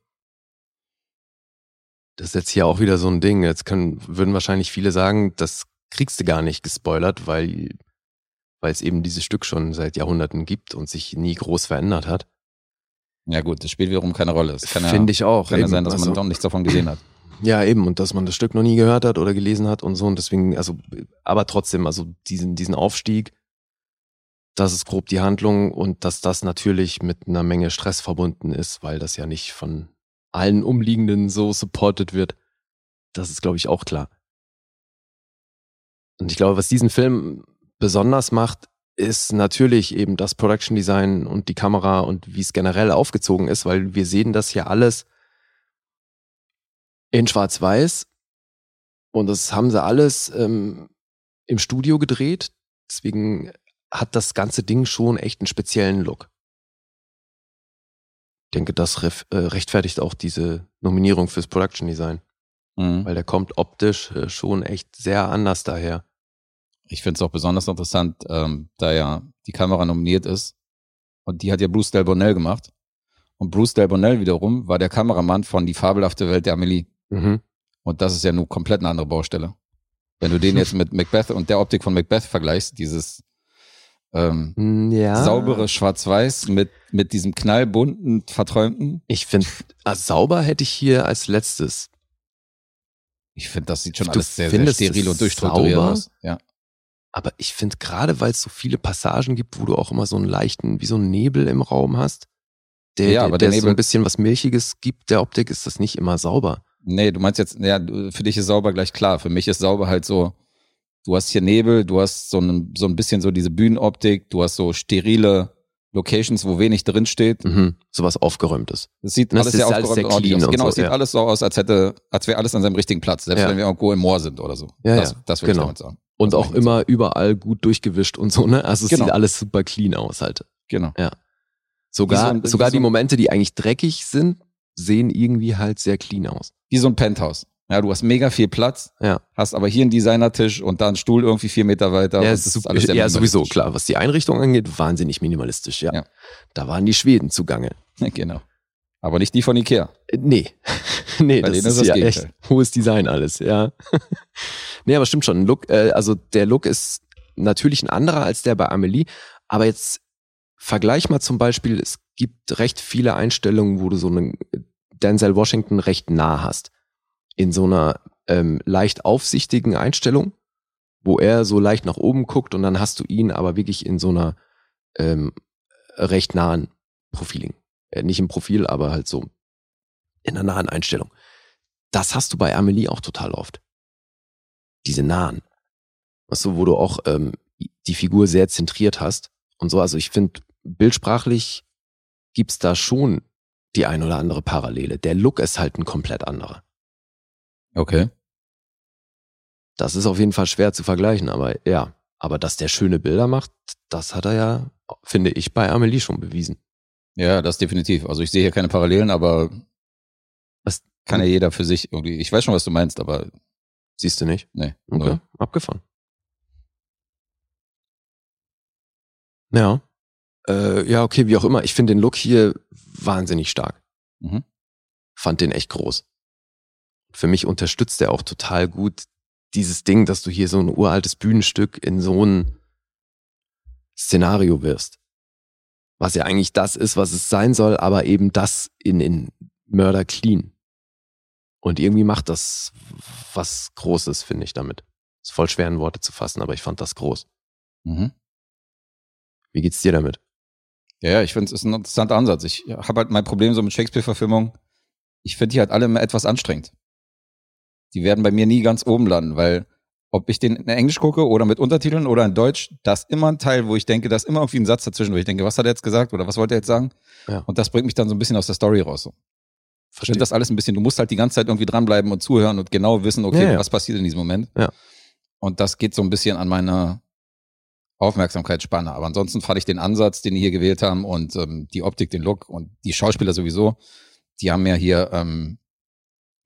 Das ist jetzt hier auch wieder so ein Ding. Jetzt können, würden wahrscheinlich viele sagen, das kriegst du gar nicht gespoilert, weil, weil es eben dieses Stück schon seit Jahrhunderten gibt und sich nie groß verändert hat. Ja gut, das spielt wiederum keine Rolle. Es kann ja, Finde ich auch. kann ja eben. sein, dass Also- man doch nichts davon gesehen hat. Ja, eben. Und dass man das Stück noch nie gehört hat oder gelesen hat und so. Und deswegen, also, aber trotzdem, also diesen, diesen Aufstieg, das ist grob die Handlung und dass das natürlich mit einer Menge Stress verbunden ist, weil das ja nicht von allen Umliegenden so supported wird. Das ist, glaube ich, auch klar. Und ich glaube, was diesen Film besonders macht, ist natürlich eben das Production Design und die Kamera und wie es generell aufgezogen ist, weil wir sehen das hier alles in Schwarz-Weiß. Und das haben sie alles ähm, im Studio gedreht. Deswegen hat das ganze Ding schon echt einen speziellen Look. Ich denke, das äh, rechtfertigt auch diese Nominierung fürs Production Design, Mhm. weil der kommt optisch äh, schon echt sehr anders daher. Ich finde es auch besonders interessant, ähm, da ja die Kamera nominiert ist. Und die hat ja Bruce Del Bonnell gemacht. Und Bruce Del Bonnell wiederum war der Kameramann von Die fabelhafte Welt der Amelie. Mhm. Und das ist ja nun komplett eine andere Baustelle. Wenn du den jetzt mit Macbeth und der Optik von Macbeth vergleichst, dieses ähm, Mm, Ja. saubere Schwarz-Weiß mit, mit diesem knallbunten, verträumten. Ich finde, ah, sauber hätte ich hier als letztes. Ich finde, das sieht schon Du alles sehr, sehr steril und durchstrukturiert sauber? aus. Ja. Aber ich finde gerade, weil es so viele Passagen gibt, wo du auch immer so einen leichten, wie so einen Nebel im Raum hast, der, Ja, der, der der so ein bisschen was Milchiges gibt, der Optik ist das nicht immer sauber. Nee, du meinst jetzt, ja, für dich ist sauber gleich klar. Für mich ist sauber halt so, du hast hier Nebel, du hast so ein, so ein bisschen so diese Bühnenoptik, du hast so sterile Locations, wo wenig drin steht. Mhm. Sowas Aufgeräumtes. Es sieht Das alles ist sehr alles aufgeräumt sehr und ordentlich clean aus. und Genau, so, es sieht ja. alles so aus, als hätte, als wäre alles an seinem richtigen Platz, selbst Ja. wenn wir irgendwo im Moor sind oder so. Ja, das ja, das würde genau. ich damit sagen. Und Das auch immer überall gut durchgewischt und so, ne? Also es Genau. sieht alles super clean aus halt. Genau. Ja. Sogar, so ein- sogar so die Momente, die eigentlich dreckig sind, sehen irgendwie halt sehr clean aus. Wie so ein Penthouse. Ja, du hast mega viel Platz, Ja. hast aber hier einen Designertisch und da einen Stuhl irgendwie vier Meter weiter. Ja, es ist, alles ja sowieso, klar. Was die Einrichtung angeht, wahnsinnig minimalistisch, ja. Ja. Da waren die Schweden zugange. Genau. Aber nicht die von Ikea. Äh, Nee. nee, Bei das ist das ja Gegenteil. echt hohes Design alles, ja. nee, aber stimmt schon. Look, äh, also der Look ist natürlich ein anderer als der bei Amelie, aber jetzt vergleich mal zum Beispiel, es gibt recht viele Einstellungen, wo du so einen Denzel Washington recht nah hast. In so einer ähm, leicht aufsichtigen Einstellung, wo er so leicht nach oben guckt und dann hast du ihn aber wirklich in so einer ähm, recht nahen Profiling. Äh, nicht im Profil, aber halt so in einer nahen Einstellung. Das hast du bei Amelie auch total oft. Diese nahen. Weißt du, wo du auch ähm, die Figur sehr zentriert hast und so. Also ich finde, bildsprachlich gibt's da schon die ein oder andere Parallele. Der Look ist halt ein komplett anderer. Okay. Das ist auf jeden Fall schwer zu vergleichen, aber ja. Aber dass der schöne Bilder macht, das hat er ja, finde ich, bei Amelie schon bewiesen. Ja, das definitiv. Also ich sehe hier keine Parallelen, aber Was- kann ja jeder für sich irgendwie. Ich weiß schon, was du meinst, aber Siehst du nicht? nee. Okay, Null. abgefahren. Ja. Äh, ja, okay, wie auch immer. Ich finde den Look hier wahnsinnig stark. Mhm. Fand den echt groß. Für mich unterstützt er auch total gut dieses Ding, dass du hier so ein uraltes Bühnenstück in so ein Szenario wirst. Was ja eigentlich das ist, was es sein soll, aber eben das in, in Murder Clean. Und irgendwie macht das was Großes, finde ich damit. Ist voll schwer in Worte zu fassen, aber ich fand das groß. Mhm. Wie geht's dir damit? Ja, ja, ich finde, es ist ein interessanter Ansatz. Ich habe halt mein Problem so mit Shakespeare-Verfilmungen. Ich finde die halt alle immer etwas anstrengend. Die werden bei mir nie ganz oben landen, weil ob ich den in Englisch gucke oder mit Untertiteln oder in Deutsch, da ist immer ein Teil, wo ich denke, da ist immer irgendwie ein Satz dazwischen, wo ich denke, was hat er jetzt gesagt oder was wollte er jetzt sagen? Ja. Und das bringt mich dann so ein bisschen aus der Story raus. So. Verstehe. das alles ein bisschen, du musst halt die ganze Zeit irgendwie dranbleiben und zuhören und genau wissen, okay, Ja, ja. was passiert in diesem Moment. Ja. Und das geht so ein bisschen an meiner Aufmerksamkeitsspanne. Aber ansonsten fand ich den Ansatz, den die hier gewählt haben und ähm, die Optik, den Look und die Schauspieler sowieso, die haben ja hier, ähm,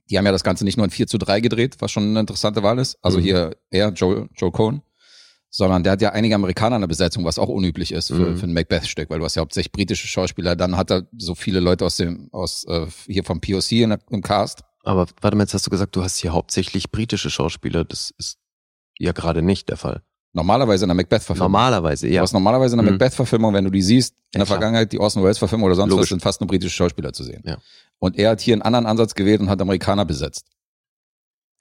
die haben ja das Ganze nicht nur in 4 zu 3 gedreht, was schon eine interessante Wahl ist. Also Mhm. hier er, Joe, Joe Cohn, sondern der hat ja einige Amerikaner in der Besetzung, was auch unüblich ist für, Mhm. für ein Macbeth-Stück, weil du hast ja hauptsächlich britische Schauspieler, dann hat er so viele Leute aus dem, aus äh, hier vom POC in im Cast. Aber warte mal, jetzt hast du gesagt, du hast hier hauptsächlich britische Schauspieler. Das ist ja gerade nicht der Fall. Normalerweise in der Macbeth-Verfilmung. Normalerweise, Du ja. hast normalerweise in der Mhm. Macbeth-Verfilmung, wenn du die siehst, in Ja, der klar. Vergangenheit, die Orson Welles-Verfilmung oder sonst Logisch. was, sind fast nur britische Schauspieler zu sehen. Ja. Und er hat hier einen anderen Ansatz gewählt und hat Amerikaner besetzt.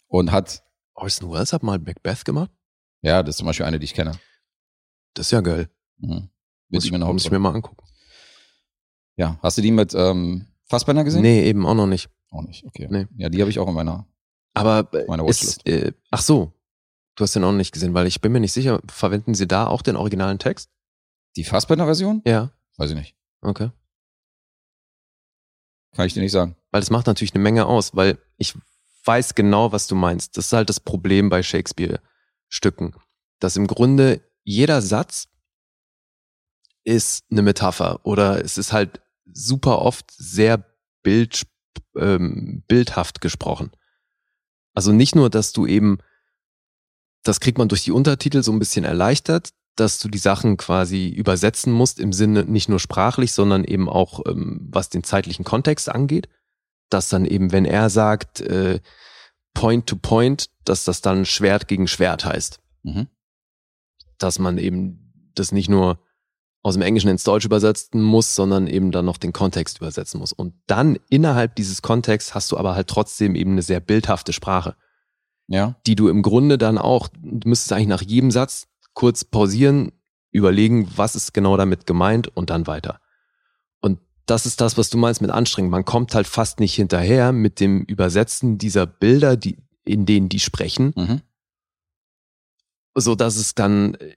Und hat, Orson Welles hat mal Macbeth gemacht? ja, das ist zum Beispiel eine, die ich kenne. Das ist ja geil. Mhm. Muss ich, der muss ich mir mal angucken. Ja, hast du die mit ähm, Fassbender gesehen? Nee, eben auch noch nicht. Auch nicht, okay. Nee. Ja, die habe ich auch in meiner. Aber äh, Meine ist, äh, ach so, du hast den auch noch nicht gesehen, weil ich bin mir nicht sicher, verwenden sie da auch den originalen Text? Die Fassbender-Version? Ja. Weiß ich nicht. Okay. Kann ich dir nicht sagen. Weil das macht natürlich eine Menge aus, weil ich weiß genau, was du meinst. Das ist halt das Problem bei Shakespeare-Stücken. Dass im Grunde jeder Satz ist eine Metapher oder es ist halt super oft sehr bild, ähm, bildhaft gesprochen. Also nicht nur, dass du eben, das kriegt man durch die Untertitel so ein bisschen erleichtert, dass du die Sachen quasi übersetzen musst im Sinne nicht nur sprachlich, sondern eben auch ähm, was den zeitlichen Kontext angeht dass dann eben, wenn er sagt, äh, Point to Point, dass das dann Schwert gegen Schwert heißt. Mhm. Dass man eben das nicht nur aus dem Englischen ins Deutsche übersetzen muss, sondern eben dann noch den Kontext übersetzen muss. Und dann innerhalb dieses Kontexts hast du aber halt trotzdem eben eine sehr bildhafte Sprache, Ja. die du im Grunde dann auch, du müsstest eigentlich nach jedem Satz kurz pausieren, überlegen, was ist genau damit gemeint und dann weiter. Und das ist das, was du meinst mit anstrengend. Man kommt halt fast nicht hinterher mit dem Übersetzen dieser Bilder, die, in denen die sprechen, Mhm. so dass es dann äh,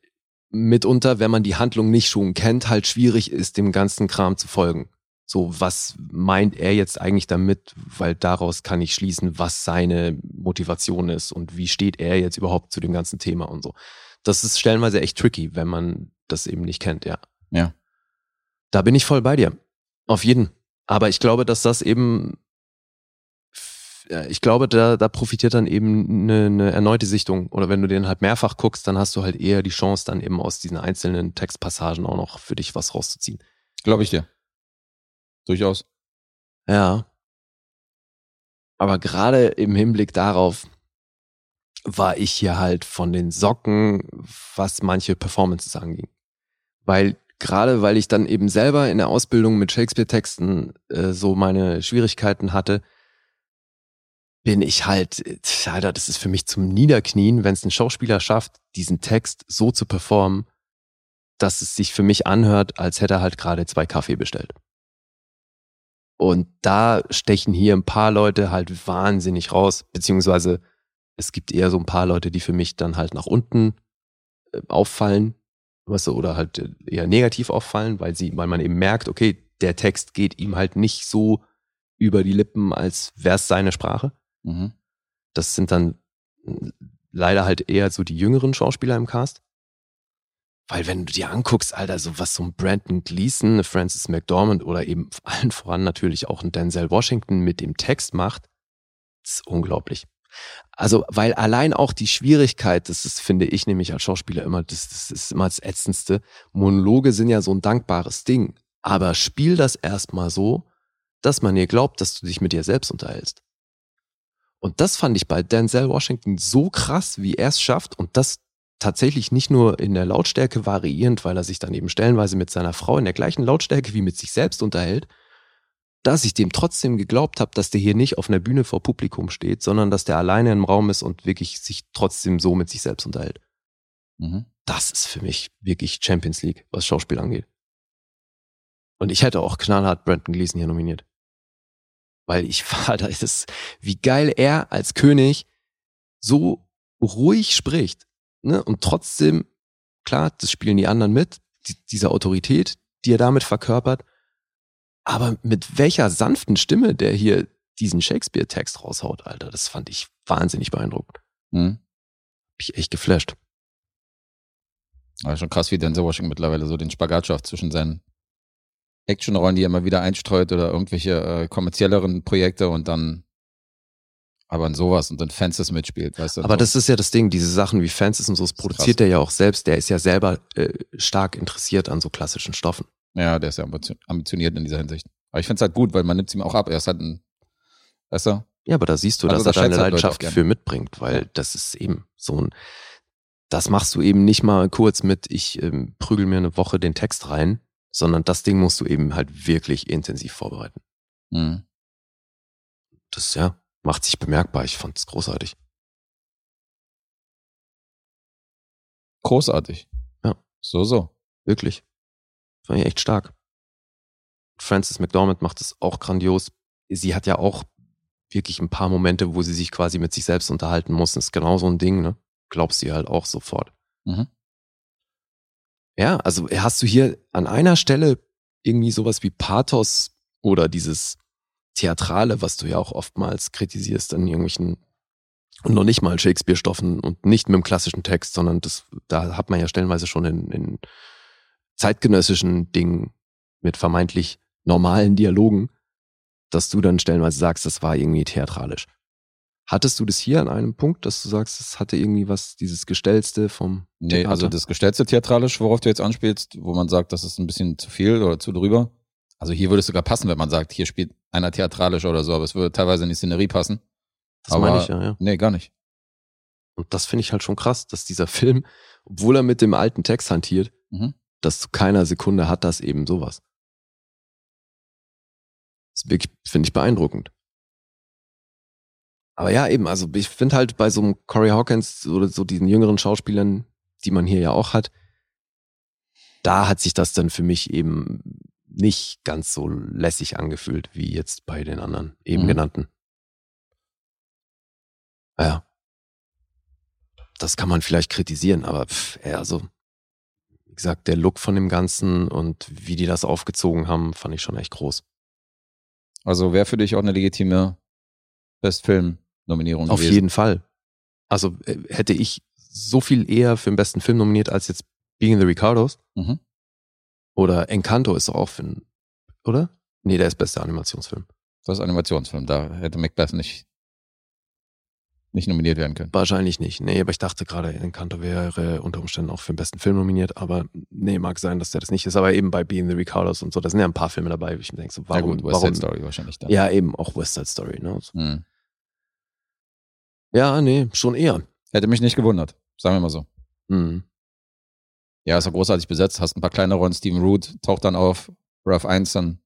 mitunter, wenn man die Handlung nicht schon kennt, halt schwierig ist, dem ganzen Kram zu folgen. So, was meint er jetzt eigentlich damit? Weil daraus kann ich schließen, was seine Motivation ist und wie steht er jetzt überhaupt zu dem ganzen Thema und so. Das ist stellenweise echt tricky, wenn man das eben nicht kennt, ja. Ja. Da bin ich voll bei dir. Auf jeden. Aber ich glaube, dass das eben, ich glaube, da, da profitiert dann eben eine, eine erneute Sichtung. Oder wenn du den halt mehrfach guckst, dann hast du halt eher die Chance, dann eben aus diesen einzelnen Textpassagen auch noch für dich was rauszuziehen. Glaube ich dir. Durchaus. Ja. Aber gerade im Hinblick darauf war ich hier halt von den Socken, was manche Performances anging. Weil gerade weil ich dann eben selber in der Ausbildung mit Shakespeare-Texten äh, so meine Schwierigkeiten hatte, bin ich halt, Alter, das ist für mich zum Niederknien, wenn es ein Schauspieler schafft, diesen Text so zu performen, dass es sich für mich anhört, als hätte er halt gerade zwei Kaffee bestellt. Und da stechen hier ein paar Leute halt wahnsinnig raus, beziehungsweise es gibt eher so ein paar Leute, die für mich dann halt nach unten äh, auffallen, weißt du, oder halt äh, eher negativ auffallen, weil sie, weil man eben merkt, okay, der Text geht ihm halt nicht so über die Lippen, als wäre es seine Sprache. Mhm. Das sind dann äh, leider halt eher so die jüngeren Schauspieler im Cast. Weil wenn du dir anguckst, Alter, so was so ein Brandon Gleason, Francis McDormand oder eben allen voran natürlich auch ein Denzel Washington mit dem Text macht, ist unglaublich. Also, weil allein auch die Schwierigkeit, das ist, finde ich nämlich als Schauspieler immer, das, das ist immer das Ätzendste. Monologe sind ja so ein dankbares Ding. Aber spiel das erstmal so, dass man dir glaubt, dass du dich mit dir selbst unterhältst. Und das fand ich bei Denzel Washington so krass, wie er es schafft und das tatsächlich nicht nur in der Lautstärke variierend, weil er sich dann eben stellenweise mit seiner Frau in der gleichen Lautstärke wie mit sich selbst unterhält, dass ich dem trotzdem geglaubt habe, dass der hier nicht auf einer Bühne vor Publikum steht, sondern dass der alleine im Raum ist und wirklich sich trotzdem so mit sich selbst unterhält. Mhm. Das ist für mich wirklich Champions League, was Schauspiel angeht. Und ich hätte auch knallhart Brandon Gleason hier nominiert. Weil ich war, da ist es, wie geil er als König so ruhig spricht. Ne? Und trotzdem, klar, das spielen die anderen mit, die, diese Autorität, die er damit verkörpert. Aber mit welcher sanften Stimme der hier diesen Shakespeare-Text raushaut, Alter, das fand ich wahnsinnig beeindruckend. Mhm. Hab ich echt geflasht. Aber schon krass, wie Denzel Washington mittlerweile so den Spagat schafft zwischen seinen Actionrollen, die er immer wieder einstreut oder irgendwelche äh, kommerzielleren Projekte und dann aber in sowas und dann Fences mitspielt, weißt du? Aber so. das ist ja das Ding, diese Sachen wie Fences und so, das produziert er ja auch selbst. Der ist ja selber äh, stark interessiert an so klassischen Stoffen. Ja, der ist ja ambitioniert in dieser Hinsicht. Aber ich finde es halt gut, weil man nimmt es ihm auch ab. Er ist halt ein, weißt du? Ja, aber da siehst du, Also dass das er da eine halt Leidenschaft für mitbringt, weil das ist eben so ein, das machst du eben nicht mal kurz mit, ich ähm, prügel mir eine Woche den Text rein, sondern das Ding musst du eben halt wirklich intensiv vorbereiten. Mhm. Das, ja, macht sich bemerkbar. Ich fand es großartig. Großartig. Ja. So, so. Wirklich. Fand ich echt stark. Frances McDormand macht es auch grandios. Sie hat ja auch wirklich ein paar Momente, wo sie sich quasi mit sich selbst unterhalten muss. Das ist genau so ein Ding, ne? Glaubst du ihr halt auch sofort. Mhm. Ja, also hast du hier an einer Stelle irgendwie sowas wie Pathos oder dieses Theatrale, was du ja auch oftmals kritisierst an irgendwelchen und noch nicht mal Shakespeare-Stoffen und nicht mit dem klassischen Text, sondern das, da hat man ja stellenweise schon in, in zeitgenössischen Dingen mit vermeintlich normalen Dialogen, dass du dann stellenweise sagst, das war irgendwie theatralisch. Hattest du das hier an einem Punkt, dass du sagst, es hatte irgendwie was, dieses Gestellste vom Nee, Theater? also das gestellte theatralisch, worauf du jetzt anspielst, wo man sagt, das ist ein bisschen zu viel oder zu drüber. Also hier würde es sogar passen, wenn man sagt, hier spielt einer theatralisch oder so, aber es würde teilweise in die Szenerie passen. das aber- meine ich ja, ja. Nee, gar nicht. Und das finde ich halt schon krass, dass dieser Film, obwohl er mit dem alten Text hantiert, Mhm. dass zu keiner Sekunde hat das eben sowas. Das finde ich, beeindruckend. Aber ja, eben, also ich finde halt bei so einem Corey Hawkins oder so diesen jüngeren Schauspielern, die man hier ja auch hat, da hat sich das dann für mich eben nicht ganz so lässig angefühlt, wie jetzt bei den anderen eben Mhm. genannten. Ja. Das kann man vielleicht kritisieren, aber pff, ja, also, wie gesagt, der Look von dem Ganzen und wie die das aufgezogen haben, fand ich schon echt groß. Also wäre für dich auch eine legitime Bestfilm-Nominierung Auf gewesen. jeden Fall. Also äh, hätte ich so viel eher für den besten Film nominiert als jetzt Being the Ricardos. Mhm. Oder Encanto ist doch auch für einen, oder? Nee, der ist bester Animationsfilm. Das ist Animationsfilm. Da hätte Macbeth nicht, nicht nominiert werden können. Wahrscheinlich nicht. Nee, aber ich dachte gerade, Encanto wäre unter Umständen auch für den besten Film nominiert. Aber nee, mag sein, dass der das nicht ist. Aber eben bei Being the Ricardos und so, da sind ja ein paar Filme dabei, wo ich mir denke, so, warum? ja gut, West warum? Side Story wahrscheinlich dann. Ja, eben, auch West Side Story. Ne? So. Hm. Ja, nee, schon eher. Hätte mich nicht gewundert. Sagen wir mal so. Mhm. Ja, ist ja großartig besetzt. Hast ein paar kleine Rollen. Steven Root taucht dann auf. Ralph Einstein.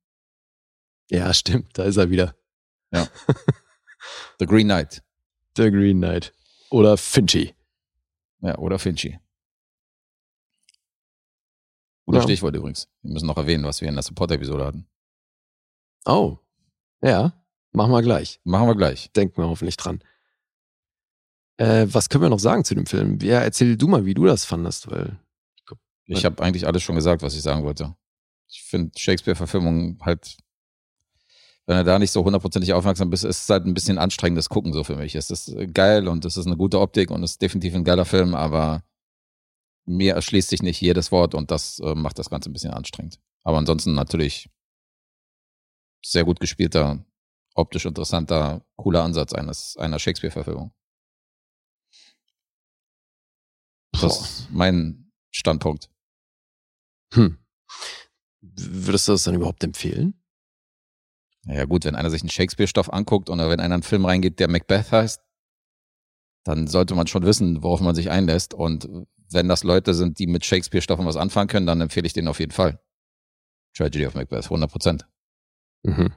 Ja, stimmt, da ist er wieder. The Green Knight. Der Green Knight. Oder Finchy. Ja, oder Finchi. Guter Ja. Stichwort übrigens. Wir müssen noch erwähnen, was wir in der Support-Episode hatten. Oh. Ja, machen wir gleich. Machen wir gleich. Denken wir hoffentlich dran. Äh, was können wir noch sagen zu dem Film? Ja, erzähl du mal, wie du das fandest, weil. Ich habe eigentlich alles schon gesagt, was ich sagen wollte. Ich finde Shakespeare-Verfilmungen halt, wenn du da nicht so hundertprozentig aufmerksam bist, ist es halt ein bisschen anstrengendes Gucken so für mich. Es ist äh, geil und es ist eine gute Optik und es ist definitiv ein geiler Film, aber mir erschließt sich nicht jedes Wort und das äh, macht das Ganze ein bisschen anstrengend. Aber ansonsten natürlich sehr gut gespielter, optisch interessanter, cooler Ansatz eines einer Shakespeare-Verfilmung. Das ist mein Standpunkt. Hm. Würdest du das dann überhaupt empfehlen? Naja gut, wenn einer sich einen Shakespeare-Stoff anguckt oder wenn einer einen Film reingeht, der Macbeth heißt, dann sollte man schon wissen, worauf man sich einlässt. Und wenn das Leute sind, die mit Shakespeare-Stoffen was anfangen können, dann empfehle ich den auf jeden Fall. Tragedy of Macbeth, 100 Prozent. Mhm.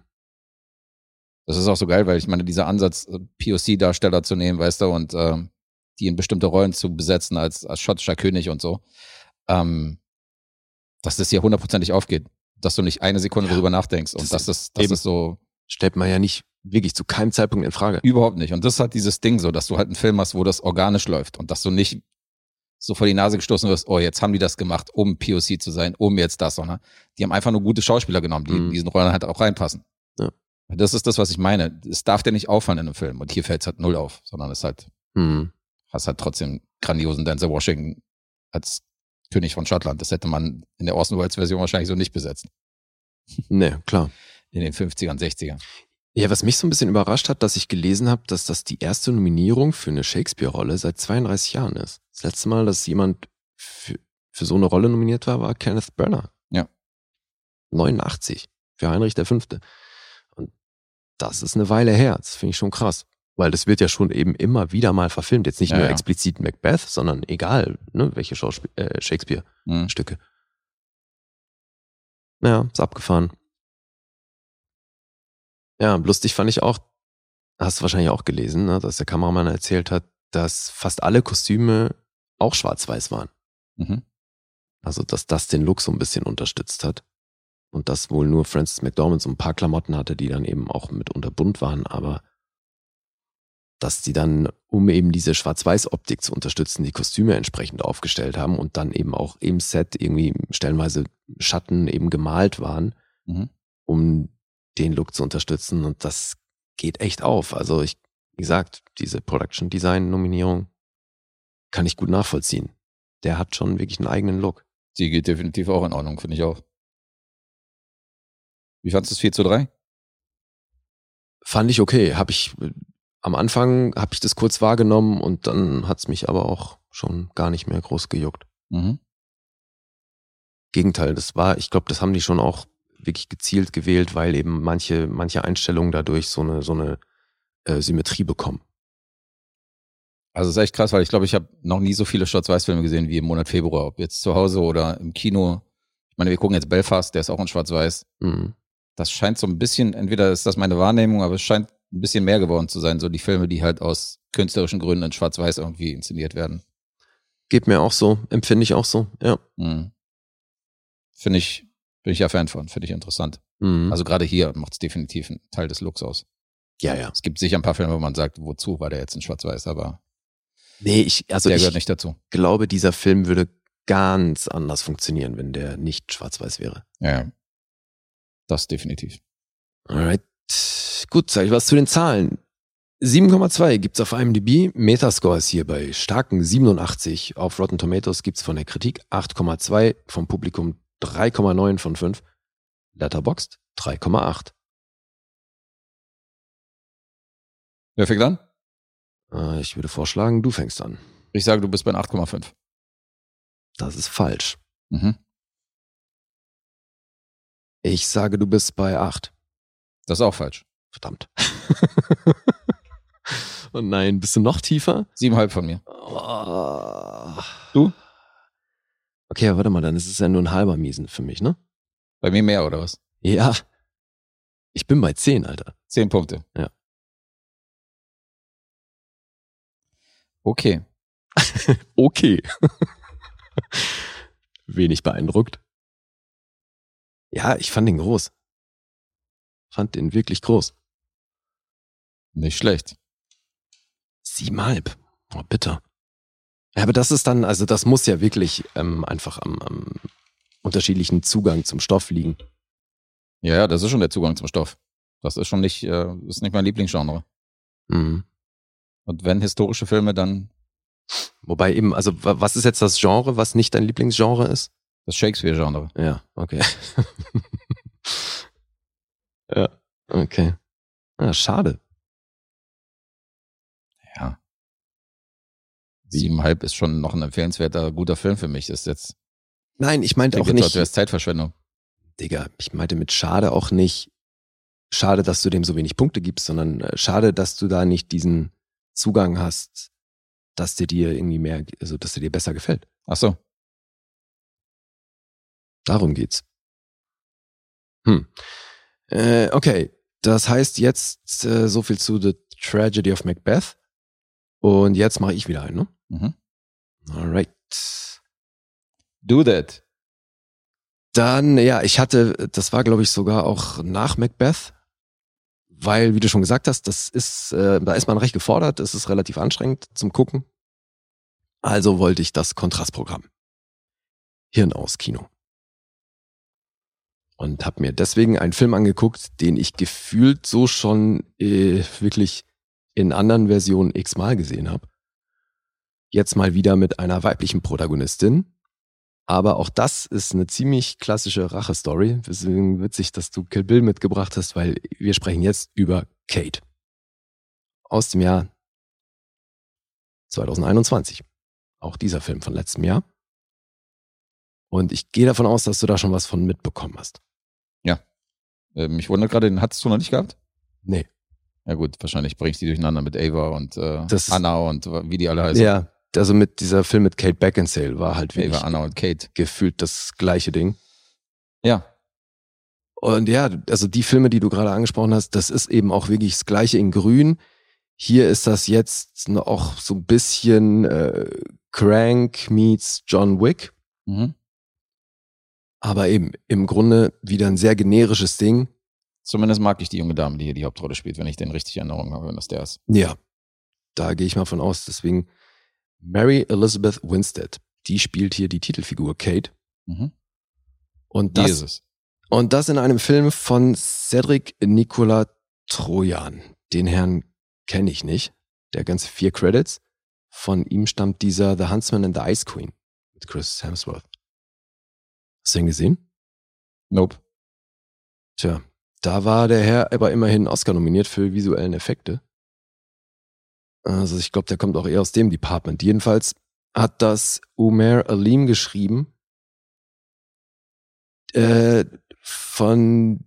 Das ist auch so geil, weil ich meine, dieser Ansatz, äh, POC-Darsteller zu nehmen, weißt du, und ähm, die in bestimmte Rollen zu besetzen als, als schottischer König und so, ähm, dass das hier hundertprozentig aufgeht. Dass du nicht eine Sekunde Ja, darüber nachdenkst und das dass das, das eben- ist so Stellt man ja nicht wirklich zu keinem Zeitpunkt in Frage. überhaupt nicht. Und das ist halt dieses Ding so, dass du halt einen Film hast, wo das organisch läuft und dass du nicht so vor die Nase gestoßen wirst, oh, jetzt haben die das gemacht, um POC zu sein, um jetzt das, sondern die haben einfach nur gute Schauspieler genommen, die in Mhm. diesen Rollen halt auch reinpassen. Ja. Das ist das, was ich meine. Es darf dir nicht auffallen in einem Film. Und hier fällt es halt null auf, sondern es halt, Hm. hast halt trotzdem grandiosen Denzel Washington als König von Schottland. Das hätte man in der Orson Welles Version wahrscheinlich so nicht besetzt. Nee, klar. In den 50ern, 60ern. Ja, was mich so ein bisschen überrascht hat, dass ich gelesen habe, dass das die erste Nominierung für eine Shakespeare-Rolle seit 32 Jahren ist. Das letzte Mal, dass jemand für, für so eine Rolle nominiert war, war Kenneth Branagh. Ja. 89 für Heinrich V. Und das ist eine Weile her. Das finde ich schon krass. Weil das wird ja schon eben immer wieder mal verfilmt. Jetzt nicht Ja, nur ja. explizit Macbeth, sondern egal, ne, welche äh, Shakespeare-Stücke. Mhm. Ja, ist abgefahren. Ja, lustig fand ich auch, hast du wahrscheinlich auch gelesen, ne, dass der Kameramann erzählt hat, dass fast alle Kostüme auch schwarz-weiß waren. Mhm. Also, dass das den Look so ein bisschen unterstützt hat. Und dass wohl nur Francis McDormand so ein paar Klamotten hatte, die dann eben auch mitunter bunt waren, aber dass die dann, um eben diese Schwarz-Weiß-Optik zu unterstützen, die Kostüme entsprechend aufgestellt haben und dann eben auch im Set irgendwie stellenweise Schatten eben gemalt waren, Mhm. um den Look zu unterstützen. Und das geht echt auf. Also ich, wie gesagt, diese Production Design Nominierung kann ich gut nachvollziehen. Der hat schon wirklich einen eigenen Look. Die geht definitiv auch in Ordnung, finde ich auch. Wie fandest du es 4 zu 3? Fand ich okay. Habe ich äh, am Anfang habe ich das kurz wahrgenommen und dann hat's mich aber auch schon gar nicht mehr groß gejuckt. Mhm. Gegenteil, das war, ich glaube, das haben die schon auch wirklich gezielt gewählt, weil eben manche, manche Einstellungen dadurch so eine, so eine äh, Symmetrie bekommen. Also es ist echt krass, weil ich glaube, ich habe noch nie so viele Schwarz-Weiß-Filme gesehen wie im Monat Februar, ob jetzt zu Hause oder im Kino. Ich meine, wir gucken jetzt Belfast, der ist auch in Schwarz-Weiß. Mhm. Das scheint so ein bisschen, entweder ist das meine Wahrnehmung, aber es scheint ein bisschen mehr geworden zu sein, so die Filme, die halt aus künstlerischen Gründen in Schwarz-Weiß irgendwie inszeniert werden. Geht mir auch so, empfinde ich auch so, ja. Mhm. Finde ich, bin ich ja Fan von, finde ich interessant. Mhm. Also gerade hier macht es definitiv einen Teil des Looks aus. ja, ja. Es gibt sicher ein paar Filme, wo man sagt, wozu war der jetzt in Schwarz-Weiß, aber Nee, ich, also der ich gehört nicht dazu. glaube, dieser Film würde ganz anders funktionieren, wenn der nicht schwarz-weiß wäre. Ja, ja. Das definitiv. Alright. Gut, sag ich was zu den Zahlen. 7,2 gibt's auf IMDb. Metascore ist hier bei starken 87. Auf Rotten Tomatoes gibt's von der Kritik 8,2, vom Publikum 3,9 von 5. Letterboxd 3,8. Wer fängt an? Äh, ich würde vorschlagen, du fängst an. Ich sage, du bist bei 8,5. Das ist falsch. Mhm. Ich sage, du bist bei 8. Das ist auch falsch. Verdammt. oh nein, bist du noch tiefer? Siebenhalb von mir. Oh. Du? Okay, warte mal, dann ist es ja nur ein halber Miesen für mich, ne? Bei mir mehr oder was? Ja. Ich bin bei 10, Alter. Zehn Punkte. Ja. Okay. Okay. Wenig beeindruckt. Ja, ich fand den groß. Fand den wirklich groß. Nicht schlecht. Siebenhalb. Oh, bitter. Ja, aber das ist dann, also das muss ja wirklich ähm, einfach am, am unterschiedlichen Zugang zum Stoff liegen. Ja, ja, das ist schon der Zugang zum Stoff. Das ist schon nicht, äh, ist nicht mein Lieblingsgenre. Mhm. Und wenn historische Filme, dann Wobei eben, also wa- was ist jetzt das Genre, was nicht dein Lieblingsgenre ist? das Shakespeare-Genre. Ja, okay. okay. Ja, schade. Ja. Siebenhalb ist schon noch ein empfehlenswerter, guter Film für mich. Ist jetzt, Nein, ich meinte auch nicht, es Zeitverschwendung. Digga, ich meinte mit schade auch nicht, schade, dass du dem so wenig Punkte gibst, sondern äh, schade, dass du da nicht diesen Zugang hast, dass der dir irgendwie mehr, also dass der dir besser gefällt. Ach so. Darum geht's. Hm. Äh, okay, das heißt jetzt äh, so viel zu The Tragedy of Macbeth. Und jetzt mache ich wieder einen, ne? Mhm. Alright. Do that. Dann, ja, ich hatte, das war glaube ich sogar auch nach Macbeth, weil, wie du schon gesagt hast, das ist, äh, da ist man recht gefordert, es ist relativ anstrengend zum Gucken. Also wollte ich das Kontrastprogramm. Hirn aus Kino. Und habe mir deswegen einen Film angeguckt, den ich gefühlt so schon äh, wirklich in anderen Versionen x-mal gesehen habe. Jetzt mal wieder mit einer weiblichen Protagonistin, aber auch das ist eine ziemlich klassische Rache-Story. Deswegen witzig, dass du Kill Bill mitgebracht hast, weil wir sprechen jetzt über Kate. Aus dem Jahr 2021. Auch dieser Film von letztem Jahr. Und ich gehe davon aus, dass du da schon was von mitbekommen hast. Äh, mich wundert gerade, den hattest du noch nicht gehabt? Nee. Ja gut, wahrscheinlich bringe ich die durcheinander mit Ava und äh, Das- Anna und wie die alle heißen. Ja, also mit dieser Film mit Kate Beckinsale war halt wirklich Ava, Anna und Kate. gefühlt das gleiche Ding. Ja. Und ja, also die Filme, die du gerade angesprochen hast, das ist eben auch wirklich das gleiche in Grün. Hier ist das jetzt noch auch so ein bisschen äh, Crank meets John Wick, Mhm. Aber eben im Grunde wieder ein sehr generisches Ding. Zumindest mag ich die junge Dame, die hier die Hauptrolle spielt, wenn ich den richtig in Erinnerung habe, wenn das der ist. Ja, da gehe ich mal von aus. Deswegen Mary Elizabeth Winstead, die spielt hier die Titelfigur Kate. Mhm. Und das, es. Und das in einem Film von Cedric Nicola Trojan. Den Herrn kenne ich nicht. Der ganze vier Credits. Von ihm stammt dieser The Huntsman and the Ice Queen mit Chris Hemsworth. Hast du ihn gesehen? Nope. Tja, da war der Herr aber immerhin Oscar nominiert für visuellen Effekte. Also ich glaube, der kommt auch eher aus dem Department. Jedenfalls hat das Umer Alim geschrieben. Äh, von,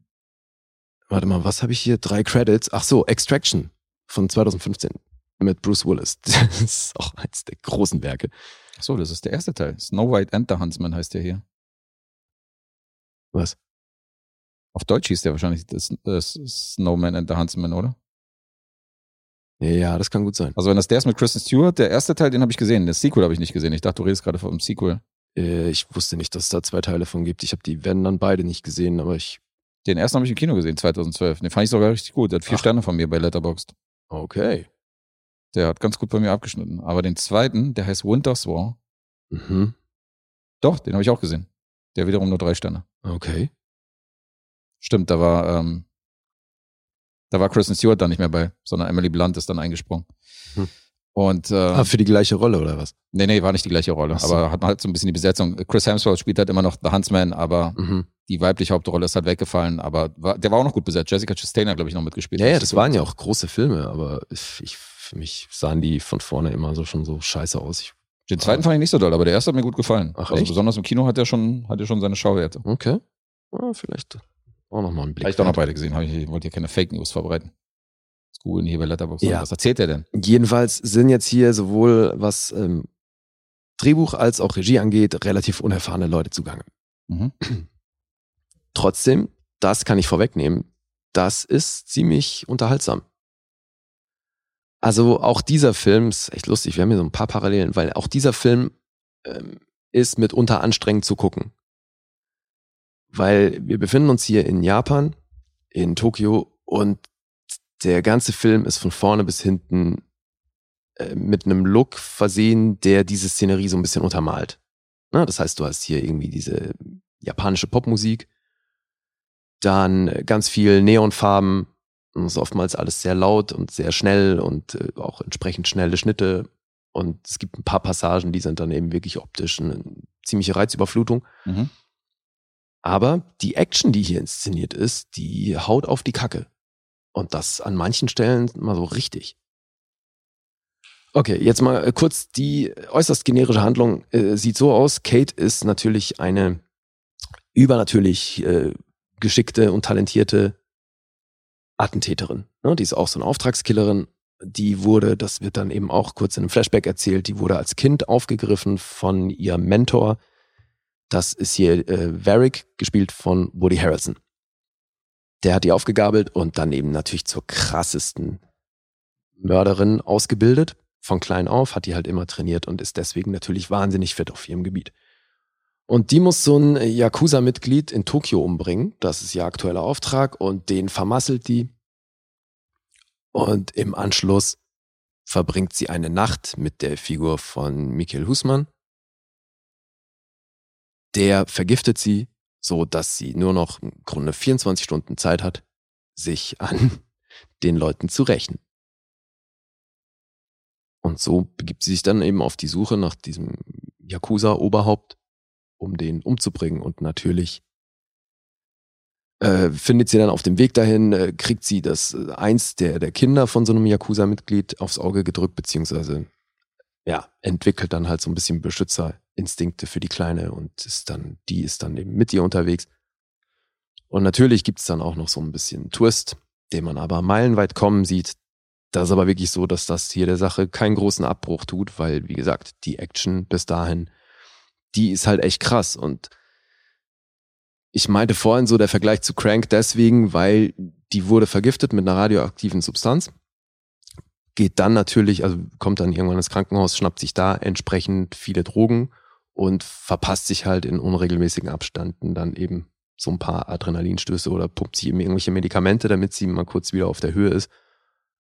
warte mal, was habe ich hier? Drei Credits. Ach so, Extraction von 2015 mit Bruce Willis. Das ist auch eins der großen Werke. Ach so, das ist der erste Teil. Snow White and the Huntsman heißt der hier. Was? Auf Deutsch hieß der wahrscheinlich das, das Snowman and the Huntsman, oder? Ja, das kann gut sein. Also wenn das der ist mit Kristen Stewart, der erste Teil, den habe ich gesehen. Das Sequel habe ich nicht gesehen. Ich dachte, du redest gerade vom Sequel. Äh, ich wusste nicht, dass es da zwei Teile von gibt. Ich habe die werden dann beide nicht gesehen, aber ich. Den ersten habe ich im Kino gesehen, 2012. Den fand ich sogar richtig gut. Der hat vier Ach. Sterne von mir bei Letterboxd. Okay. Der hat ganz gut bei mir abgeschnitten. Aber den zweiten, der heißt Winter's War. Mhm. Doch, den habe ich auch gesehen. Der wiederum nur drei Sterne. Okay. Stimmt, da war, ähm, da war Kristen Stewart dann nicht mehr bei, sondern Emily Blunt ist dann eingesprungen. Hm. Und äh, Ah, für die gleiche Rolle oder was? nee, nee, war nicht die gleiche Rolle, so. aber hat man halt so ein bisschen die Besetzung. Chris Hemsworth spielt halt immer noch The Huntsman, aber Mhm. die weibliche Hauptrolle ist halt weggefallen, aber war, der war auch noch gut besetzt. Jessica Chastain hat, glaube ich, noch mitgespielt. Ja, ja, das waren ja auch große Filme, aber ich, ich, für mich sahen die von vorne immer so schon so scheiße aus. Ich, Den zweiten fand ich nicht so doll, aber der erste hat mir gut gefallen. Ach, also echt? besonders im Kino hat er schon, hat er schon seine Schauwerte. okay. Ja, vielleicht auch nochmal einen Blick. Habe ich doch noch beide gesehen. Ich wollte hier keine Fake News verbreiten. Das googeln hier bei Letterboxd. Ja. Was erzählt er denn? Jedenfalls sind jetzt hier sowohl was ähm, Drehbuch als auch Regie angeht, relativ unerfahrene Leute zugange. Mhm. Trotzdem, das kann ich vorwegnehmen, das ist ziemlich unterhaltsam. Also auch dieser Film ist echt lustig. Wir haben hier so ein paar Parallelen, weil auch dieser Film ähm, ist mitunter anstrengend zu gucken. Weil wir befinden uns hier in Japan, in Tokio und der ganze Film ist von vorne bis hinten äh, mit einem Look versehen, der diese Szenerie so ein bisschen untermalt. Na, das heißt, du hast hier irgendwie diese japanische Popmusik, dann äh, ganz viel Neonfarben, und es ist oftmals alles sehr laut und sehr schnell und äh, auch entsprechend schnelle Schnitte. Und es gibt ein paar Passagen, die sind dann eben wirklich optisch eine ziemliche Reizüberflutung. Mhm. Aber die Action, die hier inszeniert ist, die haut auf die Kacke. Und das an manchen Stellen mal so richtig. Okay, jetzt mal äh, kurz die äußerst generische Handlung äh, sieht so aus. Kate ist natürlich eine übernatürlich äh, geschickte und talentierte Attentäterin. Ne? Die ist auch so eine Auftragskillerin. Die wurde, das wird dann eben auch kurz in einem Flashback erzählt, die wurde als Kind aufgegriffen von ihrem Mentor. Das ist hier äh, Varric, gespielt von Woody Harrelson. Der hat die aufgegabelt und dann eben natürlich zur krassesten Mörderin ausgebildet. Von klein auf hat die halt immer trainiert und ist deswegen natürlich wahnsinnig fit auf ihrem Gebiet. Und die muss so ein Yakuza-Mitglied in Tokio umbringen. Das ist ihr aktueller Auftrag und den vermasselt die. Und im Anschluss verbringt sie eine Nacht mit der Figur von Michael Husmann. Der vergiftet sie, so dass sie nur noch im Grunde 24 Stunden Zeit hat, sich an den Leuten zu rächen. Und so begibt sie sich dann eben auf die Suche nach diesem Yakuza-Oberhaupt, um den umzubringen. Und natürlich äh, findet sie dann auf dem Weg dahin, äh, kriegt sie das äh, eins der, der Kinder von so einem Yakuza-Mitglied aufs Auge gedrückt, beziehungsweise ja, entwickelt dann halt so ein bisschen Beschützerinstinkte für die Kleine und ist dann, die ist dann eben mit ihr unterwegs. Und natürlich gibt's dann auch noch so ein bisschen Twist, den man aber meilenweit kommen sieht. Das ist aber wirklich so, dass das hier der Sache keinen großen Abbruch tut, weil, wie gesagt, die Action bis dahin, die ist halt echt krass. Und ich meinte vorhin so der Vergleich zu Crank deswegen, weil die wurde vergiftet mit einer radioaktiven Substanz. Geht dann natürlich, also kommt dann irgendwann ins Krankenhaus, schnappt sich da entsprechend viele Drogen und verpasst sich halt in unregelmäßigen Abständen dann eben so ein paar Adrenalinstöße oder pumpt sich eben irgendwelche Medikamente, damit sie mal kurz wieder auf der Höhe ist.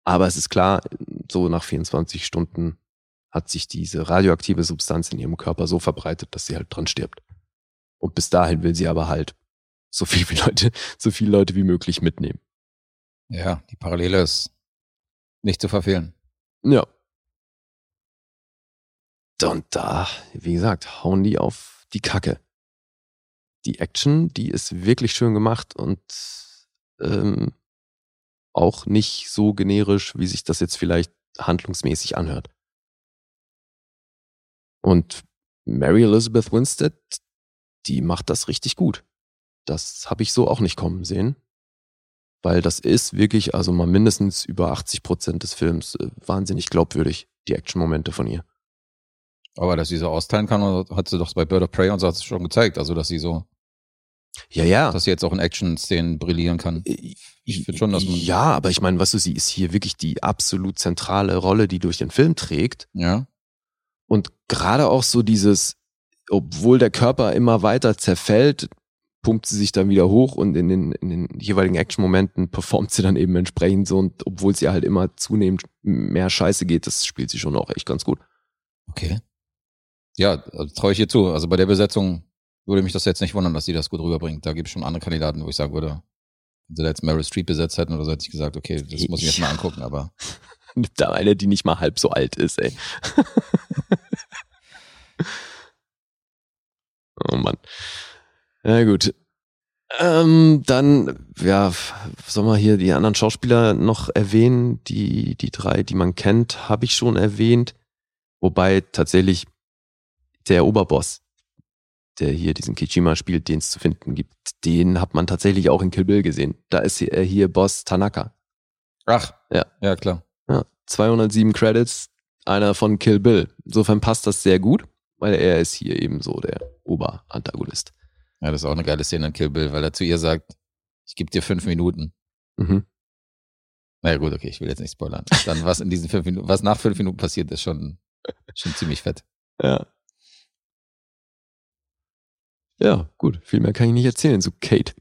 Aber es ist klar, so nach 24 Stunden hat sich diese radioaktive Substanz in ihrem Körper so verbreitet, dass sie halt dran stirbt. Und bis dahin will sie aber halt so viel wie Leute, so viele Leute wie möglich mitnehmen. Ja, die Parallele ist nicht zu verfehlen. Ja. Und da, wie gesagt, hauen die auf die Kacke. Die Action, die ist wirklich schön gemacht und ähm, auch nicht so generisch, wie sich das jetzt vielleicht handlungsmäßig anhört. Und Mary Elizabeth Winstead, die macht das richtig gut. Das habe ich so auch nicht kommen sehen. Weil das ist wirklich, also mal mindestens über 80 Prozent des Films äh, wahnsinnig glaubwürdig, die Action-Momente von ihr. Aber dass sie so austeilen kann, hat sie doch bei Bird of Prey und so hat sie schon gezeigt. Also, dass sie so, Ja, ja. dass sie jetzt auch in Action-Szenen brillieren kann. Ich finde schon, dass man- Ja, aber ich meine, weißt du, sie ist hier wirklich die absolut zentrale Rolle, die durch den Film trägt. Ja. Und gerade auch so dieses, obwohl der Körper immer weiter zerfällt, pumpt sie sich dann wieder hoch und in den, in den jeweiligen Action-Momenten performt sie dann eben entsprechend so und obwohl es ihr halt immer zunehmend mehr Scheiße geht, das spielt sie schon auch echt ganz gut. Okay. Ja, also traue ich ihr zu. Also bei der Besetzung würde mich das jetzt nicht wundern, dass sie das gut rüberbringt. Da gibt es schon andere Kandidaten, wo ich sagen würde, wenn sie da jetzt Meryl Streep besetzt hätten oder so, hätte ich gesagt, okay, das muss ich mir jetzt mal angucken, aber Nimmt da eine, die nicht mal halb so alt ist, ey. oh Mann. Ja, gut. Ähm, dann, ja, soll man hier die anderen Schauspieler noch erwähnen? Die, die drei, die man kennt, habe ich schon erwähnt. Wobei tatsächlich der Oberboss, der hier diesen Kichima spielt, den es zu finden gibt, den hat man tatsächlich auch in Kill Bill gesehen. Da ist er hier Boss Tanaka. Ach, Ja. ja klar. Ja, 207 Credits, einer von Kill Bill. Insofern passt das sehr gut, weil er ist hier eben so der Oberantagonist. Ja, das ist auch eine geile Szene in Kill Bill, weil er zu ihr sagt, ich gebe dir fünf Minuten. Mhm. Naja gut, okay, ich will jetzt nicht spoilern. Dann was in diesen fünf Minuten, was nach fünf Minuten passiert, ist schon, schon ziemlich fett. Ja. Ja, gut. Viel mehr kann ich nicht erzählen zu Kate.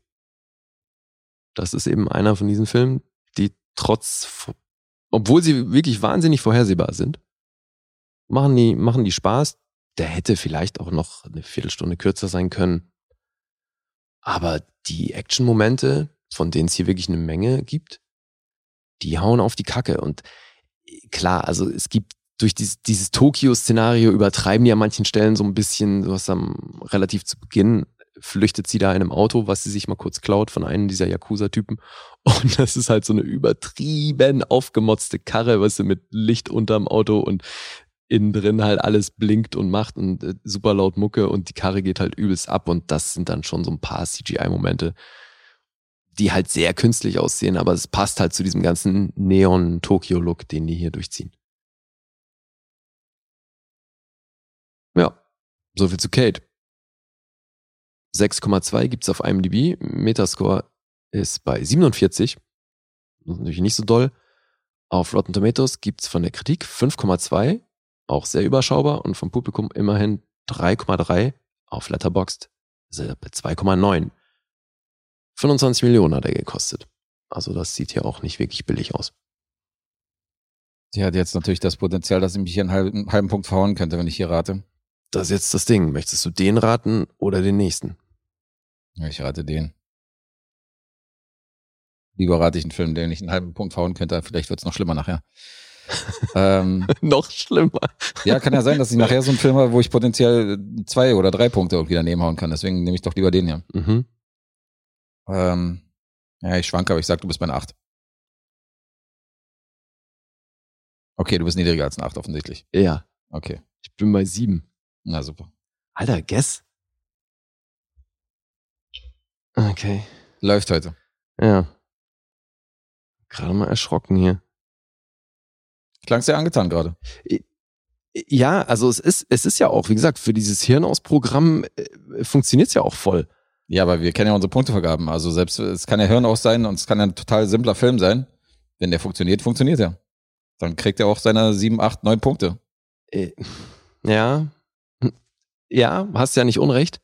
Das ist eben einer von diesen Filmen, die trotz, obwohl sie wirklich wahnsinnig vorhersehbar sind, machen die, machen die Spaß. Der hätte vielleicht auch noch eine Viertelstunde kürzer sein können. Aber die Action-Momente, von denen es hier wirklich eine Menge gibt, die hauen auf die Kacke. Und klar, also es gibt durch dieses, dieses Tokio-Szenario übertreiben die an manchen Stellen so ein bisschen, du hast am relativ zu Beginn flüchtet sie da in einem Auto, was sie sich mal kurz klaut von einem dieser Yakuza-Typen. Und das ist halt so eine übertrieben aufgemotzte Karre, weißt du, mit Licht unterm Auto und innen drin halt alles blinkt und macht und äh, super laut Mucke und die Karre geht halt übelst ab und das sind dann schon so ein paar CGI-Momente, die halt sehr künstlich aussehen, aber es passt halt zu diesem ganzen Neon-Tokio-Look, den die hier durchziehen. Ja, soviel zu Kate. 6,2 gibt's auf IMDb. Metascore ist bei 47. Das ist natürlich nicht so doll. Auf Rotten Tomatoes gibt's von der Kritik 5,2, auch sehr überschaubar und vom Publikum immerhin 3,3. Auf Letterboxd ist er bei 2,9. 25 Millionen hat er gekostet. Also das sieht ja auch nicht wirklich billig aus. Sie hat jetzt natürlich das Potenzial, dass ich mich hier einen halben, einen halben Punkt verhauen könnte, wenn ich hier rate. Das ist jetzt das Ding. Möchtest du den raten oder den nächsten? Ja, ich rate den. Lieber rate ich einen Film, den ich einen halben Punkt verhauen könnte. Vielleicht wird's noch schlimmer nachher. ähm, Noch schlimmer. ja, kann ja sein, dass ich nachher so einen Film habe, wo ich potenziell zwei oder drei Punkte irgendwie daneben hauen kann. Deswegen nehme ich doch lieber den hier. Mhm. Ähm, ja, ich schwanke, aber ich sag, du bist bei einer 8. Okay, du bist niedriger als eine 8 offensichtlich. Ja, Okay, ich bin bei sieben. na super. Alter, guess? Okay. Läuft heute. Ja. Gerade mal erschrocken hier. Klang sehr angetan gerade. Ja, also es ist, es ist ja auch, wie gesagt, für dieses Hirnausprogramm äh, funktioniert es ja auch voll. Ja, aber wir kennen ja unsere Punktevergaben. Also selbst, es kann ja Hirn aus sein und es kann ja ein total simpler Film sein. Wenn der funktioniert, funktioniert er. Dann kriegt er auch seine sieben, acht, neun Punkte. Äh, Ja. Ja, hast ja nicht unrecht.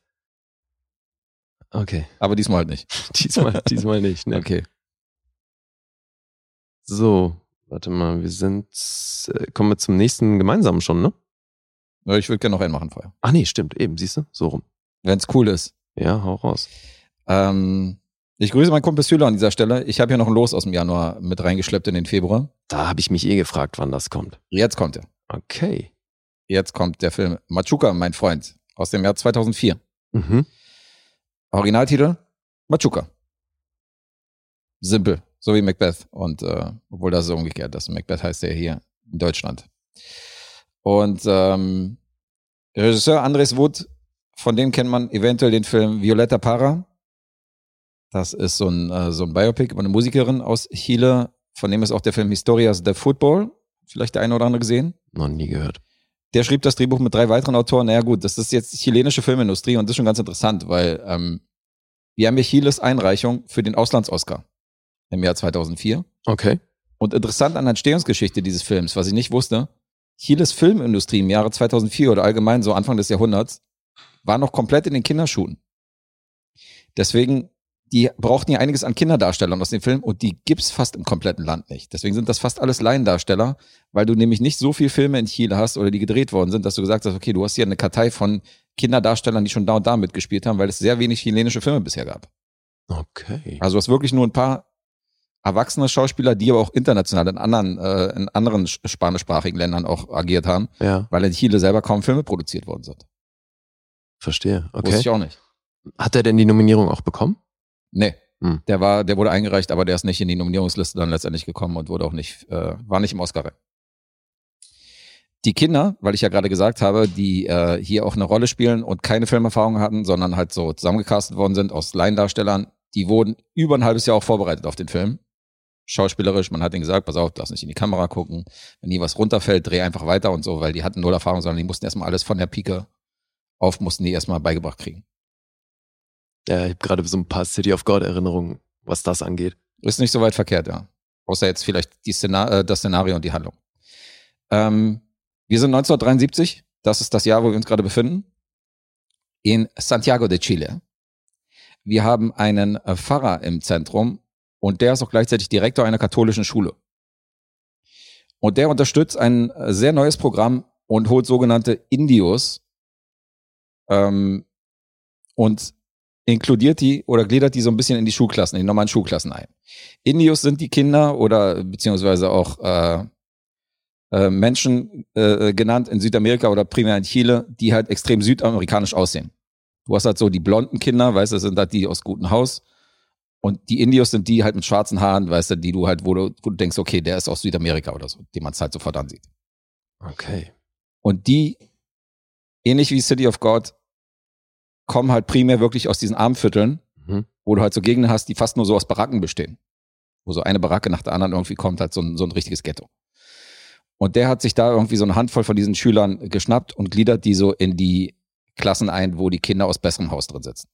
Okay. Aber diesmal halt nicht. Diesmal, diesmal nicht, ne? Okay. So, warte mal, wir sind, äh, kommen wir zum nächsten gemeinsamen schon, ne? Ja, Ich würde gerne noch einen machen vorher. Ach nee, stimmt, eben, siehst du? So rum. Wenn's cool ist. Ja, hau raus. Ähm, ich grüße meinen Kumpel Süler an dieser Stelle. Ich habe hier noch ein Los aus dem Januar mit reingeschleppt in den Februar. Da habe ich mich eh gefragt, wann das kommt. Jetzt kommt er. Okay. Jetzt kommt der Film Machuca, mein Freund, aus dem Jahr 2004. Mhm. Originaltitel Machuca. Simpel, so wie Macbeth. Und äh, obwohl das ist umgekehrt, das Macbeth heißt ja hier in Deutschland. Und ähm, Regisseur Andres Wood, von dem kennt man eventuell den Film Violetta Para. Das ist so ein, äh, so ein Biopic über eine Musikerin aus Chile. Von dem ist auch der Film Historias de Football. Vielleicht der eine oder andere gesehen. Noch nie gehört. Der schrieb das Drehbuch mit drei weiteren Autoren. Naja gut, das ist jetzt chilenische Filmindustrie und das ist schon ganz interessant, weil ähm, wir haben hier Chiles Einreichung für den Auslands-Oscar im Jahr 2004. Okay. Und interessant an der Entstehungsgeschichte dieses Films, was ich nicht wusste, Chiles Filmindustrie im Jahre 2004 oder allgemein so Anfang des Jahrhunderts war noch komplett in den Kinderschuhen. Deswegen, die brauchten ja einiges an Kinderdarstellern aus dem Film und die gibt's fast im kompletten Land nicht. Deswegen sind das fast alles Laiendarsteller, weil du nämlich nicht so viel Filme in Chile hast oder die gedreht worden sind, dass du gesagt hast, okay, du hast hier eine Kartei von Kinderdarstellern, die schon da und da mitgespielt haben, weil es sehr wenig chilenische Filme bisher gab. Okay. Also du hast wirklich nur ein paar erwachsene Schauspieler, die aber auch international in anderen, äh, in anderen spanischsprachigen Ländern auch agiert haben, Ja, weil in Chile selber kaum Filme produziert worden sind. verstehe. Wusste Okay. ich auch nicht. Hat er denn die Nominierung auch bekommen? Nee. Hm. Der war, der wurde eingereicht, aber der ist nicht in die Nominierungsliste dann letztendlich gekommen und wurde auch nicht, äh, war nicht im Oscar. Die Kinder, weil ich ja gerade gesagt habe, die äh, hier auch eine Rolle spielen und keine Filmerfahrung hatten, sondern halt so zusammengecastet worden sind aus Laiendarstellern, die wurden über ein halbes Jahr auch vorbereitet auf den Film. Schauspielerisch, man hat ihnen gesagt, pass auf, darfst nicht in die Kamera gucken. Wenn hier was runterfällt, dreh einfach weiter und so, weil die hatten null Erfahrung, sondern die mussten erstmal alles von der Pike auf, mussten die erstmal beigebracht kriegen. Ja, ich habe gerade so ein paar City of God Erinnerungen, was das angeht. Ist nicht so weit verkehrt, ja. Außer jetzt vielleicht die Szenar äh, das Szenario und die Handlung. Ähm, wir sind 1973, das ist das Jahr, wo wir uns gerade befinden, in Santiago de Chile. Wir haben einen äh, Pfarrer im Zentrum und der ist auch gleichzeitig Direktor einer katholischen Schule. Und der unterstützt ein äh, sehr neues Programm und holt sogenannte Indios ähm, und inkludiert die oder gliedert die so ein bisschen in die Schulklassen, in die normalen Schulklassen ein. Indios sind die Kinder oder beziehungsweise auch äh, äh, Menschen äh, genannt in Südamerika oder primär in Chile, die halt extrem südamerikanisch aussehen. Du hast halt so die blonden Kinder, weißt du, das sind halt die aus gutem Haus. Und die Indios sind die halt mit schwarzen Haaren, weißt du, die du halt, wo du, wo du denkst, okay, der ist aus Südamerika oder so, den man halt sofort ansieht. Okay. Und die, ähnlich wie City of God, kommen halt primär wirklich aus diesen Armvierteln, Mhm. wo du halt so Gegenden hast, die fast nur so aus Baracken bestehen. Wo so eine Baracke nach der anderen irgendwie kommt, halt so ein, so ein richtiges Ghetto. Und der hat sich da irgendwie so eine Handvoll von diesen Schülern geschnappt und gliedert die so in die Klassen ein, wo die Kinder aus besserem Haus drin sitzen.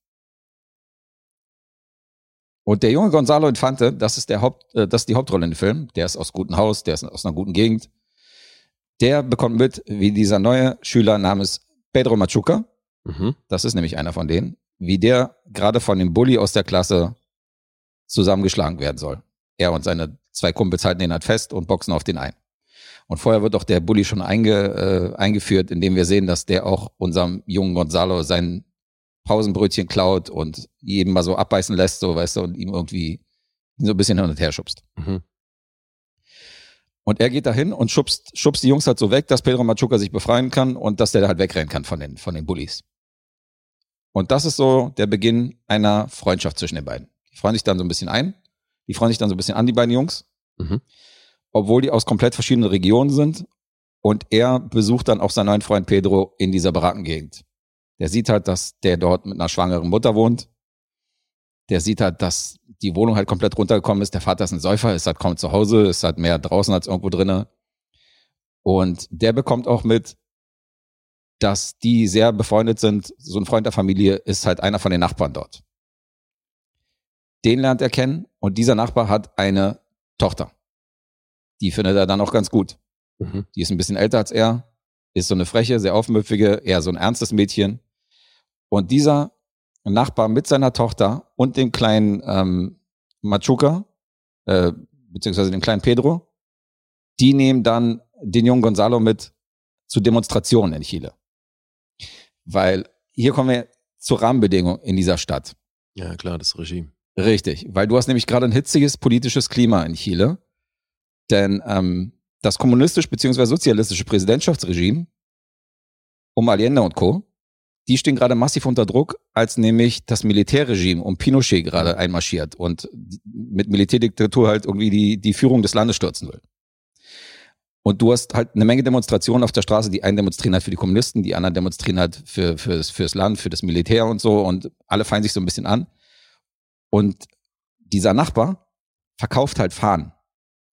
Und der junge Gonzalo Infante, das ist der Haupt, äh, das ist die Hauptrolle in dem Film. Der ist aus gutem Haus, der ist aus einer guten Gegend. Der bekommt mit, wie dieser neue Schüler namens Pedro Machuca, Mhm. das ist nämlich einer von denen, wie der gerade von dem Bully aus der Klasse zusammengeschlagen werden soll. Er und seine zwei Kumpels halten ihn halt fest und boxen auf den ein. Und vorher wird auch der Bully schon einge, äh, eingeführt, indem wir sehen, dass der auch unserem jungen Gonzalo sein Pausenbrötchen klaut und jedem mal so abbeißen lässt, so weißt du, und ihm irgendwie so ein bisschen hin und her schubst. Mhm. Und er geht dahin und schubst, schubst die Jungs halt so weg, dass Pedro Machuca sich befreien kann und dass der halt wegrennen kann von den, von den Bullies. Und das ist so der Beginn einer Freundschaft zwischen den beiden. Die freuen sich dann so ein bisschen ein. Die freuen sich dann so ein bisschen an, die beiden Jungs. Mhm. Obwohl die aus komplett verschiedenen Regionen sind. Und er besucht dann auch seinen neuen Freund Pedro in dieser Barackengegend. Der sieht halt, dass der dort mit einer schwangeren Mutter wohnt. Der sieht halt, dass die Wohnung halt komplett runtergekommen ist. Der Vater ist ein Säufer, ist halt kaum zu Hause, ist halt mehr draußen als irgendwo drinne. Und der bekommt auch mit, dass die sehr befreundet sind. So ein Freund der Familie ist halt einer von den Nachbarn dort. Den lernt er kennen und dieser Nachbar hat eine Tochter. Die findet er dann auch ganz gut. Mhm. Die ist ein bisschen älter als er, ist so eine freche, sehr aufmüpfige, eher so ein ernstes Mädchen. Und dieser Nachbar mit seiner Tochter und dem kleinen ähm, Machuca, äh, beziehungsweise dem kleinen Pedro, die nehmen dann den jungen Gonzalo mit zu Demonstrationen in Chile. Weil hier kommen wir zur Rahmenbedingung in dieser Stadt. Ja, klar, das Regime. Richtig, weil du hast nämlich gerade ein hitziges politisches Klima in Chile. Denn ähm, das kommunistisch bzw. sozialistische Präsidentschaftsregime um Allende und Co., die stehen gerade massiv unter Druck, als nämlich das Militärregime um Pinochet gerade einmarschiert und mit Militärdiktatur halt irgendwie die, die Führung des Landes stürzen will. Und du hast halt eine Menge Demonstrationen auf der Straße, die einen demonstrieren halt für die Kommunisten, die anderen demonstrieren halt für, fürs, fürs Land, für das Militär und so und alle feiern sich so ein bisschen an. Und dieser Nachbar verkauft halt Fahnen.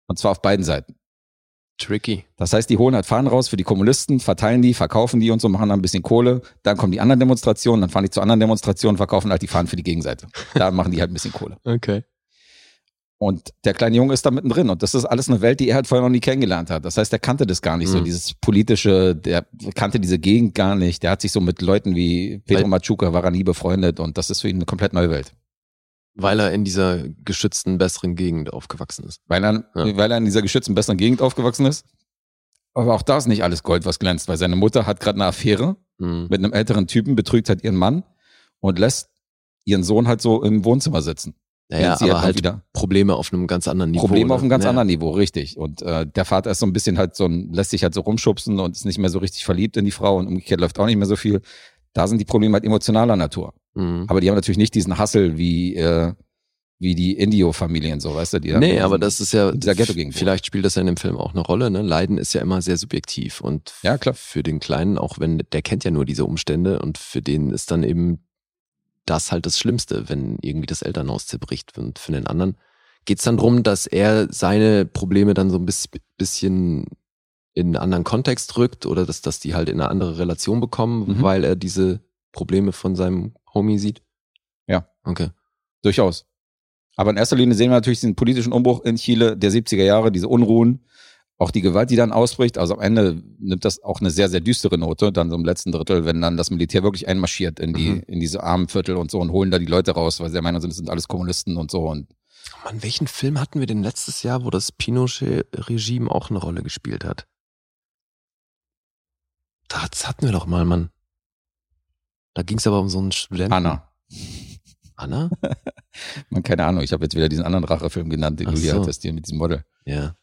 Und zwar auf beiden Seiten. Tricky. Das heißt, die holen halt Fahnen raus für die Kommunisten, verteilen die, verkaufen die und so, machen dann ein bisschen Kohle. Dann kommen die anderen Demonstrationen, dann fahren die zu anderen Demonstrationen, verkaufen halt die Fahnen für die Gegenseite. Da machen die halt ein bisschen Kohle. Okay. Und der kleine Junge ist da mittendrin. Und das ist alles eine Welt, die er halt vorher noch nie kennengelernt hat. Das heißt, er kannte das gar nicht so, Mhm. dieses politische, der kannte diese Gegend gar nicht. Der hat sich so mit Leuten wie Pedro Machuca war er nie befreundet und das ist für ihn eine komplett neue Welt. Weil er in dieser geschützten, besseren Gegend aufgewachsen ist. Weil er, Ja. weil er in dieser geschützten, besseren Gegend aufgewachsen ist. Aber auch da ist nicht alles Gold, was glänzt, weil seine Mutter hat gerade eine Affäre Mhm. mit einem älteren Typen, betrügt halt ihren Mann und lässt ihren Sohn halt so im Wohnzimmer sitzen. Naja, sie aber halt wieder- Probleme auf einem ganz anderen Niveau. Probleme ne? auf einem ganz Ja. anderen Niveau, richtig. Und äh, der Vater ist so ein bisschen halt so ein, lässt sich halt so rumschubsen und ist nicht mehr so richtig verliebt in die Frau und umgekehrt läuft auch nicht mehr so viel. Da sind die Probleme halt emotionaler Natur. Mhm. Aber die haben natürlich nicht diesen Hassel wie, äh, wie die Indio-Familien, so, weißt du? Die Nee, aber das ist ja, dieser wohnen. vielleicht spielt das ja in dem Film auch eine Rolle, ne? Leiden ist ja immer sehr subjektiv und Ja, klar. für den Kleinen, auch wenn, der kennt ja nur diese Umstände und für den ist dann eben das halt das Schlimmste, wenn irgendwie das Elternhaus zerbricht und für den anderen geht's dann drum, dass er seine Probleme dann so ein bis- bisschen in einen anderen Kontext rückt oder dass, dass die halt in eine andere Relation bekommen, Mhm. weil er diese Probleme von seinem Homie sieht? Ja. Okay. Durchaus. Aber in erster Linie sehen wir natürlich den politischen Umbruch in Chile der 70er Jahre, diese Unruhen, auch die Gewalt, die dann ausbricht. Also am Ende nimmt das auch eine sehr, sehr düstere Note, dann so im letzten Drittel, wenn dann das Militär wirklich einmarschiert in die, Mhm. in diese armen Viertel und so und holen da die Leute raus, weil sie der Meinung sind, das sind alles Kommunisten und so. Und Mann, welchen Film hatten wir denn letztes Jahr, wo das Pinochet-Regime auch eine Rolle gespielt hat? Das hatten wir doch mal, Mann. Da ging es aber um so einen Studenten. Anna. Anna? Man, keine Ahnung, ich habe jetzt wieder diesen anderen Rachefilm genannt, den Ach du hier so. hattest, mit diesem Model. Ja.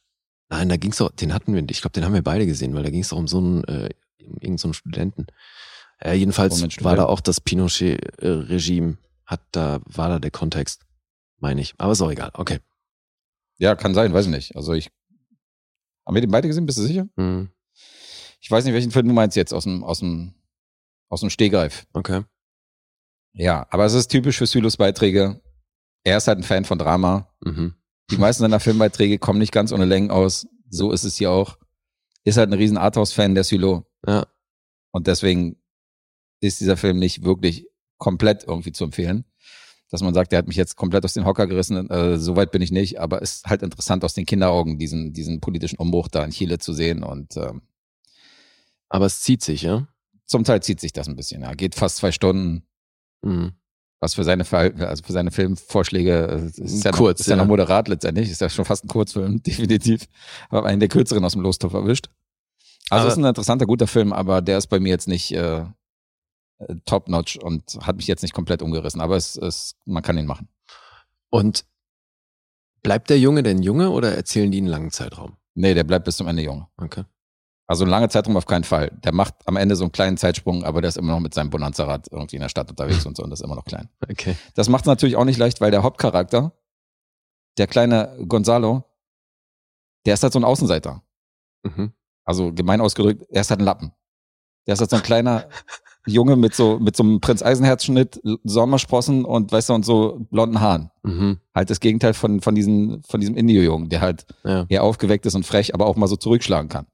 Nein, da ging es doch, den hatten wir, ich glaube, den haben wir beide gesehen, weil da ging es doch um so einen, äh, um irgendeinen so Studenten. Äh, jedenfalls einen war da auch das Pinochet-Regime, hat da, war da der Kontext, meine ich. Aber ist auch egal, okay. Ja, kann sein, weiß ich nicht. Also ich. Haben wir den beide gesehen, bist du sicher? Hm, Ich weiß nicht, welchen Film du meinst jetzt aus dem, aus dem, aus dem Stehgreif. okay. Ja, aber es ist typisch für Sylos Beiträge. Er ist halt ein Fan von Drama. Mhm. Die meisten seiner Filmbeiträge kommen nicht ganz ohne Längen aus. So ist es hier auch. Ist halt ein riesen Arthouse-Fan der Sylo. Ja. Und deswegen ist dieser Film nicht wirklich komplett irgendwie zu empfehlen. Dass man sagt, der hat mich jetzt komplett aus den Hocker gerissen. Äh, so weit bin ich nicht. Aber ist halt interessant aus den Kinderaugen, diesen, diesen politischen Umbruch da in Chile zu sehen. Und ähm, Aber es zieht sich, ja? Zum Teil zieht sich das ein bisschen. Ja. Geht fast zwei Stunden. Mhm. Was für seine, Verhal- also für seine Filmvorschläge äh, ist ja, Kurz, noch, ist ja. ja. noch moderat letztendlich. Ist ja schon fast ein Kurzfilm, definitiv. Aber einen der kürzeren aus dem Lostopf erwischt. Also Aber- ist ein interessanter, guter Film, aber der ist bei mir jetzt nicht äh, äh, top-notch und hat mich jetzt nicht komplett umgerissen. Aber es, es, man kann ihn machen. Und bleibt der Junge denn Junge oder erzählen die einen langen Zeitraum? Nee, der bleibt bis zum Ende jung. Okay. Also ein langer Zeitraum auf keinen Fall. Der macht am Ende so einen kleinen Zeitsprung, aber der ist immer noch mit seinem Bonanza-Rad irgendwie in der Stadt unterwegs und so und das ist immer noch klein. Okay. Das macht es natürlich auch nicht leicht, weil der Hauptcharakter, der kleine Gonzalo, der ist halt so ein Außenseiter. Mhm. Also gemein ausgedrückt, er ist halt ein Lappen. Der ist halt so ein kleiner Junge mit so, mit so einem Prinz Eisenherz-Schnitt, Sommersprossen und weißt du, und so blonden Haaren. Mhm. Halt das Gegenteil von, von, diesen, von diesem Indio-Jungen, der halt Ja. eher aufgeweckt ist und frech, aber auch mal so zurückschlagen kann.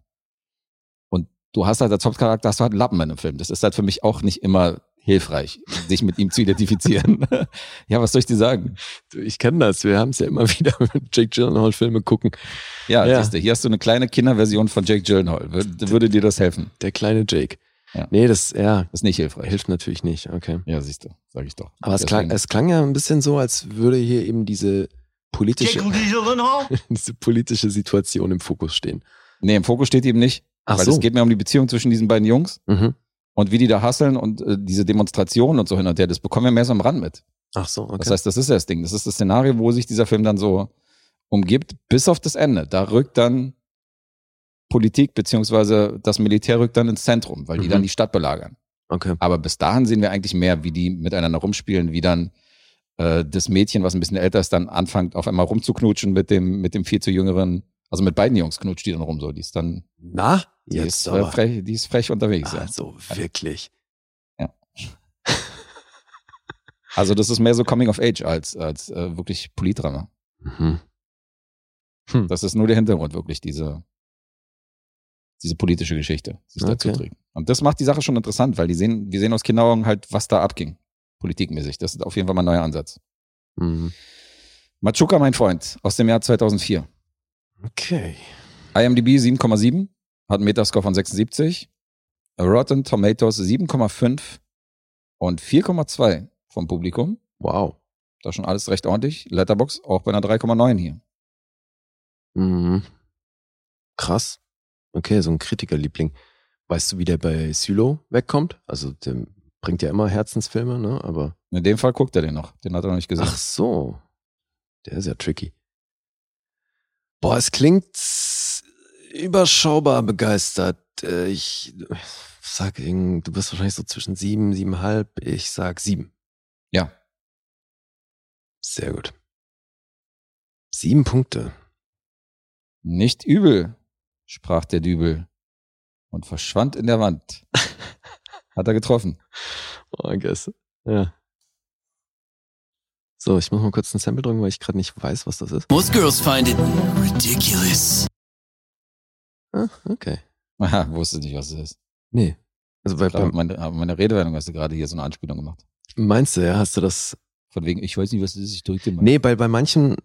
Du hast halt als Hauptcharakter hast du halt einen Lappen in einem Film. Das ist halt für mich auch nicht immer hilfreich, sich mit ihm zu identifizieren. ja, was soll ich dir sagen? Du, Ich kenne das. Wir haben es ja immer wieder mit Jake Gyllenhaal Filme gucken. Ja, Ja. siehst du, hier hast du eine kleine Kinderversion von Jake Gyllenhaal. Würde, würde dir das helfen? Der kleine Jake. Ja. Nee, das, ja, ist nicht hilfreich. hilft natürlich nicht. Okay. Ja, siehst du, sag ich doch. Aber es klang, es klang ja ein bisschen so, als würde hier eben diese politische, diese politische Situation im Fokus stehen. nee, im Fokus steht eben nicht. Ach weil so. es geht mir um die Beziehung zwischen diesen beiden Jungs Mhm. und wie die da hasseln und äh, diese Demonstrationen und so hin und her. Das bekommen wir mehr so am Rand mit. Ach so, okay. Das heißt, das ist ja das Ding. Das ist das Szenario, wo sich dieser Film dann so umgibt, bis auf das Ende. Da rückt dann Politik beziehungsweise das Militär rückt dann ins Zentrum, weil die Mhm. dann die Stadt belagern. okay. Aber bis dahin sehen wir eigentlich mehr, wie die miteinander rumspielen, wie dann äh, das Mädchen, was ein bisschen älter ist, dann anfängt auf einmal rumzuknutschen mit dem, mit dem viel zu jüngeren, also mit beiden Jungs knutscht die dann rum so. Die ist dann, Na, die jetzt ist, äh, frech, die ist frech unterwegs. ja. Also wirklich. Also das ist mehr so Coming of Age als, als äh, wirklich Politdrama. Mhm. Das ist nur der Hintergrund, wirklich, diese, diese politische Geschichte, die es dazu Okay. trägt. Und das macht die Sache schon interessant, weil die sehen, wir sehen aus Kinderaugen halt, was da abging, politikmäßig. Das ist auf jeden Fall mal ein neuer Ansatz. Mhm. Machuca, mein Freund, aus dem Jahr 2004. Okay. IMDb 7,7, hat einen Metascore von 76. Rotten Tomatoes 7,5 und 4,2 vom Publikum. Wow. Das ist schon alles recht ordentlich. Letterbox auch bei einer 3,9 hier. Mhm. Krass. Okay, so ein Kritikerliebling. Weißt du, wie der bei Sylo wegkommt? Also, der bringt ja immer Herzensfilme, ne? Aber. In dem Fall guckt er den noch. Den hat er noch nicht gesehen. Ach so. Der ist ja tricky. Boah, es klingt überschaubar begeistert. Äh, Ich sag, irgend- du bist wahrscheinlich so zwischen sieben, siebenhalb. Ich sag sieben. Ja. Sehr gut. Sieben Punkte. Nicht übel, sprach der Dübel und verschwand in der Wand. Hat er getroffen. Oh, I guess. Ja. So, ich muss mal kurz ein Sample drücken, weil ich gerade nicht weiß, was das ist. Most girls find it ridiculous. Ah, okay. Aha, wusste nicht, was es ist. Nee. Also bei, glaube, bei, meine, meine Redewendung hast du gerade hier so eine Anspielung gemacht. meinst du, ja, hast du das? Von wegen, ich weiß nicht, was es ist, ich drücke mal. Nee, bei, bei manchen,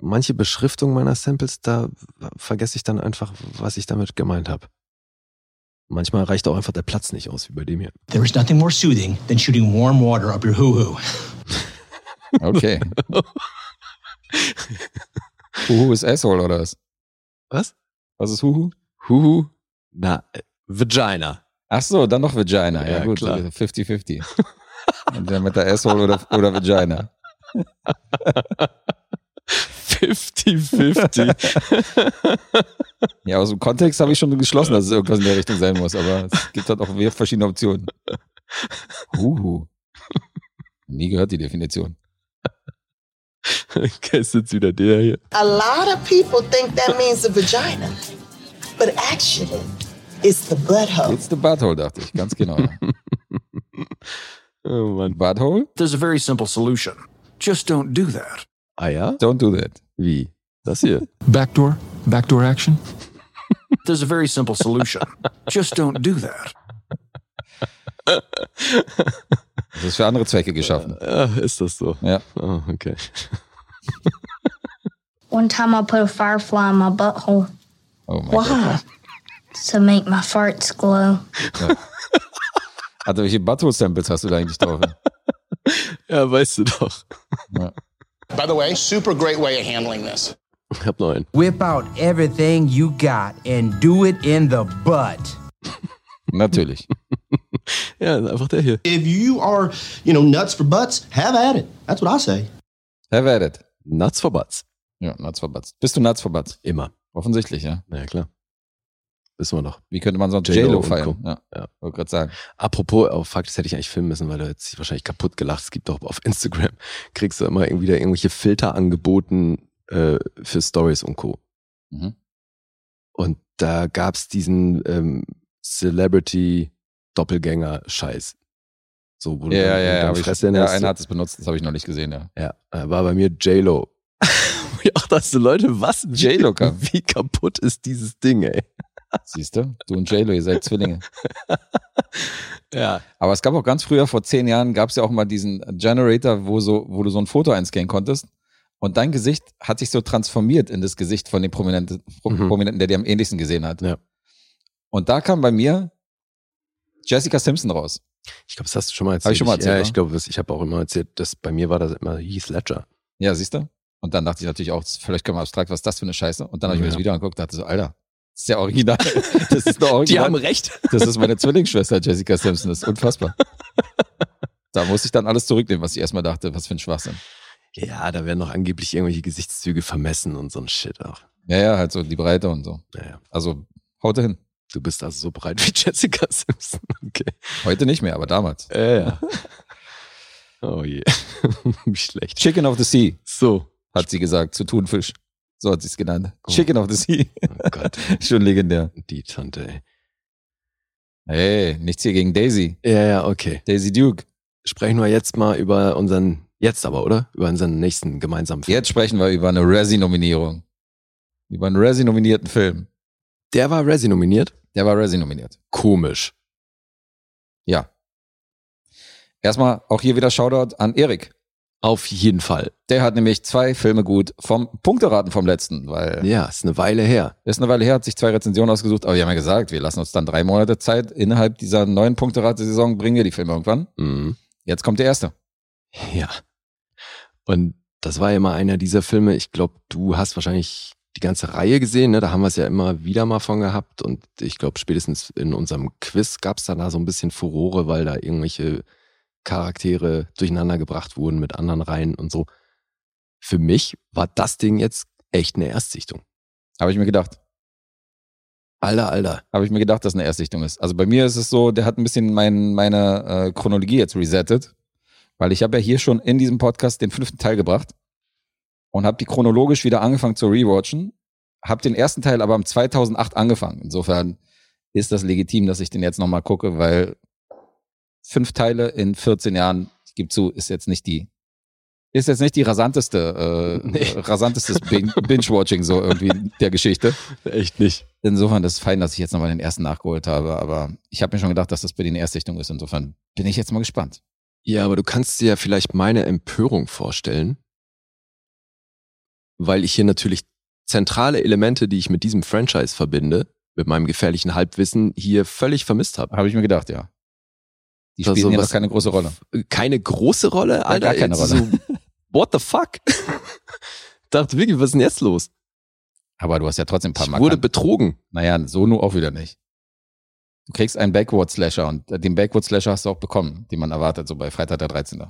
manche Beschriftung meiner Samples, da vergesse ich dann einfach, was ich damit gemeint habe. Manchmal reicht auch einfach der Platz nicht aus, wie bei dem hier. There is nothing more soothing than shooting warm water up your hoo-hoo. Okay. Huhu ist Asshole oder was? Was? Was ist Huhu? Huhu. Na, äh, Vagina. Ach so, dann noch Vagina. Ja, Ja, gut, klar. 50-50. Entweder mit der Asshole oder, oder Vagina. 50-50. Ja, aus dem Kontext habe ich schon geschlossen, dass es irgendwas in der Richtung sein muss, aber es gibt halt auch verschiedene Optionen. Huhu. Nie gehört die Definition. okay, ist jetzt wieder der hier. A lot of people think that means a vagina, but actually, it's the butthole. It's the Butthole, dachte ich, ganz genau. Oh Mann. Butthole? There's a very simple solution. Just don't do that. Ah ja? Don't do that. Wie? Das hier. Backdoor? Backdoor action? There's a very simple solution. Just don't do that. Das ist für andere Zwecke geschaffen. Ja, ist das so? Ja. Oh, okay. One time I put a firefly in my butthole Oh mein Gott. Why? to make my farts glow. Also, welche Butthole-Samples hast du da eigentlich drauf? Ja, weißt du doch. By the way, super great way of handling this. Ich hab noch einen. Whip out everything you got and do it in the butt. Natürlich. Ja, einfach der hier. If you are, you know, nuts for butts, have at it. That's what I say. Have at it. Nuts for Butts. Ja, Nuts for Butts. Bist du Nuts for Butts? Immer. Offensichtlich, ja. Na ja, klar. Wissen wir noch. Wie könnte man sonst J-Lo feiern? Ja, Ja. wollte gerade sagen. Apropos, auf Fakt, das hätte ich eigentlich filmen müssen, weil du jetzt wahrscheinlich kaputt gelacht. Es gibt doch auf Instagram, kriegst du immer irgendwie da irgendwelche Filter angeboten äh, für Stories und Co. Mhm. Und da gab's diesen ähm, Celebrity-Doppelgänger-Scheiß. So, wo du Ja, dann- ja, ja. ich- Fresse Ja, einer hat es benutzt, das habe ich noch nicht gesehen, ja. Ja, äh, war bei mir J-Lo. Auch dachte, Leute, was? Wie- J-Lo kam. Wie kaputt ist dieses Ding, ey? Siehst du? Du und J-Lo, ihr seid Zwillinge. Ja. Aber es gab auch ganz früher, vor zehn Jahren, gab es ja auch mal diesen Generator, wo, so, wo du so ein Foto einscannen konntest. Und dein Gesicht hat sich so transformiert in das Gesicht von dem Prominenten, Pro Mhm. Prominenten der dir am ähnlichsten gesehen hat. Ja. Und da kam bei mir Jessica Simpson raus. Ich glaube, das hast du schon mal erzählt. Hab ich schon mal erzählt, Ja, oder? ich glaube, ich habe auch immer erzählt, dass bei mir war das immer Heath Ledger. Ja, siehst du? Und dann dachte ich natürlich auch, vielleicht können wir abstrakt, was ist das für eine Scheiße? Und dann habe ich mir Ja. das Video angeguckt und dachte so, Alter, das ist ja original. Das ist eine original. recht. Das ist meine Zwillingsschwester Jessica Simpson. Das ist unfassbar. Da muss ich dann alles zurücknehmen, was ich erstmal dachte, was für ein Schwachsinn. Ja, da werden noch angeblich irgendwelche Gesichtszüge vermessen und so ein Shit auch. Ja, ja, halt so die Breite und so. Naja, Also haut hin. du bist also so breit wie Jessica Simpson. Okay. Heute nicht mehr, aber damals. Ja, ja. Oh je. Wie schlecht. Chicken of the Sea, So. Hat sie gesagt, zu Thunfisch. So hat sie es genannt. Oh. Chicken of the Sea. Oh Gott, Schon legendär. die Tante, ey. Hey, nichts hier gegen Daisy. Ja, ja, okay. Daisy Duke. Sprechen wir jetzt mal über unseren, jetzt aber, oder? Über unseren nächsten gemeinsamen Film. Jetzt sprechen wir über eine Razzie-Nominierung. Über einen Razzie-nominierten Film. Der war Razzie nominiert. Der war Razzie nominiert. Komisch. Ja. Erstmal auch hier wieder Shoutout an Erik. Auf jeden Fall. Der hat nämlich zwei Filme gut vom Punkteraten vom letzten, weil Ja, ist eine Weile her. ist eine Weile her, hat sich zwei Rezensionen ausgesucht, aber wir haben ja gesagt, wir lassen uns dann drei Monate Zeit. Innerhalb dieser neuen Punkterate-Saison bringen wir die Filme irgendwann. Mhm. Jetzt kommt der erste. Ja. Und das war ja immer einer dieser Filme, ich glaube, du hast wahrscheinlich die ganze Reihe gesehen, ne? da haben wir es ja immer wieder mal von gehabt und ich glaube, spätestens in unserem Quiz gab es dann da so ein bisschen Furore, weil da irgendwelche Charaktere durcheinander gebracht wurden mit anderen Reihen und so. für mich war das Ding jetzt echt eine Erstsichtung. Habe ich mir gedacht. Alter, Alter. Habe ich mir gedacht, dass eine Erstsichtung ist. Also bei mir ist es so, der hat ein bisschen mein, meine äh, Chronologie jetzt resettet, weil ich habe ja hier schon in diesem Podcast den fünften Teil gebracht und habe die chronologisch wieder angefangen zu rewatchen. Habe den ersten Teil aber im 2008 angefangen. Insofern ist das legitim, dass ich den jetzt nochmal gucke, weil fünf Teile in 14 Jahren, ich gebe zu, ist jetzt nicht die ist jetzt nicht die rasanteste, äh, Nee. rasantestes Bin- Binge-Watching so irgendwie der Geschichte. Echt nicht. Insofern ist es fein, dass ich jetzt nochmal den ersten nachgeholt habe, aber ich habe mir schon gedacht, dass das bei den Erstsichtung ist. Insofern bin ich jetzt mal gespannt. Ja, aber du kannst dir ja vielleicht meine Empörung vorstellen, weil ich hier natürlich zentrale Elemente, die ich mit diesem Franchise verbinde, mit meinem gefährlichen Halbwissen, hier völlig vermisst habe. Habe ich mir gedacht, ja. Die Also spielen was- noch keine große Rolle. Keine große Rolle, Alter. gar keine Rolle. So, what the fuck? Dachte wirklich, was ist denn jetzt los? Aber du hast ja trotzdem ein paar Ich Mal. wurde betrogen. Naja, so nur auch wieder nicht. Du kriegst einen Backward-Slasher und äh, den Backward-Slasher hast du auch bekommen, den man erwartet, so bei Freitag der 13.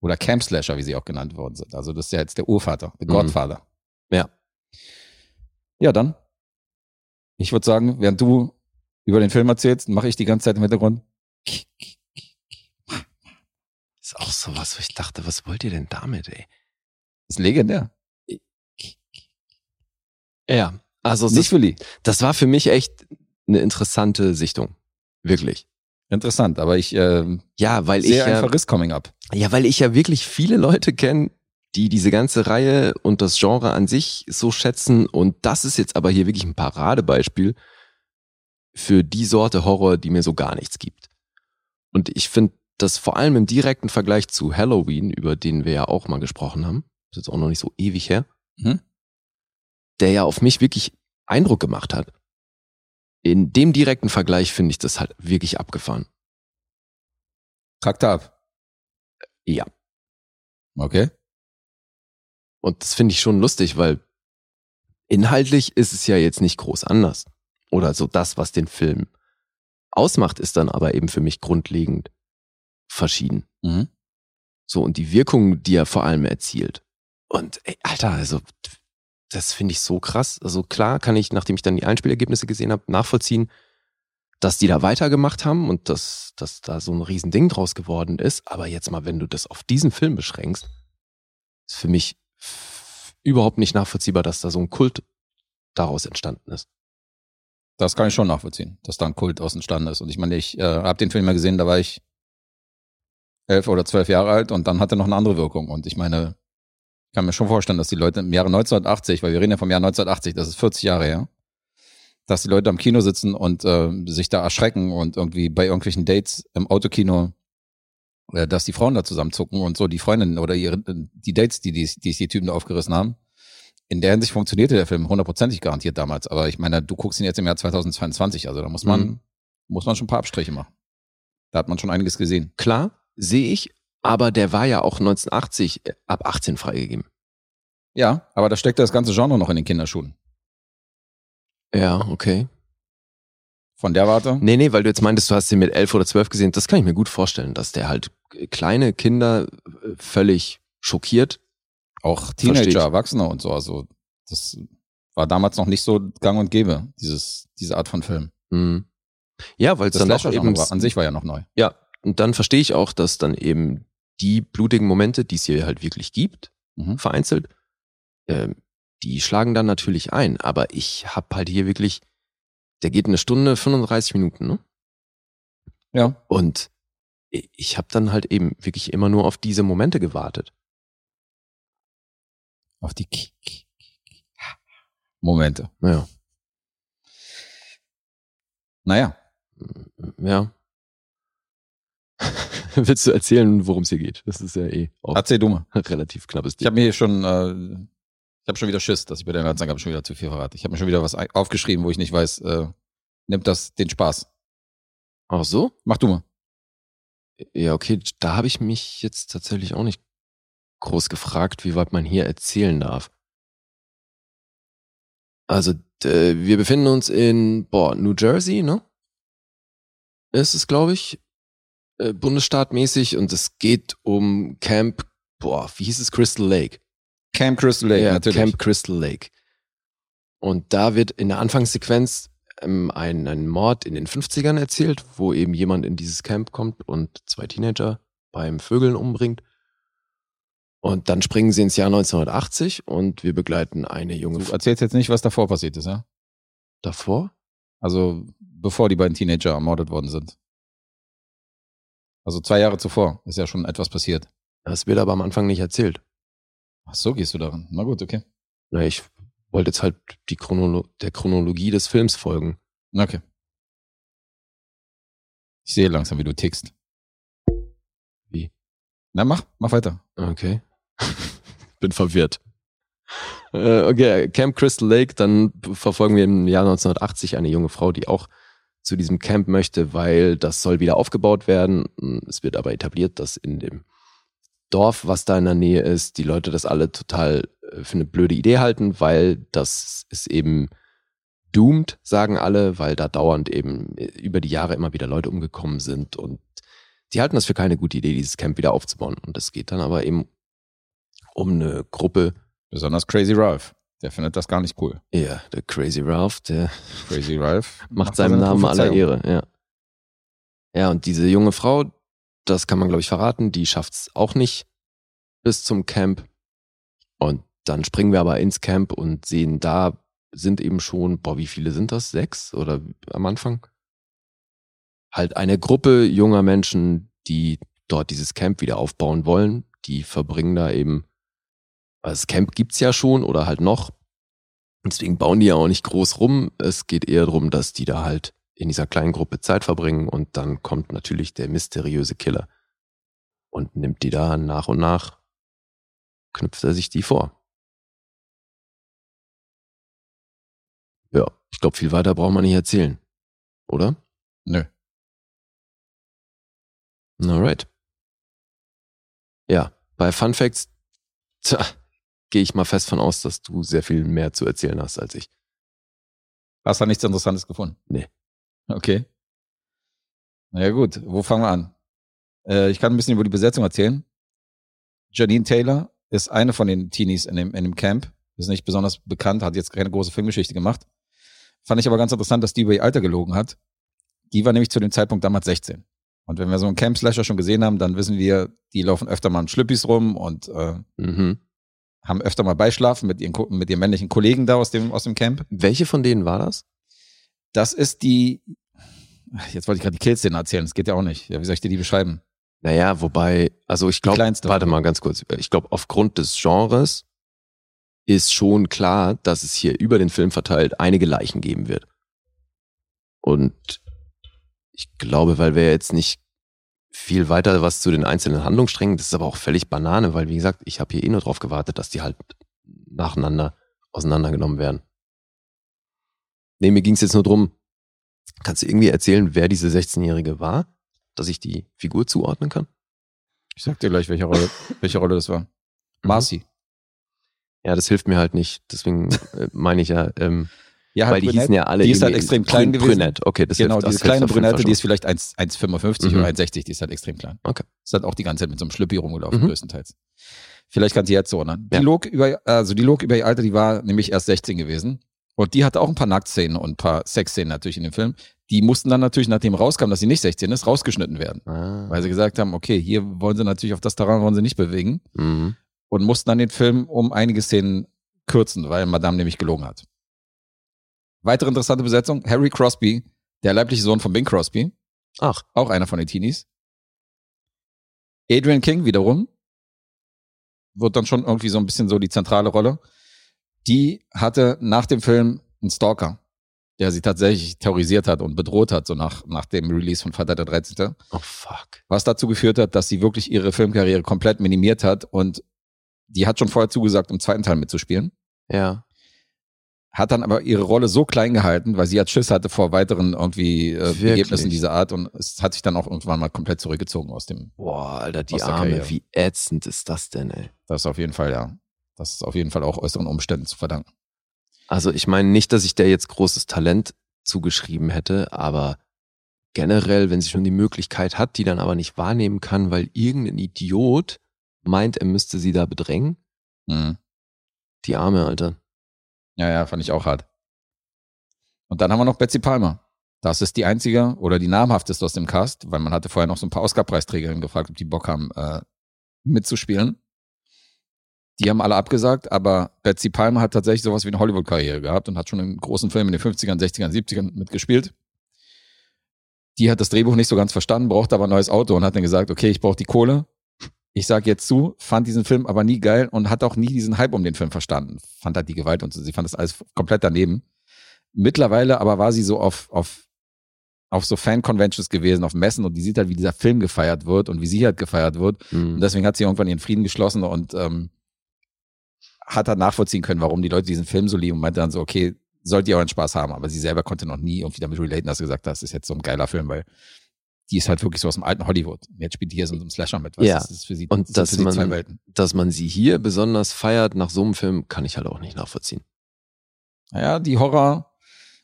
Oder Camp-Slasher, wie sie auch genannt worden sind. Also das ist ja jetzt der Urvater, der Mhm. Godfather. Ja. Ja, dann. Ich würde sagen, während du über den Film erzählst, mache ich die ganze Zeit im Hintergrund. Ist auch sowas, wo ich dachte, was wollt ihr denn damit, ey? ist legendär. Ja, also Nicht Lee. das war für mich echt eine interessante Sichtung. Wirklich. Interessant, aber ich äh, Ja, weil ich ein Verriss coming up. Ja, weil ich ja wirklich viele Leute kenne, die diese ganze Reihe und das Genre an sich so schätzen. Und das ist jetzt aber hier wirklich ein Paradebeispiel für die Sorte Horror, die mir so gar nichts gibt. Und ich finde das vor allem im direkten Vergleich zu Halloween, über den wir ja auch mal gesprochen haben, das ist jetzt auch noch nicht so ewig her, Mhm. der ja auf mich wirklich Eindruck gemacht hat. In dem direkten Vergleich finde ich das halt wirklich abgefahren. Traktat. Ja. Okay. Und das finde ich schon lustig, weil inhaltlich ist es ja jetzt nicht groß anders. Oder so das, was den Film ausmacht, ist dann aber eben für mich grundlegend verschieden. Mhm. So, und die Wirkung, die er vor allem erzielt. Und ey, Alter, also das finde ich so krass. Also klar kann ich, nachdem ich dann die Einspielergebnisse gesehen habe, nachvollziehen, dass die da weitergemacht haben und dass, dass da so ein Riesending draus geworden ist. Aber jetzt mal, wenn du das auf diesen Film beschränkst, ist für mich überhaupt nicht nachvollziehbar, dass da so ein Kult daraus entstanden ist. Das kann ich schon nachvollziehen, dass da ein Kult aus entstanden ist. Und ich meine, ich äh, habe den Film mal gesehen, da war ich elf oder zwölf Jahre alt und dann hat er noch eine andere Wirkung. Und ich meine, ich kann mir schon vorstellen, dass die Leute im Jahre 1980, weil wir reden ja vom Jahr 1980, das ist 40 Jahre her, dass die Leute am Kino sitzen und äh, sich da erschrecken und irgendwie bei irgendwelchen Dates im Autokino, äh, dass die Frauen da zusammenzucken und so die Freundinnen oder ihre, die Dates, die die, die, die Typen da aufgerissen haben. In der Hinsicht funktionierte der Film hundertprozentig garantiert damals. Aber ich meine, du guckst ihn jetzt im Jahr 2022, also da muss man, Mhm. muss man schon ein paar Abstriche machen. Da hat man schon einiges gesehen. Klar, sehe ich, aber der war ja auch 1980 ab 18 freigegeben. Ja, aber da steckt das ganze Genre noch in den Kinderschuhen. Ja, okay. Von der Warte. Nee, nee, weil du jetzt meintest, du hast den mit elf oder zwölf gesehen. Das kann ich mir gut vorstellen, dass der halt kleine Kinder äh, völlig schockiert. Auch. Teenager, Erwachsene und so. Also das war damals noch nicht so gang und gäbe, dieses, diese Art von Film. Mhm. Ja, weil es Das dann auch eben war, an sich war ja noch neu. Ja, und dann verstehe ich auch, dass dann eben die blutigen Momente, die es hier halt wirklich gibt, Mhm. vereinzelt, ähm, die schlagen dann natürlich ein. Aber ich hab halt hier wirklich, der geht eine Stunde 35 Minuten, ne? Ja. Und ich habe dann halt eben wirklich immer nur auf diese Momente gewartet. Auf die Ki- Momente. Ja, Naja, ja. Willst du erzählen, worum es hier geht? Das ist ja eh auch erzähl du mal. relativ knappes Ich Ding. habe mir hier schon, äh, ich habe schon wieder Schiss, dass ich bei der Anzeige schon wieder zu viel verrate. Ich habe mir schon wieder was aufgeschrieben, wo ich nicht weiß, äh, nimmt das den Spaß. Ach so? Mach du mal. Ja, okay, da habe ich mich jetzt tatsächlich auch nicht groß gefragt, wie weit man hier erzählen darf. Also, d- wir befinden uns in, boah, New Jersey, ne? Ist es, glaube ich, äh, bundesstaatmäßig und es geht um Camp, boah, wie hieß es, Crystal Lake. Camp Crystal Lake, ja, natürlich. Camp Crystal Lake. Und da wird in der Anfangssequenz ähm, ein, ein Mord in den 50ern erzählt, wo eben jemand in dieses Camp kommt und zwei Teenager beim Vögeln umbringt. Und dann springen sie ins Jahr 1980 und wir begleiten eine junge Du erzählst jetzt nicht, was davor passiert ist, ja? Davor? Also bevor die beiden Teenager ermordet worden sind. Also zwei Jahre zuvor ist ja schon etwas passiert. Das wird aber am Anfang nicht erzählt. Ach so, gehst du daran. Na gut, okay. Na, ich wollte jetzt halt die Chronolo der Chronologie des Films folgen. Okay. Ich sehe langsam, wie du tickst. Wie? Na, mach, mach weiter. Okay. Bin verwirrt. Äh, okay, Camp Crystal Lake, dann verfolgen wir im Jahr 1980 eine junge Frau, die auch zu diesem Camp möchte, weil das soll wieder aufgebaut werden. Es wird aber etabliert, dass in dem Dorf, was da in der Nähe ist, die Leute das alle total äh, für eine blöde Idee halten, weil das ist eben doomed, sagen alle, weil da dauernd eben äh, über die Jahre immer wieder Leute umgekommen sind und die halten das für keine gute Idee, dieses Camp wieder aufzubauen. Und es geht dann aber eben um eine Gruppe, Besonders Crazy Ralph. Der findet das gar nicht cool. ja, der Crazy Ralph, der Crazy Ralph macht da seinem seine Namen aller. Ehre, ja. Ja, und diese junge Frau, das kann man glaube ich verraten, die schafft's auch nicht bis zum Camp. Und dann springen wir aber ins Camp und sehen, da sind eben schon, boah, wie viele sind das? Sechs oder am Anfang? Halt eine Gruppe junger Menschen, die dort dieses Camp wieder aufbauen wollen. Die verbringen da eben, also das Camp gibt's ja schon oder halt noch. Und Deswegen bauen die ja auch nicht groß rum. Es geht eher darum, dass die da halt in dieser kleinen Gruppe Zeit verbringen und dann kommt natürlich der mysteriöse Killer und nimmt die da nach und nach, knüpft er sich die vor. Ja, ich glaube, viel weiter braucht man nicht erzählen. Oder? Nö. Alright. Ja, bei Fun Facts tja, gehe ich mal fest von aus, dass du sehr viel mehr zu erzählen hast als ich. Hast du nichts Interessantes gefunden? Nee. Okay. Na ja, gut. Wo fangen wir an? Äh, ich kann ein bisschen über die Besetzung erzählen. Janine Taylor ist eine von den Teenies in dem, in dem Camp. Ist nicht besonders bekannt, hat jetzt keine große Filmgeschichte gemacht. Fand ich aber ganz interessant, dass die über ihr Alter gelogen hat. Die war nämlich zu dem Zeitpunkt damals 16. Und wenn wir so einen Camp-Slasher schon gesehen haben, dann wissen wir, die laufen öfter mal in Schlüppis rum und äh, Mhm. Haben öfter mal Beischlafen mit ihren, mit ihren männlichen Kollegen da aus dem, aus dem Camp. Welche von denen war das? Das ist die, jetzt wollte ich gerade die Killszene erzählen, das geht ja auch nicht. Ja, wie soll ich dir die beschreiben? Naja, wobei, also ich glaube, warte mal ganz kurz. Ich glaube, aufgrund des Genres ist schon klar, dass es hier über den Film verteilt einige Leichen geben wird. Und ich glaube, weil wir jetzt nicht viel weiter was zu den einzelnen Handlungssträngen, das ist aber auch völlig Banane, weil wie gesagt, ich habe hier eh nur drauf gewartet, dass die halt nacheinander auseinandergenommen werden. Nee, mir ging es jetzt nur drum, kannst du irgendwie erzählen, wer diese 16-Jährige war, dass ich die Figur zuordnen kann? Ich sag dir gleich, welche Rolle, welche Rolle das war. Mhm. Marcy. Ja, das hilft mir halt nicht. Deswegen äh, meine ich ja, ähm, Ja, weil die hießen ja alle Die ist halt extrem klein brün- gewesen. brünett. Okay, das genau, hilft, diese kleine Brünette, die ist vielleicht 1 1,55 Mhm. oder 1,60, die ist halt extrem klein. Okay. Ist halt auch die ganze Zeit mit so einem Schlüppi rumgelaufen, Mhm. größtenteils. Vielleicht kann sie jetzt so, ne? Die Ja. log über, also die log über ihr Alter, die war nämlich erst 16 gewesen. Und die hatte auch ein paar Nacktszenen und ein paar Sexszenen natürlich in dem Film. Die mussten dann natürlich, nachdem rauskam, dass sie nicht 16 ist, rausgeschnitten werden. Ah. Weil sie gesagt haben, okay, hier wollen sie natürlich auf das Terrain wollen sie nicht bewegen. Mhm. und mussten dann den Film um einige Szenen kürzen, weil Madame nämlich gelogen hat. Weitere interessante Besetzung, Harry Crosby, der leibliche Sohn von Bing Crosby, Ach, auch einer von den Teenies. Adrian King wiederum, wird dann schon irgendwie so ein bisschen so die zentrale Rolle. Die hatte nach dem Film einen Stalker, der sie tatsächlich terrorisiert hat und bedroht hat, so nach, nach dem Release von Vater der 13. oh fuck. Was dazu geführt hat, dass sie wirklich ihre Filmkarriere komplett minimiert hat und die hat schon vorher zugesagt, im zweiten Teil mitzuspielen. Ja. Hat dann aber ihre Rolle so klein gehalten, weil sie halt Schiss hatte vor weiteren irgendwie äh? Ergebnissen dieser Art und es hat sich dann auch irgendwann mal komplett zurückgezogen aus dem. Boah, Alter, die Arme, Karriere. wie ätzend ist das denn, ey? Das ist auf jeden Fall, ja. Das ist auf jeden Fall auch äußeren Umständen zu verdanken. Also ich meine nicht, dass ich der jetzt großes Talent zugeschrieben hätte, aber generell, wenn sie schon die Möglichkeit hat, die dann aber nicht wahrnehmen kann, weil irgendein Idiot meint, er müsste sie da bedrängen, Mhm. Die Arme, Alter. Ja, ja, fand ich auch hart. Und dann haben wir noch Betsy Palmer. Das ist die einzige oder die namhafteste aus dem Cast, weil man hatte vorher noch so ein paar Oscar-Preisträgerinnen gefragt, ob die Bock haben, äh, mitzuspielen. Die haben alle abgesagt, aber Betsy Palmer hat tatsächlich sowas wie eine Hollywood-Karriere gehabt und hat schon in großen Filmen in den 50ern, 60ern, 70ern mitgespielt. Die hat das Drehbuch nicht so ganz verstanden, brauchte aber ein neues Auto und hat dann gesagt, okay, ich brauche die Kohle. Ich sag jetzt zu, fand diesen Film aber nie geil und hat auch nie diesen Hype um den Film verstanden. Fand halt die Gewalt und so. Sie fand das alles komplett daneben. Mittlerweile aber war sie so auf, auf auf so Fan-Conventions gewesen, auf Messen und die sieht halt, wie dieser Film gefeiert wird und wie sie halt gefeiert wird. Mhm. Und deswegen hat sie irgendwann ihren Frieden geschlossen und ähm, hat halt nachvollziehen können, warum die Leute diesen Film so lieben und meinte dann so, okay, sollt ihr euren Spaß haben. Aber sie selber konnte noch nie irgendwie damit relaten, dass sie gesagt hat, das ist jetzt so ein geiler Film, weil die ist halt wirklich so aus dem alten Hollywood. Jetzt spielt die hier so in so einem Slasher mit. Ja. Das ist für sie, Und das dass für sie zwei man, Welten. dass man sie hier besonders feiert nach so einem Film, kann ich halt auch nicht nachvollziehen. Naja, die Horror,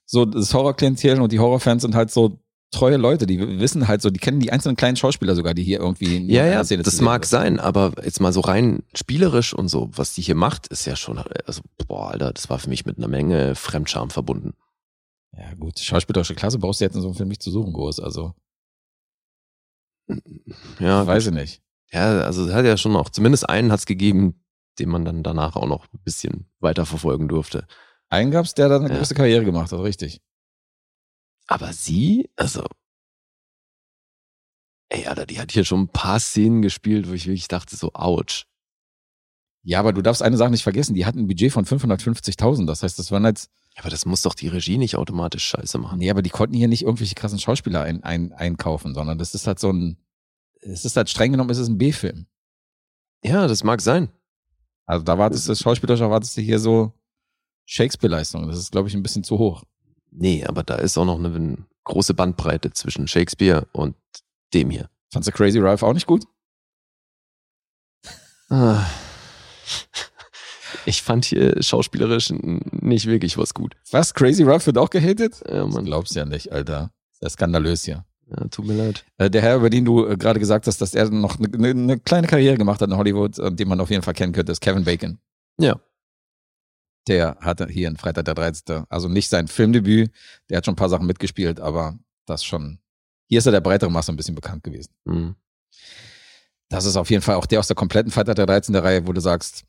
so das Horror-Klientel und die Horrorfans sind halt so treue Leute, die wissen halt so, die kennen die einzelnen kleinen Schauspieler sogar, die hier irgendwie in Ja, ja, Szene das mag sein, aber jetzt mal so rein spielerisch und so, was die hier macht, ist ja schon, also, boah, Alter, das war für mich mit einer Menge Fremdscham verbunden. Ja, gut, schauspielerische Klasse brauchst du jetzt in so einem Film nicht zu suchen, groß. Also, Ja, weiß ich nicht. ja, also es hat ja schon auch, zumindest einen hat's gegeben, den man dann danach auch noch ein bisschen weiter verfolgen durfte. Einen gab's, der dann eine Ja. große Karriere gemacht hat, richtig. Aber sie, also, ey, Alter, die hat hier schon ein paar Szenen gespielt, wo ich wirklich dachte, so, ouch. Ja, aber du darfst eine Sache nicht vergessen, die hatten ein Budget von 550.000. Das heißt, das waren jetzt, Aber das muss doch die Regie nicht automatisch scheiße machen. nee, aber die konnten hier nicht irgendwelche krassen Schauspieler ein, ein, einkaufen, sondern das ist halt so ein, es ist halt streng genommen, es ist ein B-Film. Ja, das mag sein. Also da wartest du, schauspielerisch erwartest du hier so Shakespeare-Leistung. Das ist, glaube ich, ein bisschen zu hoch. Nee, aber da ist auch noch eine große Bandbreite zwischen Shakespeare und dem hier. Fandst du Crazy Ralph auch nicht gut? Ah. Ich fand hier schauspielerisch nicht wirklich was gut. Was? Crazy Ralph wird auch gehatet? Ja, Das Mann. glaubst du ja nicht, Alter. Das ist skandalös hier. Ja, tut mir leid. Äh, Der Herr, über den du äh, gerade gesagt hast, dass er noch eine, eine, eine kleine Karriere gemacht hat in Hollywood, äh, den man auf jeden Fall kennen könnte, ist Kevin Bacon. Ja. Der hatte hier in Freitag der 13. Also nicht sein Filmdebüt, der hat schon ein paar Sachen mitgespielt, aber das schon. Hier ist er der breitere Masse ein bisschen bekannt gewesen. Mhm. Das ist auf jeden Fall auch der aus der kompletten Freitag der 13. Reihe, wo du sagst,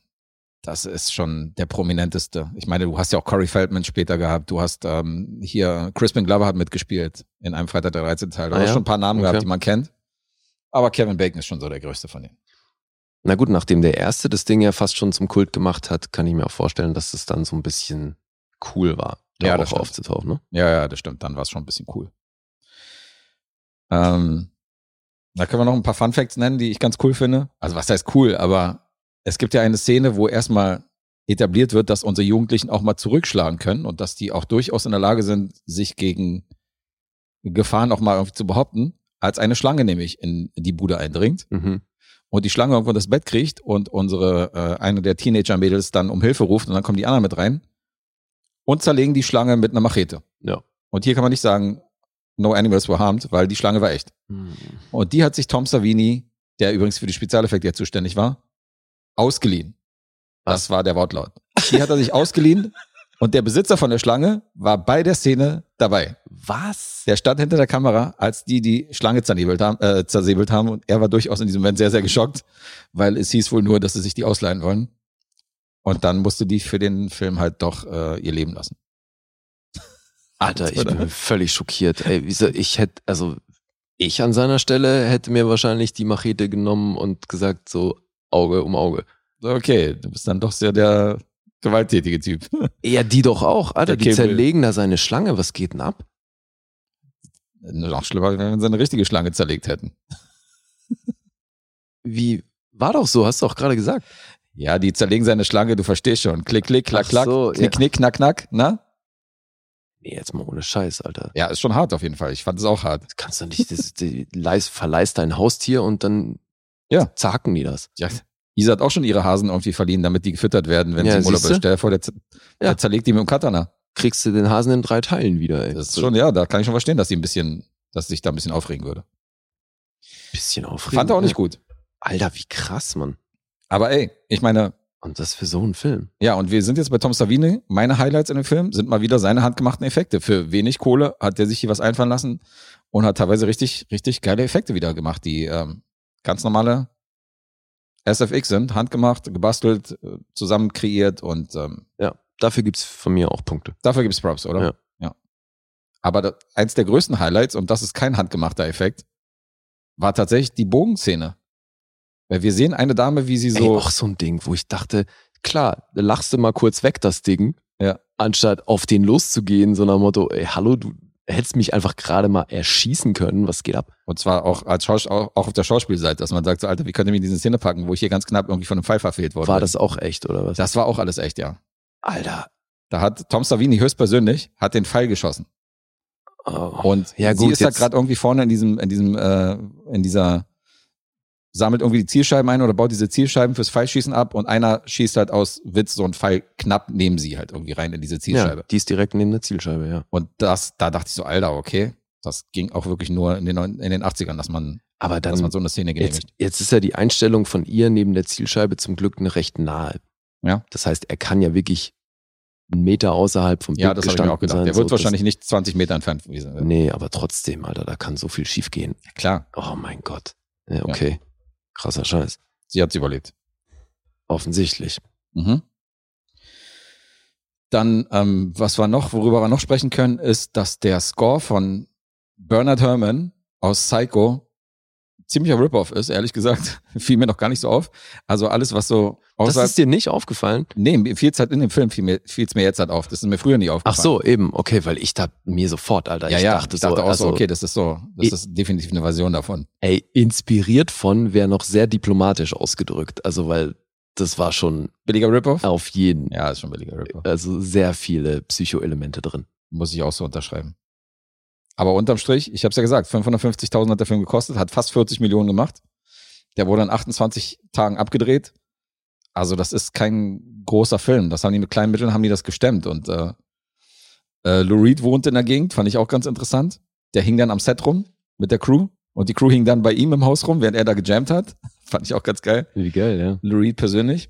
das ist schon der prominenteste. Ich meine, du hast ja auch Corey Feldman später gehabt. Du hast ähm, hier Crispin Glover hat mitgespielt in einem Freitag der 13. Teil. Du Ah, hast ja? schon ein paar Namen Okay. gehabt, die man kennt. Aber Kevin Bacon ist schon so der größte von denen. Na gut, nachdem der erste das Ding ja fast schon zum Kult gemacht hat, kann ich mir auch vorstellen, dass es dann so ein bisschen cool war, da Ja, auch stimmt. aufzutauchen. Ne? Ja, ja, das stimmt. Dann war es schon ein bisschen cool. Ähm, da können wir noch ein paar Fun Facts nennen, die ich ganz cool finde. Also was heißt cool, aber es gibt ja eine Szene, wo erstmal etabliert wird, dass unsere Jugendlichen auch mal zurückschlagen können und dass die auch durchaus in der Lage sind, sich gegen Gefahren auch mal irgendwie zu behaupten, als eine Schlange nämlich in die Bude eindringt Mhm. und die Schlange irgendwo das Bett kriegt und unsere äh, eine der Teenager-Mädels dann um Hilfe ruft und dann kommen die anderen mit rein und zerlegen die Schlange mit einer Machete. Ja. Und hier kann man nicht sagen, no animals were harmed, weil die Schlange war echt. Mhm. Und die hat sich Tom Savini, der übrigens für die Spezialeffekte zuständig war, ausgeliehen. Das war der Wortlaut. Die hat er sich ausgeliehen und der Besitzer von der Schlange war bei der Szene dabei. Was? Der stand hinter der Kamera, als die die Schlange zernebelt haben, äh, zersäbelt haben und er war durchaus in diesem Moment sehr, sehr geschockt, weil es hieß wohl nur, dass sie sich die ausleihen wollen. Und dann musste die für den Film halt doch äh, ihr Leben lassen. Alter, ich bin völlig schockiert. Ey, wieso, ich hätte, also ich an seiner Stelle hätte mir wahrscheinlich die Machete genommen und gesagt, so Auge um Auge. Okay, du bist dann doch sehr der gewalttätige Typ. Ja, die doch auch. Alter, Der die Bill. zerlegen da seine Schlange. Was geht denn ab? Noch schlimmer, wenn sie eine richtige Schlange zerlegt hätten. Wie, war doch so, hast du auch gerade gesagt. Ja, die zerlegen seine Schlange, du verstehst schon. Klick, klick, klack, klack, so, knick, ja. knick, knack, knack, na? Nee, jetzt mal ohne Scheiß, Alter. Ja, ist schon hart auf jeden Fall. Ich fand es auch hart. Das kannst du nicht, das, die, verleihst dein Haustier und dann Ja. zacken die das. Ja, Isa hat auch schon ihre Hasen irgendwie verliehen, damit die gefüttert werden, wenn Ja, sie im Urlaub ist. Stell dir vor, der, der zerlegt die mit dem Katana. Kriegst du den Hasen in drei Teilen wieder, ey. Das ist schon, ja, da kann ich schon verstehen, dass sie ein bisschen, dass sich da ein bisschen aufregen würde. bisschen aufregend. Fand er auch nicht ne? gut. Alter, wie krass, Mann. Aber ey, ich meine, Und das für so einen Film. Ja, und wir sind jetzt bei Tom Savini. Meine Highlights in dem Film sind mal wieder seine handgemachten Effekte. Für wenig Kohle hat er sich hier was einfallen lassen und hat teilweise richtig, richtig geile Effekte wieder gemacht, die ähm, ganz normale SFX sind, handgemacht, gebastelt, äh, zusammen kreiert und ähm, Ja, dafür gibt's von mir auch Punkte. dafür gibt's Props, oder? Ja. ja. Aber da, eins der größten Highlights, und das ist kein handgemachter Effekt, war tatsächlich die Bogenszene. Weil wir sehen eine Dame, wie sie Ey, so. auch so ein Ding, wo ich dachte, klar, lachst du mal kurz weg, das Ding. Ja. Anstatt auf den loszugehen, so nach dem Motto, ey, hallo, du hättest mich einfach gerade mal erschießen können, was geht ab? Und zwar auch als Schaus auch, auch auf der Schauspielseite, dass man sagt, so, Alter, wie könnt ihr mir diese Szene packen, wo ich hier ganz knapp irgendwie von einem Pfeil verfehlt wurde. War das auch echt, oder was? Das war auch alles echt, ja. Alter. Da hat Tom Savini höchstpersönlich hat den Pfeil geschossen. Oh. Und Ja, sie gut, ist da gerade irgendwie vorne in diesem, in diesem, äh, in dieser, sammelt irgendwie die Zielscheiben ein oder baut diese Zielscheiben fürs Pfeilschießen ab und einer schießt halt aus Witz so einen Pfeil knapp neben sie halt irgendwie rein in diese Zielscheibe. ja, die ist direkt neben der Zielscheibe, ja. Und das, da dachte ich so, Alter, okay, das ging auch wirklich nur in den, in den 80ern, dass man, Aber dann, dass man so eine Szene jetzt, genehmigt. jetzt ist ja die Einstellung von ihr neben der Zielscheibe zum Glück eine recht nahe. Ja. Das heißt, er kann ja wirklich einen Meter außerhalb vom Ja, Bild das habe ich mir auch gedacht. sein, Der so, wird das- wahrscheinlich nicht 20 Meter entfernt gewesen. Nee, aber trotzdem, Alter, da kann so viel schief gehen. Klar, Oh mein Gott. Ja, okay. Krasser Scheiß. sie hat's überlebt. Offensichtlich. Mhm. Dann, ähm, was wir noch, worüber wir noch sprechen können, ist, dass der Score von Bernard Herrmann aus Psycho ziemlicher Rip-Off ist, ehrlich gesagt. Fiel mir noch gar nicht so auf. Also alles, was so Das außerhalb. ist dir nicht aufgefallen? nee, mir fiel's halt in dem Film, fiel fiel's mir jetzt halt auf. Das ist mir früher nie Ach aufgefallen. so, eben. Okay, weil ich dachte mir sofort, Alter. Ja, ich ja, dachte, ich dachte so, auch also, so, okay, das ist so, das ist definitiv eine Version davon. ey, inspiriert von wäre noch sehr diplomatisch ausgedrückt. Also, weil das war schon Billiger Rip-Off? auf jeden, Ja, ist schon billiger Rip-Off. also sehr viele Psycho-Elemente drin. Muss ich auch so unterschreiben. Aber unterm Strich, ich habe es ja gesagt, 550.000 hat der Film gekostet, hat fast 40 Millionen gemacht. Der wurde in 28 Tagen abgedreht. Also das ist kein großer Film. Das haben die mit kleinen Mitteln haben die das gestemmt. Und äh, äh, Lou Reed wohnte in der Gegend, fand ich auch ganz interessant. Der hing dann am Set rum mit der Crew. Und die Crew hing dann bei ihm im Haus rum, während er da gejammt hat. Fand ich auch ganz geil. Wie geil, ja. Lou Reed persönlich.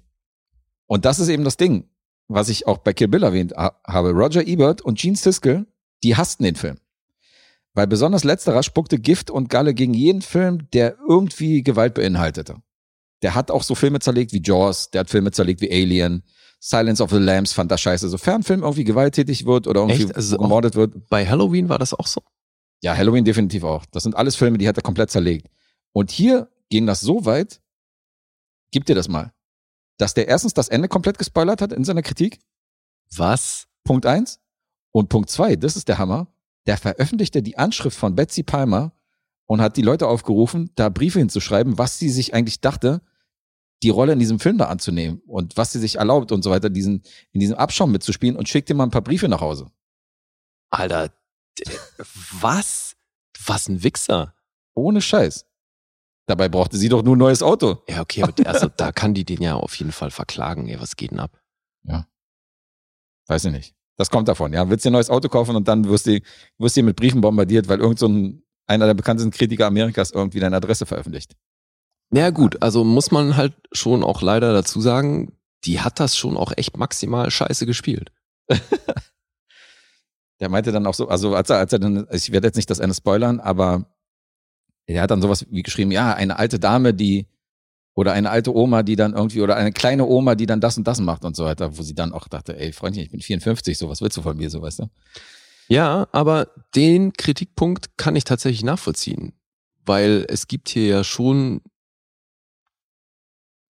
Und das ist eben das Ding, was ich auch bei Kill Bill erwähnt ha- habe. Roger Ebert und Gene Siskel, die hassten den Film. Weil besonders letzterer spuckte Gift und Galle gegen jeden Film, der irgendwie Gewalt beinhaltete. Der hat auch so Filme zerlegt wie Jaws, der hat Filme zerlegt wie Alien, Silence of the Lambs fand das scheiße. Sofern ein Film irgendwie gewalttätig wird oder irgendwie? Also gemordet wird. Bei Halloween war das auch so? Ja, Halloween definitiv auch. Das sind alles Filme, die hat er komplett zerlegt. Und hier ging das so weit, gib dir das mal, dass der erstens das Ende komplett gespoilert hat in seiner Kritik, Was? Punkt eins. Und Punkt zwei, das ist der Hammer, der veröffentlichte die Anschrift von Betsy Palmer und hat die Leute aufgerufen, da Briefe hinzuschreiben, was sie sich eigentlich dachte, die Rolle in diesem Film da anzunehmen und was sie sich erlaubt und so weiter, diesen, in diesem Abschaum mitzuspielen und schickt dir mal ein paar Briefe nach Hause. Alter, was? Was ein Wichser. Ohne Scheiß. Dabei brauchte sie doch nur ein neues Auto. Ja, okay, also da kann die den ja auf jeden Fall verklagen. Ey, was geht denn ab? Weiß ich nicht. Das kommt davon, ja. Willst dir ein neues Auto kaufen und dann wirst du, wirst du mit Briefen bombardiert, weil irgend so ein, einer der bekanntesten Kritiker Amerikas irgendwie deine Adresse veröffentlicht. Ja, gut, also muss man halt schon auch leider dazu sagen, die hat das schon auch echt maximal scheiße gespielt. Der meinte dann auch so, also als er, als er dann, ich werde jetzt nicht das Ende spoilern, aber er hat dann sowas wie geschrieben, ja, eine alte Dame, die, oder eine alte Oma, die dann irgendwie, oder eine kleine Oma, die dann das und das macht und so weiter, wo sie dann auch dachte, ey, Freundchen, ich bin 54, so, was willst du von mir, so, weißt du? Ja, aber den Kritikpunkt kann ich tatsächlich nachvollziehen, weil es gibt hier ja schon,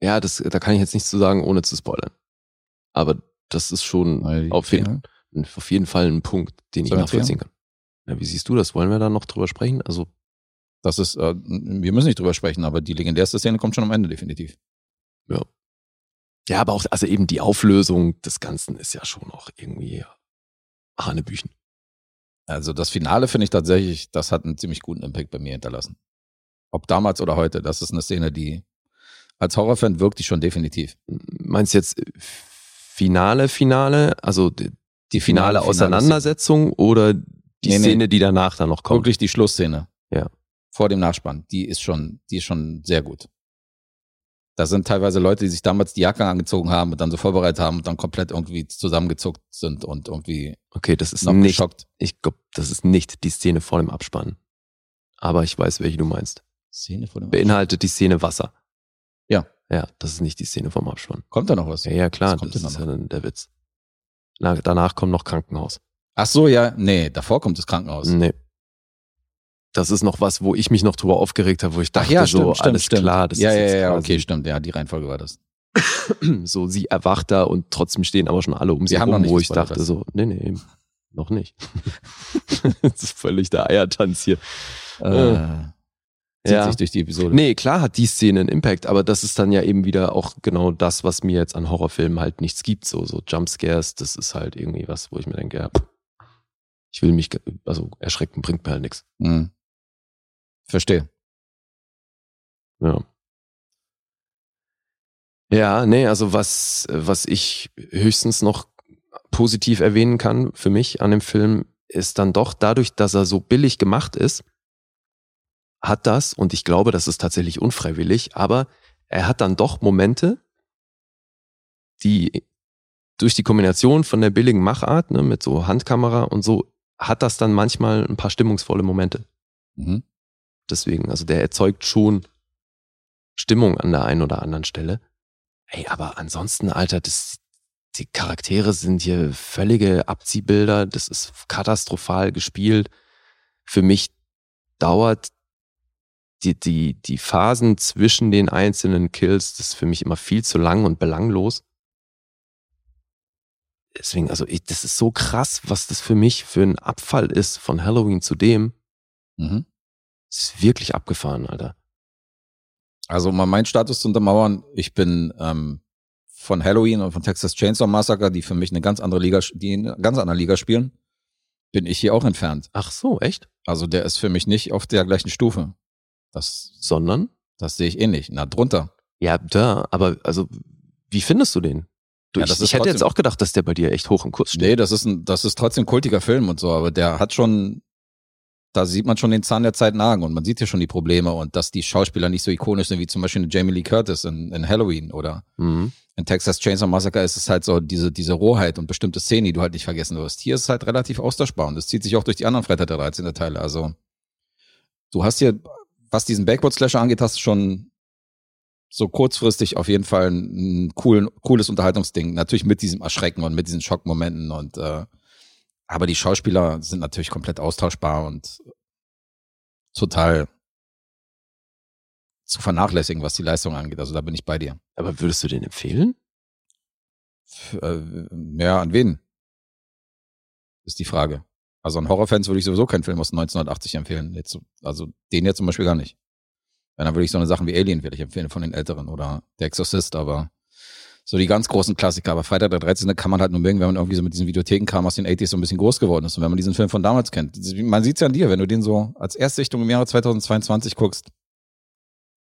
ja, das, da kann ich jetzt nichts zu sagen, ohne zu spoilern. Aber das ist schon auf jeden, auf jeden Fall ein Punkt, den ich Sollen wir nachvollziehen kann. Ja, wie siehst du das? Wollen wir da noch drüber sprechen? Also, Das ist, äh, wir müssen nicht drüber sprechen, aber die legendärste Szene kommt schon am Ende, definitiv. ja, aber auch, also eben die Auflösung des Ganzen ist ja schon auch irgendwie Hanebüchen. Also das Finale finde ich tatsächlich, das hat einen ziemlich guten Impact bei mir hinterlassen. Ob damals oder heute, das ist eine Szene, die als Horrorfan wirkt die schon definitiv. Meinst du jetzt äh, Finale, Finale, also die, die finale, finale Auseinandersetzung oder die Nee, nee. Szene, die danach dann noch kommt? Wirklich die Schlussszene. Ja. Vor dem Nachspann, die ist schon, die ist schon sehr gut. Da sind teilweise Leute, die sich damals die Jacke angezogen haben und dann so vorbereitet haben und dann komplett irgendwie zusammengezuckt sind und irgendwie Okay, das ist noch nicht, geschockt. ich glaube, das ist nicht die Szene vor dem Abspann. Aber ich weiß, welche du meinst. Szene vor dem Beinhaltet die Szene Wasser. Ja. Ja, das ist nicht die Szene vom Abspann. Kommt da noch was? Ja, ja, klar, das ist ja dann der Witz. Na, danach kommt noch Krankenhaus. Ach so, ja, nee, davor kommt das Krankenhaus. Nee. Das ist noch was, wo ich mich noch drüber aufgeregt habe, wo ich Ach dachte, ja, so, stimmt, stimmt, alles stimmt. klar, das ja, ist ja, jetzt ja, okay, stimmt, ja, die Reihenfolge war das. so, sie erwacht da und trotzdem stehen aber schon alle um sie Wir haben noch rum, nicht wo ich dachte das. so, nee, nee, noch nicht. das ist völlig der Eiertanz hier. Äh, zieht Ja. sich durch die Episode. Nee, klar hat die Szene einen Impact, aber das ist dann ja eben wieder auch genau das, was mir jetzt an Horrorfilmen halt nichts gibt. So, so Jumpscares, das ist halt irgendwie was, wo ich mir denke, ja, ich will mich, also erschrecken bringt mir halt nichts. Hm. Verstehe. Ja. Ja, nee, also was, was ich höchstens noch positiv erwähnen kann für mich an dem Film, ist dann doch dadurch, dass er so billig gemacht ist, hat das, und ich glaube, das ist tatsächlich unfreiwillig, aber er hat dann doch Momente, die durch die Kombination von der billigen Machart, ne, mit so Handkamera und so, hat das dann manchmal ein paar stimmungsvolle Momente. Mhm. Deswegen, also der erzeugt schon Stimmung an der einen oder anderen Stelle. Ey, aber ansonsten, Alter, das, die Charaktere sind hier völlige Abziehbilder. Das ist katastrophal gespielt. Für mich dauert die, die, die Phasen zwischen den einzelnen Kills, das ist für mich immer viel zu lang und belanglos. Deswegen, also ich, das ist so krass, was das für mich für ein Abfall ist von Halloween zu dem. Mhm. Ist wirklich abgefahren, Alter. Also um mal meinen Status zu untermauern, ich bin ähm, von Halloween und von Texas Chainsaw Massacre, die für mich eine ganz andere Liga, die in einer ganz anderen Liga spielen, bin ich hier auch entfernt. Ach so, echt? Also der ist für mich nicht auf der gleichen Stufe. Das, Sondern? das sehe ich ähnlich. Na, drunter. Ja, da, aber also, wie findest du den? Du, Ja, ich ich hätte jetzt auch gedacht, dass der bei dir echt hoch im Kurs steht. Nee, das ist ein, das ist trotzdem ein kultiger Film und so, aber der hat schon, da sieht man schon den Zahn der Zeit nagen und man sieht hier schon die Probleme und dass die Schauspieler nicht so ikonisch sind wie zum Beispiel Jamie Lee Curtis in, in Halloween oder Mhm. in Texas Chainsaw Massacre ist es halt so diese, diese Rohheit und bestimmte Szenen, die du halt nicht vergessen wirst. Hier ist es halt relativ austauschbar und das zieht sich auch durch die anderen Freitag der 13. Teile. Also du hast hier, was diesen Backward Slasher angeht, hast du schon so kurzfristig auf jeden Fall ein, ein coolen, cooles Unterhaltungsding. Natürlich mit diesem Erschrecken und mit diesen Schockmomenten und äh, aber die Schauspieler sind natürlich komplett austauschbar und total zu vernachlässigen, was die Leistung angeht. Also da bin ich bei dir. Aber würdest du den empfehlen? Äh, ja, an wen? Ist die Frage. Also an Horrorfans würde ich sowieso keinen Film aus 1980 empfehlen. Jetzt, so- also den jetzt zum Beispiel gar nicht. Dann würde ich so eine Sachen wie Alien würde ich empfehlen von den Älteren oder Der Exorcist, aber so die ganz großen Klassiker. Aber Freitag der 13. kann man halt nur mögen, wenn man irgendwie so mit diesen Videotheken kam aus den 80s so ein bisschen groß geworden ist und wenn man diesen Film von damals kennt. Man sieht's ja an dir, wenn du den so als Erstsichtung im Jahre 2022 guckst,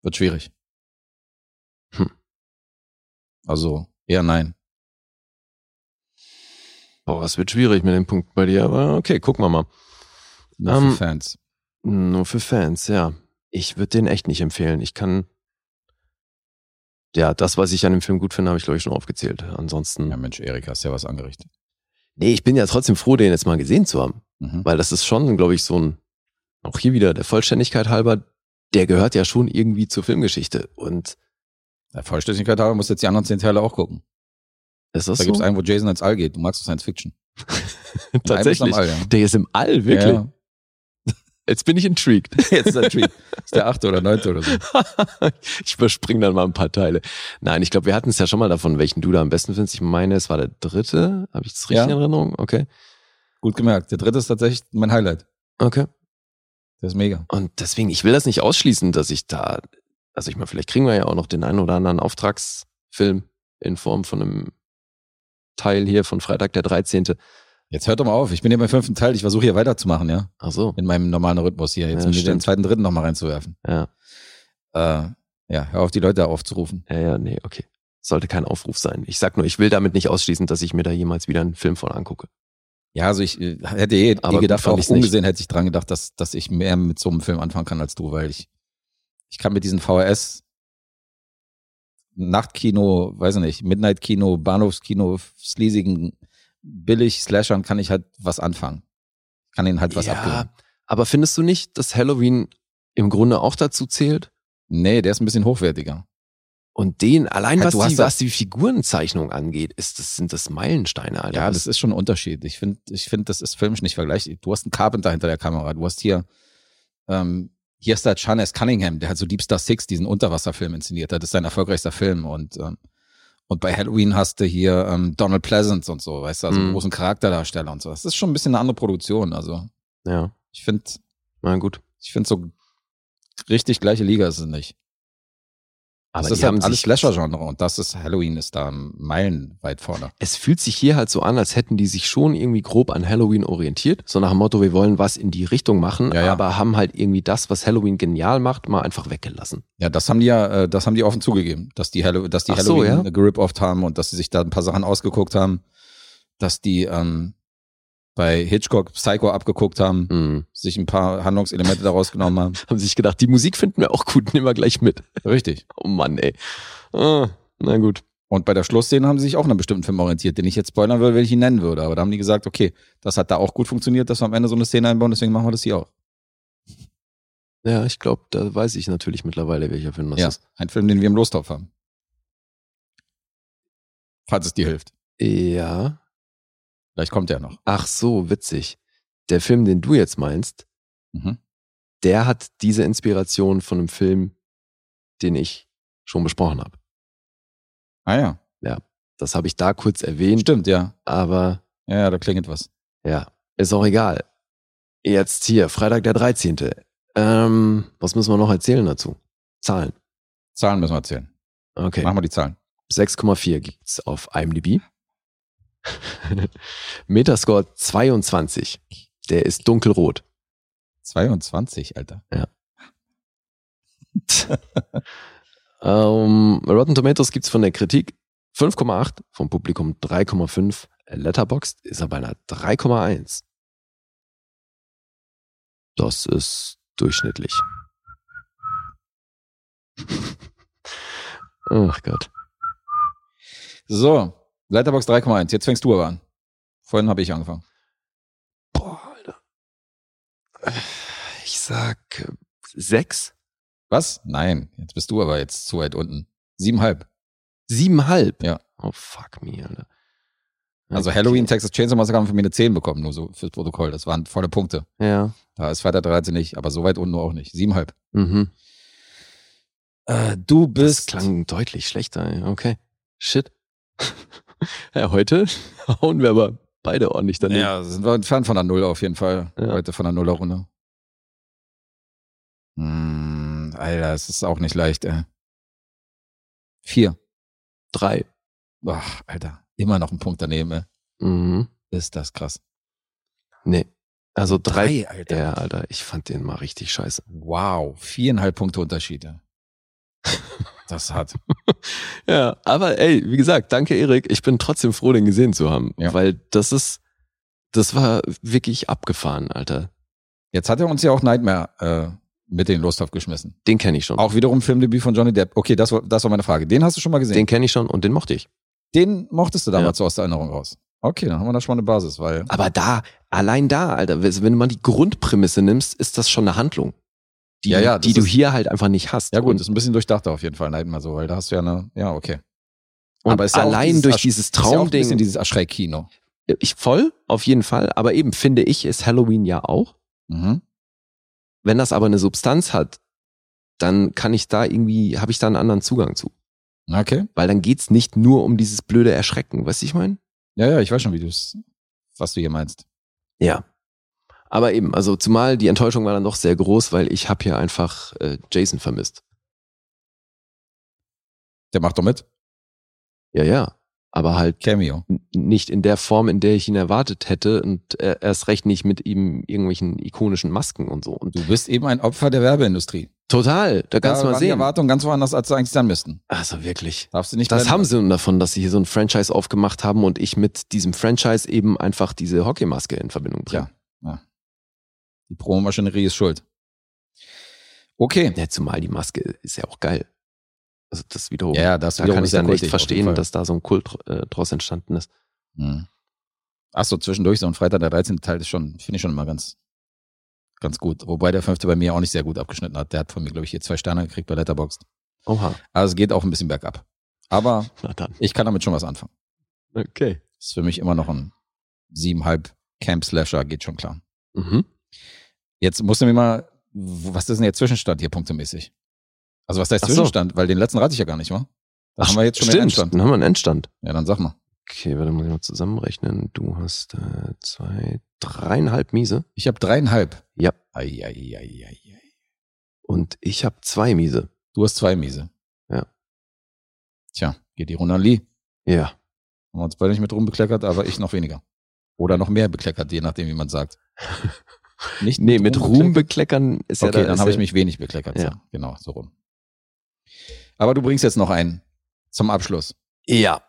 wird schwierig. Hm. Also eher nein. Boah, es wird schwierig mit dem Punkt bei dir, aber okay, gucken wir mal. Nur Ähm, für Fans. Nur für Fans, ja. Ich würde den echt nicht empfehlen. Ich kann. Ja, das, was ich an dem Film gut finde, habe ich, glaube ich, schon aufgezählt. Ansonsten. Ja, Mensch, Erik, hast ja was angerichtet. Nee, ich bin ja trotzdem froh, den jetzt mal gesehen zu haben. Mhm. Weil das ist schon, glaube ich, so ein, auch hier wieder der Vollständigkeit halber, der gehört ja schon irgendwie zur Filmgeschichte. Und Der Vollständigkeit halber muss jetzt die anderen zehn Teile auch gucken. ist das Da so? gibt's einen, wo Jason ins All geht. Du magst Science Fiction. Tatsächlich. Ist All, ja. Der ist im All, wirklich. Ja. Jetzt bin ich intrigued. Jetzt ist der Treat. ist der achte oder neunte oder so. ich überspringe dann mal ein paar Teile. Nein, ich glaube, wir hatten es ja schon mal davon, welchen du da am besten findest. Ich meine, es war der dritte. Habe ich das richtig Ja. in Erinnerung? Okay. Gut gemerkt. Der dritte ist tatsächlich mein Highlight. Okay. Der ist mega. Und deswegen, ich will das nicht ausschließen, dass ich da, also ich meine, vielleicht kriegen wir ja auch noch den einen oder anderen Auftragsfilm in Form von einem Teil hier von Freitag der 13. Jetzt hört doch mal auf. Ich bin hier beim fünften Teil. Ich versuche hier weiterzumachen, ja. Ach so. In meinem normalen Rhythmus hier. Jetzt Ja, um den zweiten, dritten nochmal reinzuwerfen. Ja. Äh, ja, hör auf, die Leute aufzurufen. Ja, ja, nee, okay. Sollte kein Aufruf sein. Ich sag nur, ich will damit nicht ausschließen, dass ich mir da jemals wieder einen Film von angucke. Ja, also ich äh, hätte eh, Aber eh gedacht, auch ich's nicht. ungesehen hätte ich dran gedacht, dass, dass ich mehr mit so einem Film anfangen kann als du, weil ich, ich kann mit diesen VHS Nachtkino, weiß ich nicht, Midnight-Kino, Bahnhofskino, sleasigen Billig-Slashern kann ich halt was anfangen. Kann ihnen halt was ja, abgewinnen. aber findest du nicht, dass Halloween im Grunde auch dazu zählt? Nee, der ist ein bisschen hochwertiger. Und den, allein Ja, was die, was die Figurenzeichnung angeht, ist das, sind das Meilensteine, Alter. Ja, das ist schon ein Unterschied. Ich finde, ich finde, das ist filmisch nicht vergleichbar. Du hast einen Carpenter hinter der Kamera. Du hast hier, ähm, hier ist der S. Cunningham, der hat so Deep Star Six, diesen Unterwasserfilm inszeniert hat. Das ist sein erfolgreichster Film. Und, ähm, und bei Halloween hast du hier ähm, Donald Pleasance und so, weißt du, also Mhm. einen großen Charakterdarsteller und so. Das ist schon ein bisschen eine andere Produktion. Also ja, ich finde, na gut. ich finde so richtig gleiche Liga ist es nicht. Aber das ist haben alles Slasher-Genre und das ist Halloween ist da meilenweit vorne. Es fühlt sich hier halt so an, als hätten die sich schon irgendwie grob an Halloween orientiert. So nach dem Motto, wir wollen was in die Richtung machen, Ja, ja. aber haben halt irgendwie das, was Halloween genial macht, mal einfach weggelassen. Ja, das haben die ja, äh, das haben die offen zugegeben, dass die, Hallo dass die Ach so, Halloween ja? gerip-oft haben und dass sie sich da ein paar Sachen ausgeguckt haben, dass die ähm, bei Hitchcock Psycho abgeguckt haben, Mhm. sich ein paar Handlungselemente daraus genommen haben. Haben sich gedacht, die Musik finden wir auch gut, nehmen wir gleich mit. Richtig. Oh Mann, ey. Ah, na gut. Und bei der Schlussszene haben sie sich auch an einem bestimmten Film orientiert, den ich jetzt spoilern will, wenn ich ihn nennen würde. Aber da haben die gesagt, okay, das hat da auch gut funktioniert, dass wir am Ende so eine Szene einbauen, deswegen machen wir das hier auch. Ja, ich glaube, da weiß ich natürlich mittlerweile, welcher Film das ja, ist. ein Film, den wir im Lostopf haben. Falls es dir hilft. Ja. Vielleicht kommt der noch. Ach so, witzig. Der Film, den du jetzt meinst, Mhm. der hat diese Inspiration von einem Film, den ich schon besprochen habe. Ah ja, Ja, das habe ich da kurz erwähnt, stimmt, ja. aber Ja, ja, da klingelt was. ja, ist auch egal. Jetzt hier, Freitag der 13. Ähm, was müssen wir noch erzählen dazu? Zahlen. Zahlen müssen wir erzählen. Okay. Machen wir die Zahlen. 6,4 gibt's auf IMDb. Metascore 22. Der ist dunkelrot. 22, Alter. Ähm, Rotten Tomatoes gibt's von der Kritik 5,8, vom Publikum 3,5. Letterboxd ist er bei einer 3,1. Das ist durchschnittlich. Ach Gott. So, Letterbox 3,1. Jetzt fängst du aber an. Vorhin habe ich angefangen. Boah, Alter. Ich sag äh, sechs, Was? Nein, jetzt bist du aber jetzt zu weit unten. Siebenhalb. siebenhalb. Ja. Oh fuck me, Alter. Also Okay. Halloween, Texas Chainsaw Massacre haben von mir eine 10 bekommen, nur so fürs Protokoll. Das waren volle Punkte. Ja. Da ist Freitag 13 nicht, aber so weit unten nur auch nicht. Siebenhalb. Mhm. Äh, du Das bist. klang deutlich schlechter. ey. Okay. Shit. ja, heute hauen wir aber beide ordentlich daneben. Ja, sind wir entfernt von der Null auf jeden Fall. Ja. Heute von der Nullerrunde. Hm, Alter, es ist auch nicht leicht, ey. Vier. Drei. Ach, Alter. Immer noch ein Punkt daneben, ey. Mhm. Ist das krass. Nee. Also drei. Drei, Alter. Ja, Alter, ich fand den mal richtig scheiße. Wow. Viereinhalb Punkte Unterschiede. Das hat. Ja, aber ey, wie gesagt, danke Erik. Ich bin trotzdem froh, den gesehen zu haben. Ja. Weil das ist, das war wirklich abgefahren, Alter. Jetzt hat er uns ja auch Nightmare äh, mit den Losthoff geschmissen. Den kenne ich schon. Auch wiederum Filmdebüt von Johnny Depp. Okay, das war, das war meine Frage. Den hast du schon mal gesehen? Den kenne ich schon und den mochte ich. Den mochtest du damals Ja. so aus der Erinnerung raus. Okay, dann haben wir da schon mal eine Basis, weil. Aber da, allein da, Alter, wenn du mal die Grundprämisse nimmst, ist das schon eine Handlung. Die, Ja, ja, die du ist- hier halt einfach nicht hast. Ja gut, Und, ist ein bisschen durchdachter auf jeden Fall, Nightmare so, weil da hast du ja eine, ja, okay. und ist ja auch allein durch dieses Ist ja Traumding, dieses Erschreck-Kino. ich voll, auf jeden Fall, aber eben finde ich, ist Halloween ja auch. Mhm. Wenn das aber eine Substanz hat, dann kann ich da irgendwie, habe ich da einen anderen Zugang zu. Okay. Weil dann geht's nicht nur um dieses blöde Erschrecken, weißt du, ich meine? Ja, ja, ich weiß schon, wie du es, was du hier meinst. Ja. Aber eben, also zumal die Enttäuschung war dann doch sehr groß, weil ich habe hier einfach äh, Jason vermisst. Der macht doch mit. Ja, ja. Aber halt Cameo. nicht in der Form, in der ich ihn erwartet hätte und äh, erst recht nicht mit ihm irgendwelchen ikonischen Masken und so. Und Du bist eben ein Opfer der Werbeindustrie. total, da kannst du da mal waren die sehen. Erwartungen ganz woanders, als sie eigentlich sein müssten. Also wirklich. Darfst du nicht Das blenden. haben sie nun davon, dass sie hier so ein Franchise aufgemacht haben und ich mit diesem Franchise eben einfach diese Hockeymaske in Verbindung bringe. Tja. Die Promomaschinerie ist schuld. Okay. Ja, zumal die Maske ist ja auch geil. Also das wiederum, Ja, das da wiederum kann ich dann jeden verstehen, dass da so ein Kult äh, draus entstanden ist. Hm. Ach so, zwischendurch so ein Freitag der 13. Teil ist schon, finde ich schon immer ganz, ganz gut. Wobei der fünfte bei mir auch nicht sehr gut abgeschnitten hat. Der hat von mir, glaube ich, hier zwei Sterne gekriegt bei Letterboxd. Oha, Also es geht auch ein bisschen bergab. Aber ich kann damit schon was anfangen. Okay. Ist für mich immer noch ein siebenhalb Camp Slasher, geht schon klar. Mhm. Jetzt musst du mir mal, was ist denn der Zwischenstand hier punktemäßig? Also was heißt Ach so. Zwischenstand? Weil den letzten rate ich ja gar nicht, wa? Da haben wir jetzt schon den stimmt, Endstand. Dann haben wir einen Endstand. Ja, dann sag mal. Okay, warte, muss ich mal zusammenrechnen. Du hast äh, zwei, dreieinhalb Miese. Ich habe dreieinhalb. Ja. Ei, ei, ei, ei, ei. Und ich habe zwei Miese. Du hast zwei Miese. Ja. Tja, geht die Runde an Lee. Ja. Haben wir uns beide nicht mit rumbekleckert, aber ich noch weniger. Oder noch mehr bekleckert, je nachdem, wie man sagt. Nicht Nee, mit Ruhm bekleckert? bekleckern ist ja Okay, da, dann habe ja, ich mich wenig bekleckert. Ja. So. Genau, so rum. Aber du bringst jetzt noch einen zum Abschluss. Ja.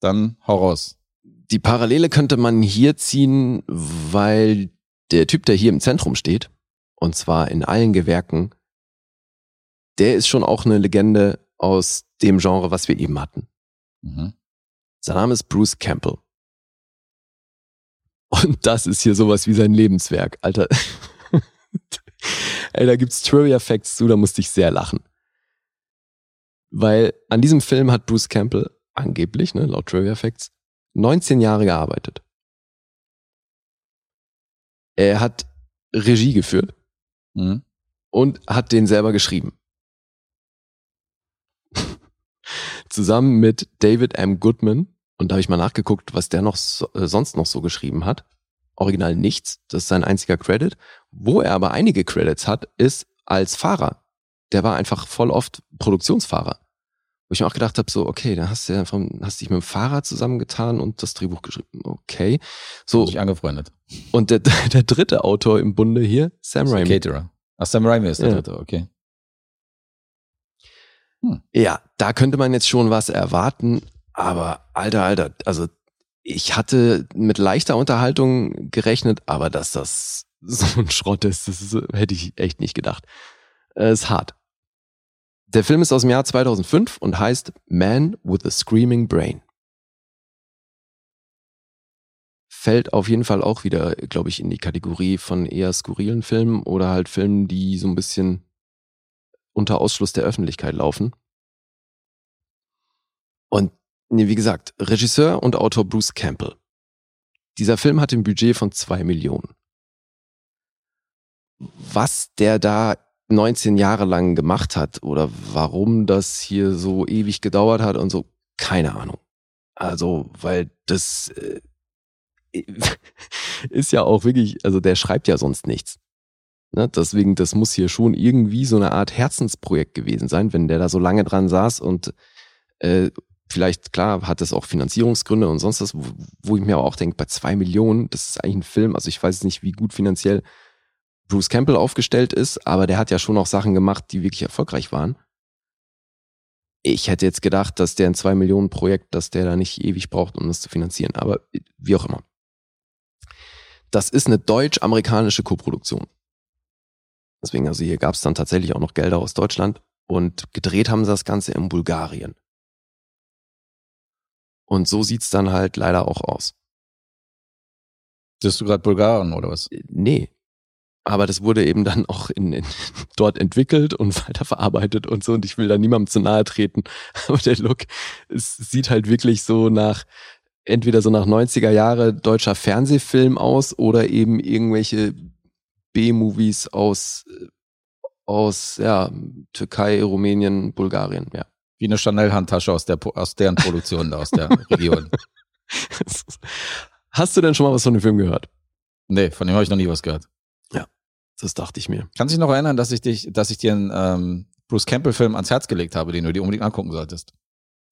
Dann hau raus. Die Parallele könnte man hier ziehen, weil der Typ, der hier im Zentrum steht, und zwar in allen Gewerken, der ist schon auch eine Legende aus dem Genre, was wir eben hatten. Mhm. Sein Name ist Bruce Campbell. Und das ist hier sowas wie sein Lebenswerk. Alter. Ey, da gibt's Trivia Facts zu, da musste ich sehr lachen. Weil an diesem Film hat Bruce Campbell angeblich, ne, laut Trivia Facts, 19 Jahre gearbeitet. Er hat Regie geführt Mhm. und hat den selber geschrieben. Zusammen mit David M. Goodman. Und da habe ich mal nachgeguckt, was der noch so, äh, sonst noch so geschrieben hat. Original nichts, das ist sein einziger Credit. Wo er aber einige Credits hat, ist als Fahrer. Der war einfach voll oft Produktionsfahrer. Wo ich mir auch gedacht habe, so, okay, da hast du ja vom, hast dich mit dem Fahrer zusammengetan und das Drehbuch geschrieben. Okay. So, Sich angefreundet. und der, der dritte Autor im Bunde hier, Sam Raimi. Caterer. Ach, Sam Raimi ist der Ja. dritte, okay. Ja, da könnte man jetzt schon was erwarten, aber alter, alter, also ich hatte mit leichter Unterhaltung gerechnet, aber dass das so ein Schrott ist, das ist, hätte ich echt nicht gedacht. Äh, ist hart. Der Film ist aus dem Jahr 2005 und heißt Man with a Screaming Brain. Fällt auf jeden Fall auch wieder, glaube ich, in die Kategorie von eher skurrilen Filmen oder halt Filmen, die so ein bisschen unter Ausschluss der Öffentlichkeit laufen. Und nee, wie gesagt, Regisseur und Autor Bruce Campbell. Dieser Film hat ein Budget von zwei Millionen. Was der da 19 Jahre lang gemacht hat oder warum das hier so ewig gedauert hat und so, keine Ahnung. Also, weil das äh, ist ja auch wirklich, also der schreibt ja sonst nichts. Ne? Deswegen, das muss hier schon irgendwie so eine Art Herzensprojekt gewesen sein, wenn der da so lange dran saß und äh, vielleicht, klar, hat es auch Finanzierungsgründe und sonst was, wo, wo ich mir aber auch denke, bei zwei Millionen, das ist eigentlich ein Film, also ich weiß nicht, wie gut finanziell Bruce Campbell aufgestellt ist, aber der hat ja schon auch Sachen gemacht, die wirklich erfolgreich waren. Ich hätte jetzt gedacht, dass der ein zwei Millionen Projekt, dass der da nicht ewig braucht, um das zu finanzieren, aber wie auch immer. Das ist eine deutsch-amerikanische Koproduktion. Deswegen, also hier gab es dann tatsächlich auch noch Gelder aus Deutschland und gedreht haben sie das Ganze in Bulgarien. Und so sieht's dann halt leider auch aus. Bist du gerade Bulgaren oder was? Äh, Nee. Aber das wurde eben dann auch in, in, dort entwickelt und weiterverarbeitet und so. Und ich will da niemandem zu nahe treten. Aber der Look, es sieht halt wirklich so nach, entweder so nach 90er Jahre deutscher Fernsehfilm aus oder eben irgendwelche B-Movies aus, äh, aus, ja, Türkei, Rumänien, Bulgarien, ja. Wie eine Chanel-Handtasche aus, der, aus deren Produktion da, aus der Region. Hast du denn schon mal was von dem Film gehört? Nee, von dem habe ich noch nie was gehört. Das dachte ich mir. Kannst du dich noch erinnern, dass ich dich, dass ich dir einen ähm, Bruce Campbell-Film ans Herz gelegt habe, den du dir unbedingt angucken solltest?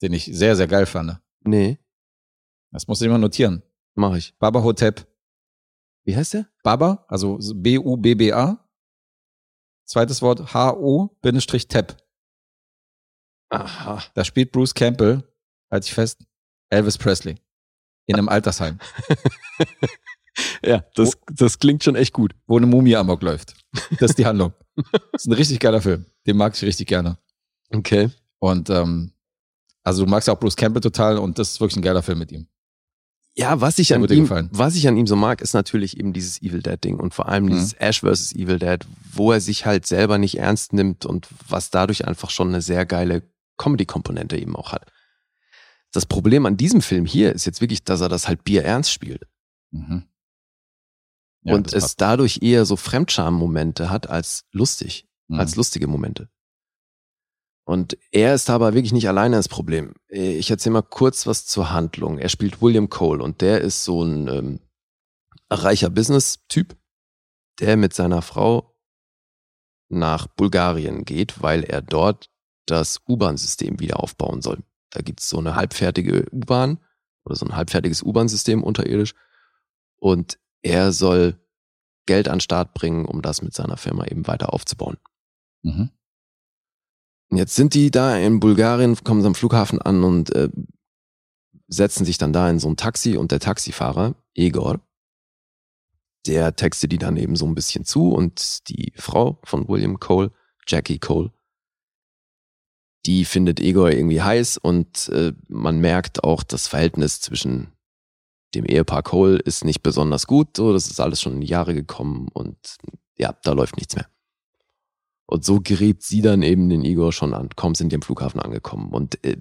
Den ich sehr, sehr geil fand. Nee, Das musst du mal notieren. mach ich. Baba Hotep. Wie heißt der? Baba, also B-U-B-B-A. Zweites Wort H-O-Tep. Aha. Da spielt Bruce Campbell, halte ich fest, Elvis Presley. In einem Altersheim, Ja, das, das klingt schon echt gut. wo eine Mumie amok läuft. Das ist die Handlung. Das ist ein richtig geiler Film. Den mag ich richtig gerne. Okay. Und ähm, also du magst ja auch Bruce Campbell total und das ist wirklich ein geiler Film mit ihm. Ja, was ich an ihm, gefallen. was ich an ihm so mag, ist natürlich eben dieses Evil Dead Ding und vor allem Mhm. dieses Ash vs. Evil Dead, wo er sich halt selber nicht ernst nimmt und was dadurch einfach schon eine sehr geile Comedy-Komponente eben auch hat. Das Problem an diesem Film hier ist jetzt wirklich, dass er das halt bierernst spielt Mhm. Ja, und es dadurch eher so Fremdscham-Momente hat als lustig, Mhm. als lustige Momente. Und er ist aber wirklich nicht alleine das Problem. Äh, Ich erzähle mal kurz was zur Handlung. Er spielt William Cole und der ist so ein ähm, reicher Business-Typ, der mit seiner Frau nach Bulgarien geht, weil er dort das U-Bahn-System wieder aufbauen soll. Da gibt's so eine halbfertige U-Bahn oder so ein halbfertiges U-Bahn-System unterirdisch und er soll Geld an den Start bringen, um das mit seiner Firma eben weiter aufzubauen. Mhm. Und Jetzt sind die da in Bulgarien, kommen sie am Flughafen an und äh, setzen sich dann da in so ein Taxi und der Taxifahrer, Egor, der textet die dann eben so ein bisschen zu und die Frau von William Cole, Jackie Cole, die findet Egor irgendwie heiß und äh, man merkt auch, das Verhältnis zwischen dem Ehepaar Cole ist nicht besonders gut. So, das ist alles schon in die Jahre gekommen und ja, da läuft nichts mehr. Und so gerät sie dann eben den Igor schon an, kaum sind die am Flughafen angekommen. Und äh,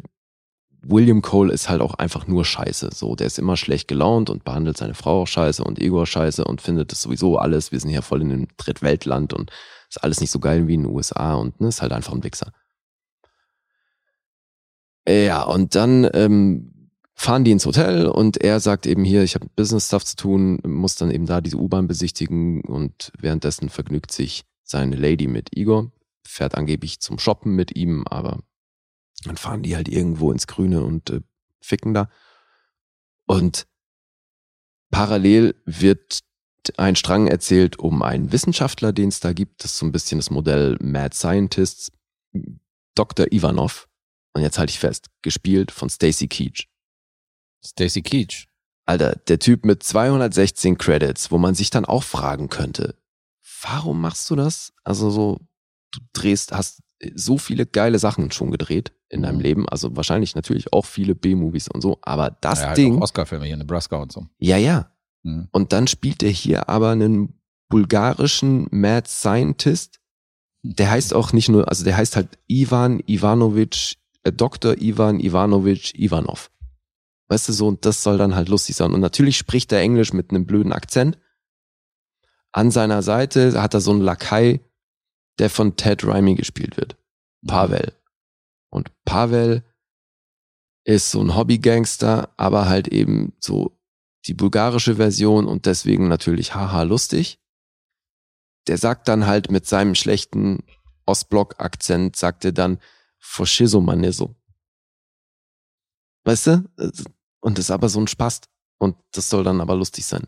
William Cole ist halt auch einfach nur scheiße. So, der ist immer schlecht gelaunt und behandelt seine Frau auch scheiße und Igor scheiße und findet das sowieso alles. Wir sind hier voll in einem Drittweltland und ist alles nicht so geil wie in den USA und ne, ist halt einfach ein Wichser. Ja, und dann ähm, fahren die ins Hotel und er sagt eben hier, ich habe Business-Stuff zu tun, muss dann eben da diese U-Bahn besichtigen und währenddessen vergnügt sich seine Lady mit Igor, fährt angeblich zum Shoppen mit ihm, aber dann fahren die halt irgendwo ins Grüne und äh, ficken da. Und parallel wird ein Strang erzählt um einen Wissenschaftler, den es da gibt. Das ist so ein bisschen das Modell Mad Scientist, Dr. Ivanov. Und jetzt halte ich fest, gespielt von Stacy Keach. Stacy Keach. Alter, der Typ mit 216 Credits, wo man sich dann auch fragen könnte, warum machst du das? Also so, du drehst, hast so viele geile Sachen schon gedreht in deinem Mhm. Leben. Also wahrscheinlich natürlich auch viele B-Movies und so, aber das ja, halt Ding. Oscar-Filme hier Nebraska und so. Ja, ja. Mhm. Und dann spielt er hier aber einen bulgarischen Mad Scientist. Der heißt auch nicht nur, also der heißt halt Ivan Ivanovic, äh, Dr. Ivan Ivanovic Ivanov. Weißt du so, und das soll dann halt lustig sein. Und natürlich spricht er Englisch mit einem blöden Akzent. An seiner Seite hat er so einen Lakai, der von Ted Raimi gespielt wird. Pavel. Und Pavel ist so ein Hobbygangster, aber halt eben so die bulgarische Version und deswegen natürlich haha lustig. Der sagt dann halt mit seinem schlechten Ostblock-Akzent, sagt er dann Faschisomaneso. Weißt du? Und das ist aber so ein Spaß. Und das soll dann aber lustig sein.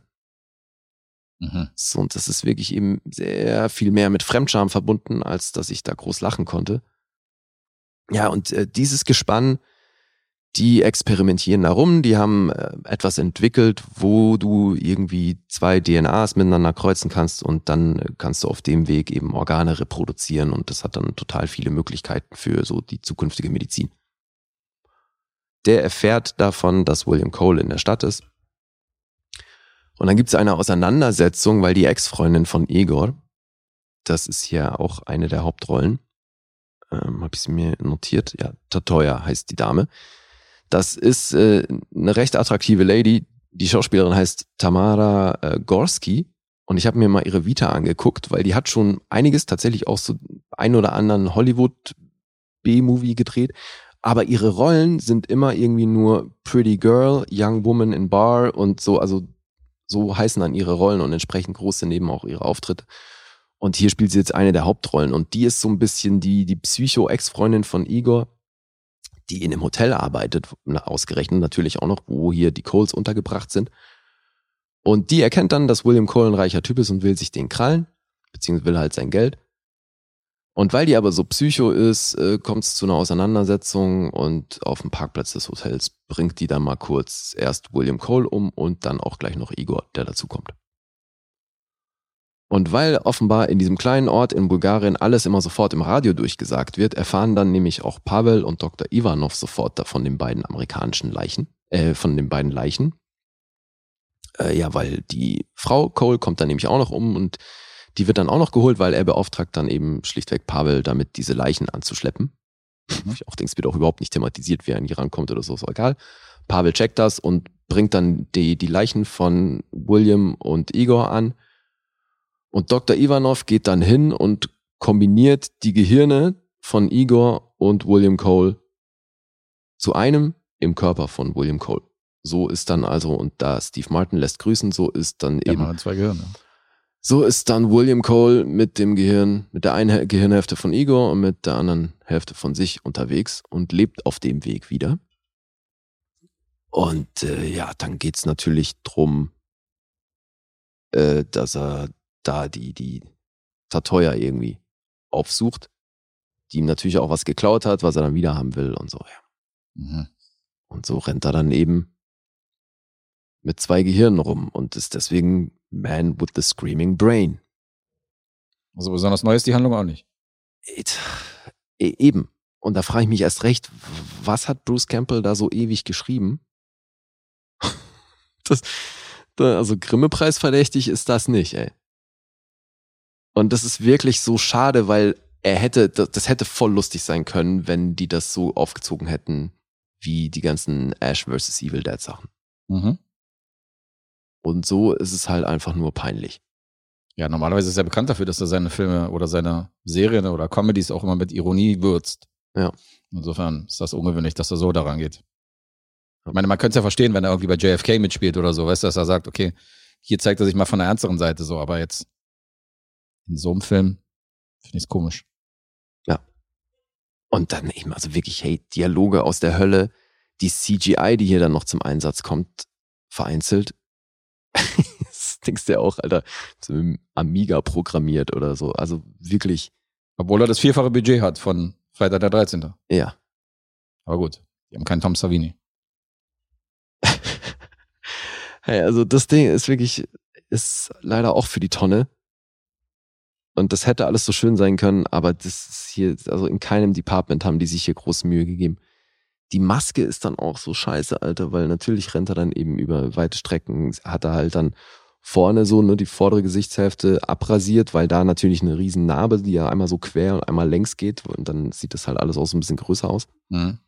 Mhm. So, und das ist wirklich eben sehr viel mehr mit Fremdscham verbunden, als dass ich da groß lachen konnte. Ja, und äh, dieses Gespann, die experimentieren da rum, die haben äh, etwas entwickelt, wo du irgendwie zwei DNAs miteinander kreuzen kannst und dann äh, kannst du auf dem Weg eben Organe reproduzieren und das hat dann total viele Möglichkeiten für so die zukünftige Medizin. Der erfährt davon, dass William Cole in der Stadt ist. Und dann gibt es eine Auseinandersetzung, weil die Ex-Freundin von Egor, das ist hier auch eine der Hauptrollen, ähm, habe ich sie mir notiert, ja, Tatoya heißt die Dame. Das ist äh, eine recht attraktive Lady. Die Schauspielerin heißt Tamara äh, Gorski. Und ich habe mir mal ihre Vita angeguckt, weil die hat schon einiges tatsächlich auch so ein oder anderen Hollywood B-Movie gedreht. Aber ihre Rollen sind immer irgendwie nur Pretty Girl, Young Woman in Bar und so, also so heißen dann ihre Rollen und entsprechend groß sind eben auch ihre Auftritte. Und hier spielt sie jetzt eine der Hauptrollen und die ist so ein bisschen die, die Psycho-Ex-Freundin von Igor, die in einem Hotel arbeitet, ausgerechnet natürlich auch noch, wo hier die Coles untergebracht sind. Und die erkennt dann, dass William Cole ein reicher Typ ist und will sich den krallen, beziehungsweise will halt sein Geld. Und weil die aber so psycho ist, äh, kommt es zu einer Auseinandersetzung und auf dem Parkplatz des Hotels bringt die dann mal kurz erst William Cole um und dann auch gleich noch Igor, der dazu kommt. Und weil offenbar in diesem kleinen Ort in Bulgarien alles immer sofort im Radio durchgesagt wird, erfahren dann nämlich auch Pavel und Dr. Ivanov sofort davon den beiden amerikanischen Leichen, äh, von den beiden Leichen. Äh, ja, weil die Frau Cole kommt dann nämlich auch noch um und die wird dann auch noch geholt, weil er beauftragt dann eben schlichtweg Pavel damit, diese Leichen anzuschleppen. Mhm. Ich auch denke, es wird auch überhaupt nicht thematisiert, wer an die rankommt oder so, ist auch egal. Pavel checkt das und bringt dann die, die Leichen von William und Igor an und Dr. Ivanov geht dann hin und kombiniert die Gehirne von Igor und William Cole zu einem im Körper von William Cole. So ist dann also, und da Steve Martin lässt grüßen, so ist dann Ja, eben, man hat zwei Gehirne. so ist dann William Cole mit dem Gehirn, mit der einen Gehirnhälfte von Igor und mit der anderen Hälfte von sich unterwegs und lebt auf dem Weg wieder. Und äh, ja, dann geht's natürlich drum, äh, dass er da die, die Tatoya irgendwie aufsucht, die ihm natürlich auch was geklaut hat, was er dann wieder haben will und so, ja. Mhm. Und so rennt er dann eben mit zwei Gehirnen rum und ist deswegen Man with the Screaming Brain. Also besonders neu ist die Handlung auch nicht. Et- e- Eben. Und da frage ich mich erst recht, was hat Bruce Campbell da so ewig geschrieben? Das, da, also Grimme-Preis verdächtig ist das nicht, ey. Und das ist wirklich so schade, weil er hätte, das, das hätte voll lustig sein können, wenn die das so aufgezogen hätten, wie die ganzen Ash vs. Evil Dead Sachen. Mhm. Und so ist es halt einfach nur peinlich. Ja, normalerweise ist er bekannt dafür, dass er seine Filme oder seine Serien oder Comedies auch immer mit Ironie würzt. Ja. Insofern ist das ungewöhnlich, dass er so daran geht. Ich meine, man könnte es ja verstehen, wenn er irgendwie bei JFK mitspielt oder so, weißt du, dass er sagt, okay, hier zeigt er sich mal von der ernsteren Seite so, aber jetzt in so einem Film finde ich es komisch. Und dann eben, also wirklich, hey, Dialoge aus der Hölle, die CGI, die hier dann noch zum Einsatz kommt, vereinzelt. das denkst du ja auch, Alter, dem Amiga programmiert oder so. Also wirklich, Obwohl er das vierfache Budget hat von Freitag der 13. ja. Aber gut, die haben keinen Tom Savini. Hey, also das Ding ist wirklich, ist leider auch für die Tonne. Und das hätte alles so schön sein können, aber das ist hier, also in keinem Department haben die sich hier große Mühe gegeben. Die Maske ist dann auch so scheiße, Alter, weil natürlich rennt er dann eben über weite Strecken, hat er halt dann vorne so ne, die vordere Gesichtshälfte abrasiert, weil da natürlich eine riesen Narbe, die ja einmal so quer und einmal längs geht und dann sieht das halt alles auch so ein bisschen größer aus. Mhm.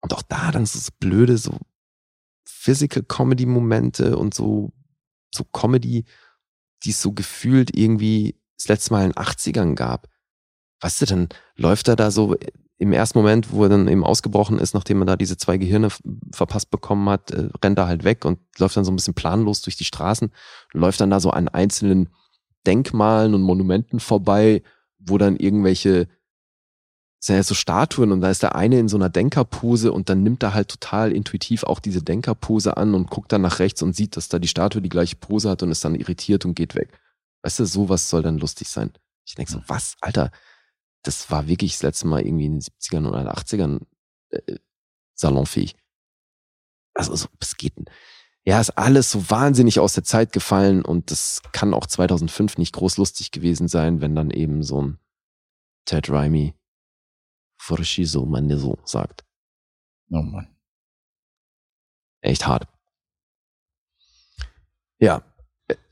Und auch da dann so, so blöde, so Physical Comedy Momente und so, so Comedy, die es so gefühlt irgendwie das letzte Mal in den 80ern gab. Weißt du, dann läuft er da so im ersten Moment, wo er dann eben ausgebrochen ist, nachdem er da diese zwei Gehirne verpasst bekommen hat, äh, rennt er halt weg und läuft dann so ein bisschen planlos durch die Straßen, läuft dann da so an einzelnen Denkmalen und Monumenten vorbei, wo dann irgendwelche sind ja so Statuen und da ist der eine in so einer Denkerpose und dann nimmt er halt total intuitiv auch diese Denkerpose an und guckt dann nach rechts und sieht, dass da die Statue die gleiche Pose hat und ist dann irritiert und geht weg. Weißt du, sowas soll dann lustig sein. Ich denke so, was, Alter, das war wirklich das letzte Mal irgendwie in den 70ern oder 80ern äh, salonfähig. Also, so, was geht denn? Ja, ist alles so wahnsinnig aus der Zeit gefallen und das kann auch 2005 nicht groß lustig gewesen sein, wenn dann eben so ein Ted Raimi Furchiso Maneso sagt. Oh Mann. Echt hart. Ja.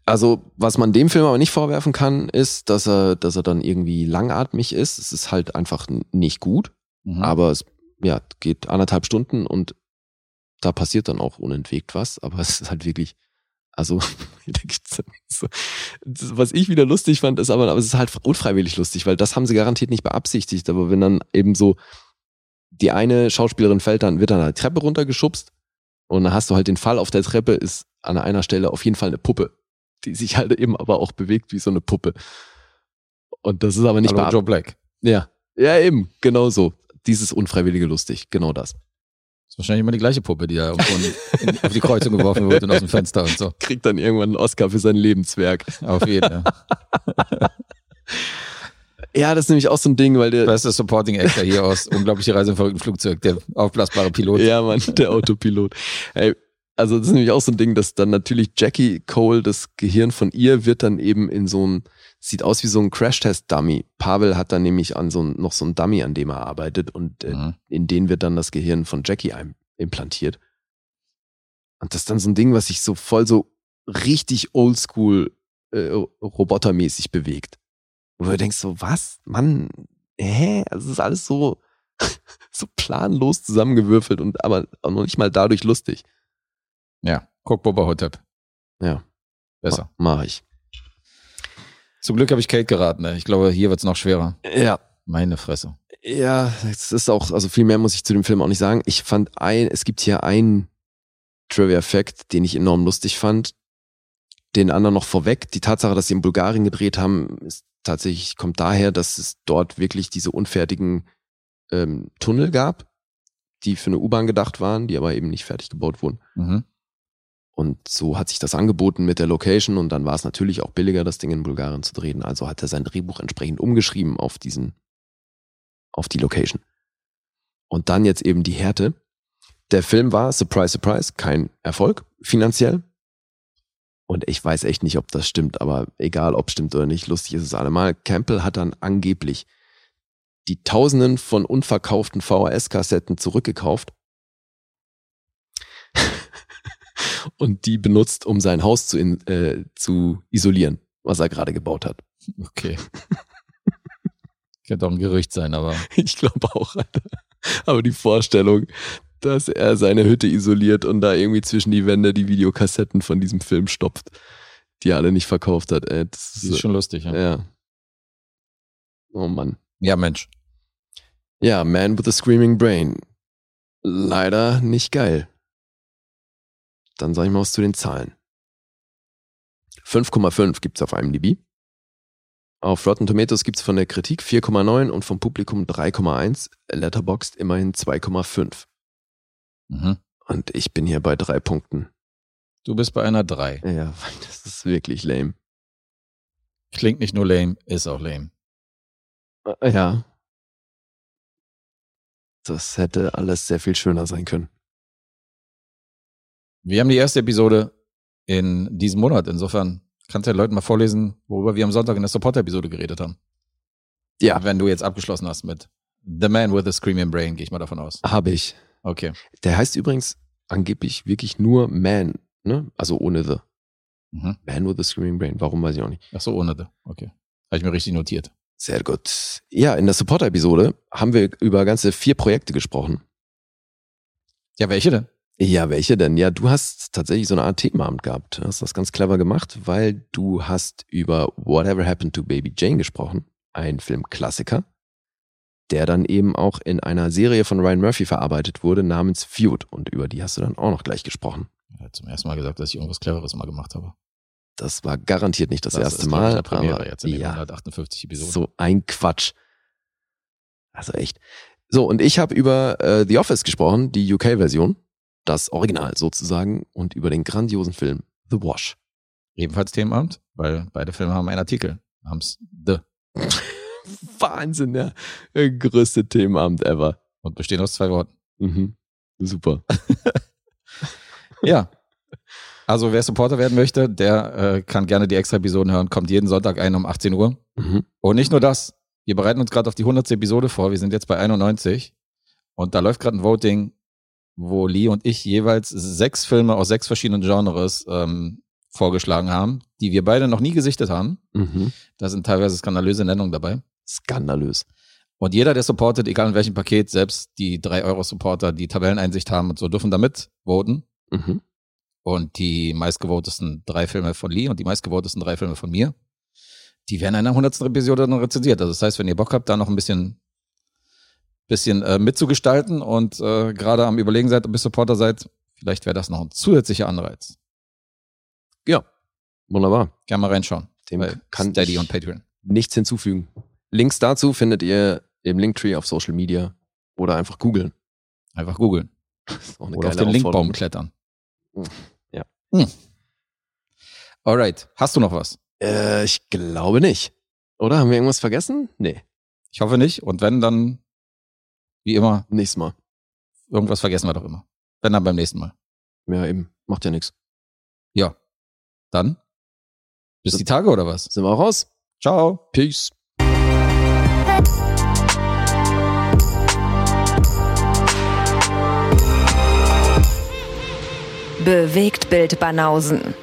Also, was man dem Film aber nicht vorwerfen kann, ist, dass er, dass er dann irgendwie langatmig ist. Es ist halt einfach nicht gut. Mhm. Aber es ja, geht anderthalb Stunden und da passiert dann auch unentwegt was. Aber es ist halt wirklich, also, da gibt's dann so, das, was ich wieder lustig fand, ist aber, aber es ist halt unfreiwillig lustig, weil das haben sie garantiert nicht beabsichtigt. Aber wenn dann eben so die eine Schauspielerin fällt dann, wird dann eine Treppe runtergeschubst und dann hast du halt den Fall auf der Treppe, ist an einer Stelle auf jeden Fall eine Puppe, die sich halt eben aber auch bewegt wie so eine Puppe. Und das ist aber nicht Hallo, Joe Black. Ja, ja eben, genau so. Dieses unfreiwillige lustig, genau das. ist wahrscheinlich immer die gleiche Puppe, die da irgendwo in, in, auf die Kreuzung geworfen wird und aus dem Fenster und so. Kriegt dann irgendwann einen Oscar für sein Lebenswerk. Auf jeden Fall. Ja, das ist nämlich auch so ein Ding, weil der, Bester Supporting Actor hier aus Unglaubliche Reise im verrückten Flugzeug, der aufblasbare Pilot. ja, Mann, der Autopilot. Ey, Also das ist nämlich auch so ein Ding, dass dann natürlich Jackie Cole, das Gehirn von ihr, wird dann eben in so ein, sieht aus wie so ein Crash-Test-Dummy. Pavel hat dann nämlich an so ein, noch so ein Dummy, an dem er arbeitet und äh, Mhm. in den wird dann das Gehirn von Jackie implantiert. Und das ist dann so ein Ding, was sich so voll so richtig oldschool äh, robotermäßig bewegt. Wo du denkst so, was? Mann, hä? Also es ist alles so, so planlos zusammengewürfelt und aber auch noch nicht mal dadurch lustig. Ja, guck Boba Hotep. Ja. Besser. Mach ich. Zum Glück habe ich Kate geraten. Ne? Ich glaube, hier wird's noch schwerer. Ja. Meine Fresse. Ja, es ist auch, also viel mehr muss ich zu dem Film auch nicht sagen. Ich fand ein, es gibt hier einen Trivia-Fact, den ich enorm lustig fand. Den anderen noch vorweg. Die Tatsache, dass sie in Bulgarien gedreht haben, ist tatsächlich, kommt daher, dass es dort wirklich diese unfertigen ähm, Tunnel gab, die für eine U-Bahn gedacht waren, die aber eben nicht fertig gebaut wurden. Mhm. Und so hat sich das angeboten mit der Location und dann war es natürlich auch billiger, das Ding in Bulgarien zu drehen. Also hat er sein Drehbuch entsprechend umgeschrieben auf diesen, auf die Location. Und dann jetzt eben die Härte. Der Film war, surprise, surprise, kein Erfolg finanziell. Und ich weiß echt nicht, ob das stimmt, aber egal, ob stimmt oder nicht, lustig ist es allemal. Campbell hat dann angeblich die Tausenden von unverkauften VHS-Kassetten zurückgekauft und die benutzt, um sein Haus zu, in, äh, zu isolieren, was er gerade gebaut hat. Okay. Könnte auch ein Gerücht sein, aber Ich glaube auch, Alter. Aber die Vorstellung, dass er seine Hütte isoliert und da irgendwie zwischen die Wände die Videokassetten von diesem Film stopft, die er alle nicht verkauft hat, ey, das das ist schon lustig. Ja, ja. Oh Mann. ja Mensch. Ja, Man with a Screaming Brain. Leider nicht geil. Dann sag ich mal was zu den Zahlen. 5,5 gibt's auf IMDb. Auf Rotten Tomatoes gibt's von der Kritik 4,9 und vom Publikum 3,1. Letterboxd immerhin 2,5. Mhm. Und ich bin hier bei drei Punkten. Du bist bei einer 3. Ja, das ist wirklich lame. Klingt nicht nur lame, ist auch lame. Äh, Ja. Das hätte alles sehr viel schöner sein können. Wir haben die erste Episode in diesem Monat. Insofern kannst du den Leuten mal vorlesen, worüber wir am Sonntag in der Support-Episode geredet haben. Ja, Wenn du jetzt abgeschlossen hast mit The Man with a Screaming Brain, gehe ich mal davon aus. habe ich. Okay. Der heißt übrigens angeblich wirklich nur Man, ne? Also ohne The. Mhm. Man with a Screaming Brain. Warum weiß ich auch nicht. Ach so, ohne The. Okay. Habe ich mir richtig notiert. Sehr gut. Ja, in der Supporter-Episode haben wir über ganze vier Projekte gesprochen. Ja, welche denn? Ja, welche denn? Ja, du hast tatsächlich so eine Art Themenabend gehabt. Du hast das ganz clever gemacht, weil du hast über Whatever Happened to Baby Jane gesprochen. Ein Filmklassiker, der dann eben auch in einer Serie von Ryan Murphy verarbeitet wurde, namens Feud. Und über die hast du dann auch noch gleich gesprochen. Er hat zum ersten Mal gesagt, dass ich irgendwas Cleveres mal gemacht habe. Das war garantiert nicht das, erste ist, ich, Mal. der Premiere aber jetzt in ja, 158 Episoden. so ein Quatsch. Also echt. So, und ich habe über äh, The Office gesprochen, die UK-Version, das Original sozusagen, und über den grandiosen Film The Wash. Ebenfalls Themenabend, weil beide Filme haben einen Artikel namens The Wahnsinn, der äh, größte Themenabend ever. und bestehen aus zwei Worten. Mhm. Super. Ja. Also wer Supporter werden möchte, der äh, kann gerne die extra Episoden hören. Kommt jeden Sonntag ein um 18 Uhr. Mhm. Und nicht nur das. Wir bereiten uns gerade auf die 100. Episode vor. Wir sind jetzt bei 91. Und da läuft gerade ein Voting, wo Lee und ich jeweils sechs Filme aus sechs verschiedenen Genres ähm, vorgeschlagen haben, die wir beide noch nie gesichtet haben. Mhm. Da sind teilweise skandalöse Nennungen dabei. Skandalös. Und jeder, der supportet, egal in welchem Paket, selbst die 3-Euro-Supporter, die Tabelleneinsicht haben und so, dürfen damit voten. Mhm. Und die meistgevotesten drei Filme von Lee und die meistgevotesten drei Filme von mir, die werden in einer 100. Episode dann rezensiert. Also das heißt, wenn ihr Bock habt, da noch ein bisschen, bisschen äh, mitzugestalten und äh, gerade am Überlegen seid, ob ihr Supporter seid, vielleicht wäre das noch ein zusätzlicher Anreiz. Ja, wunderbar. Gerne mal reinschauen. Dem kann Steady und Patreon. nichts hinzufügen. Links dazu findet ihr im Linktree auf Social Media oder einfach googeln. Einfach googeln. Oder auf den Linkbaum klettern. Ja. Hm. Alright. Hast du noch was? Äh, ich glaube nicht. Oder haben wir irgendwas vergessen? Nee, Ich hoffe nicht. Und wenn, dann, wie immer, nächstes Mal. irgendwas vergessen wir doch immer. Wenn dann beim nächsten Mal. Ja, eben. Macht ja nichts. Ja. Dann? Bis die Tage oder was? Sind wir auch raus? Ciao. Peace. Bewegt Bild Banausen.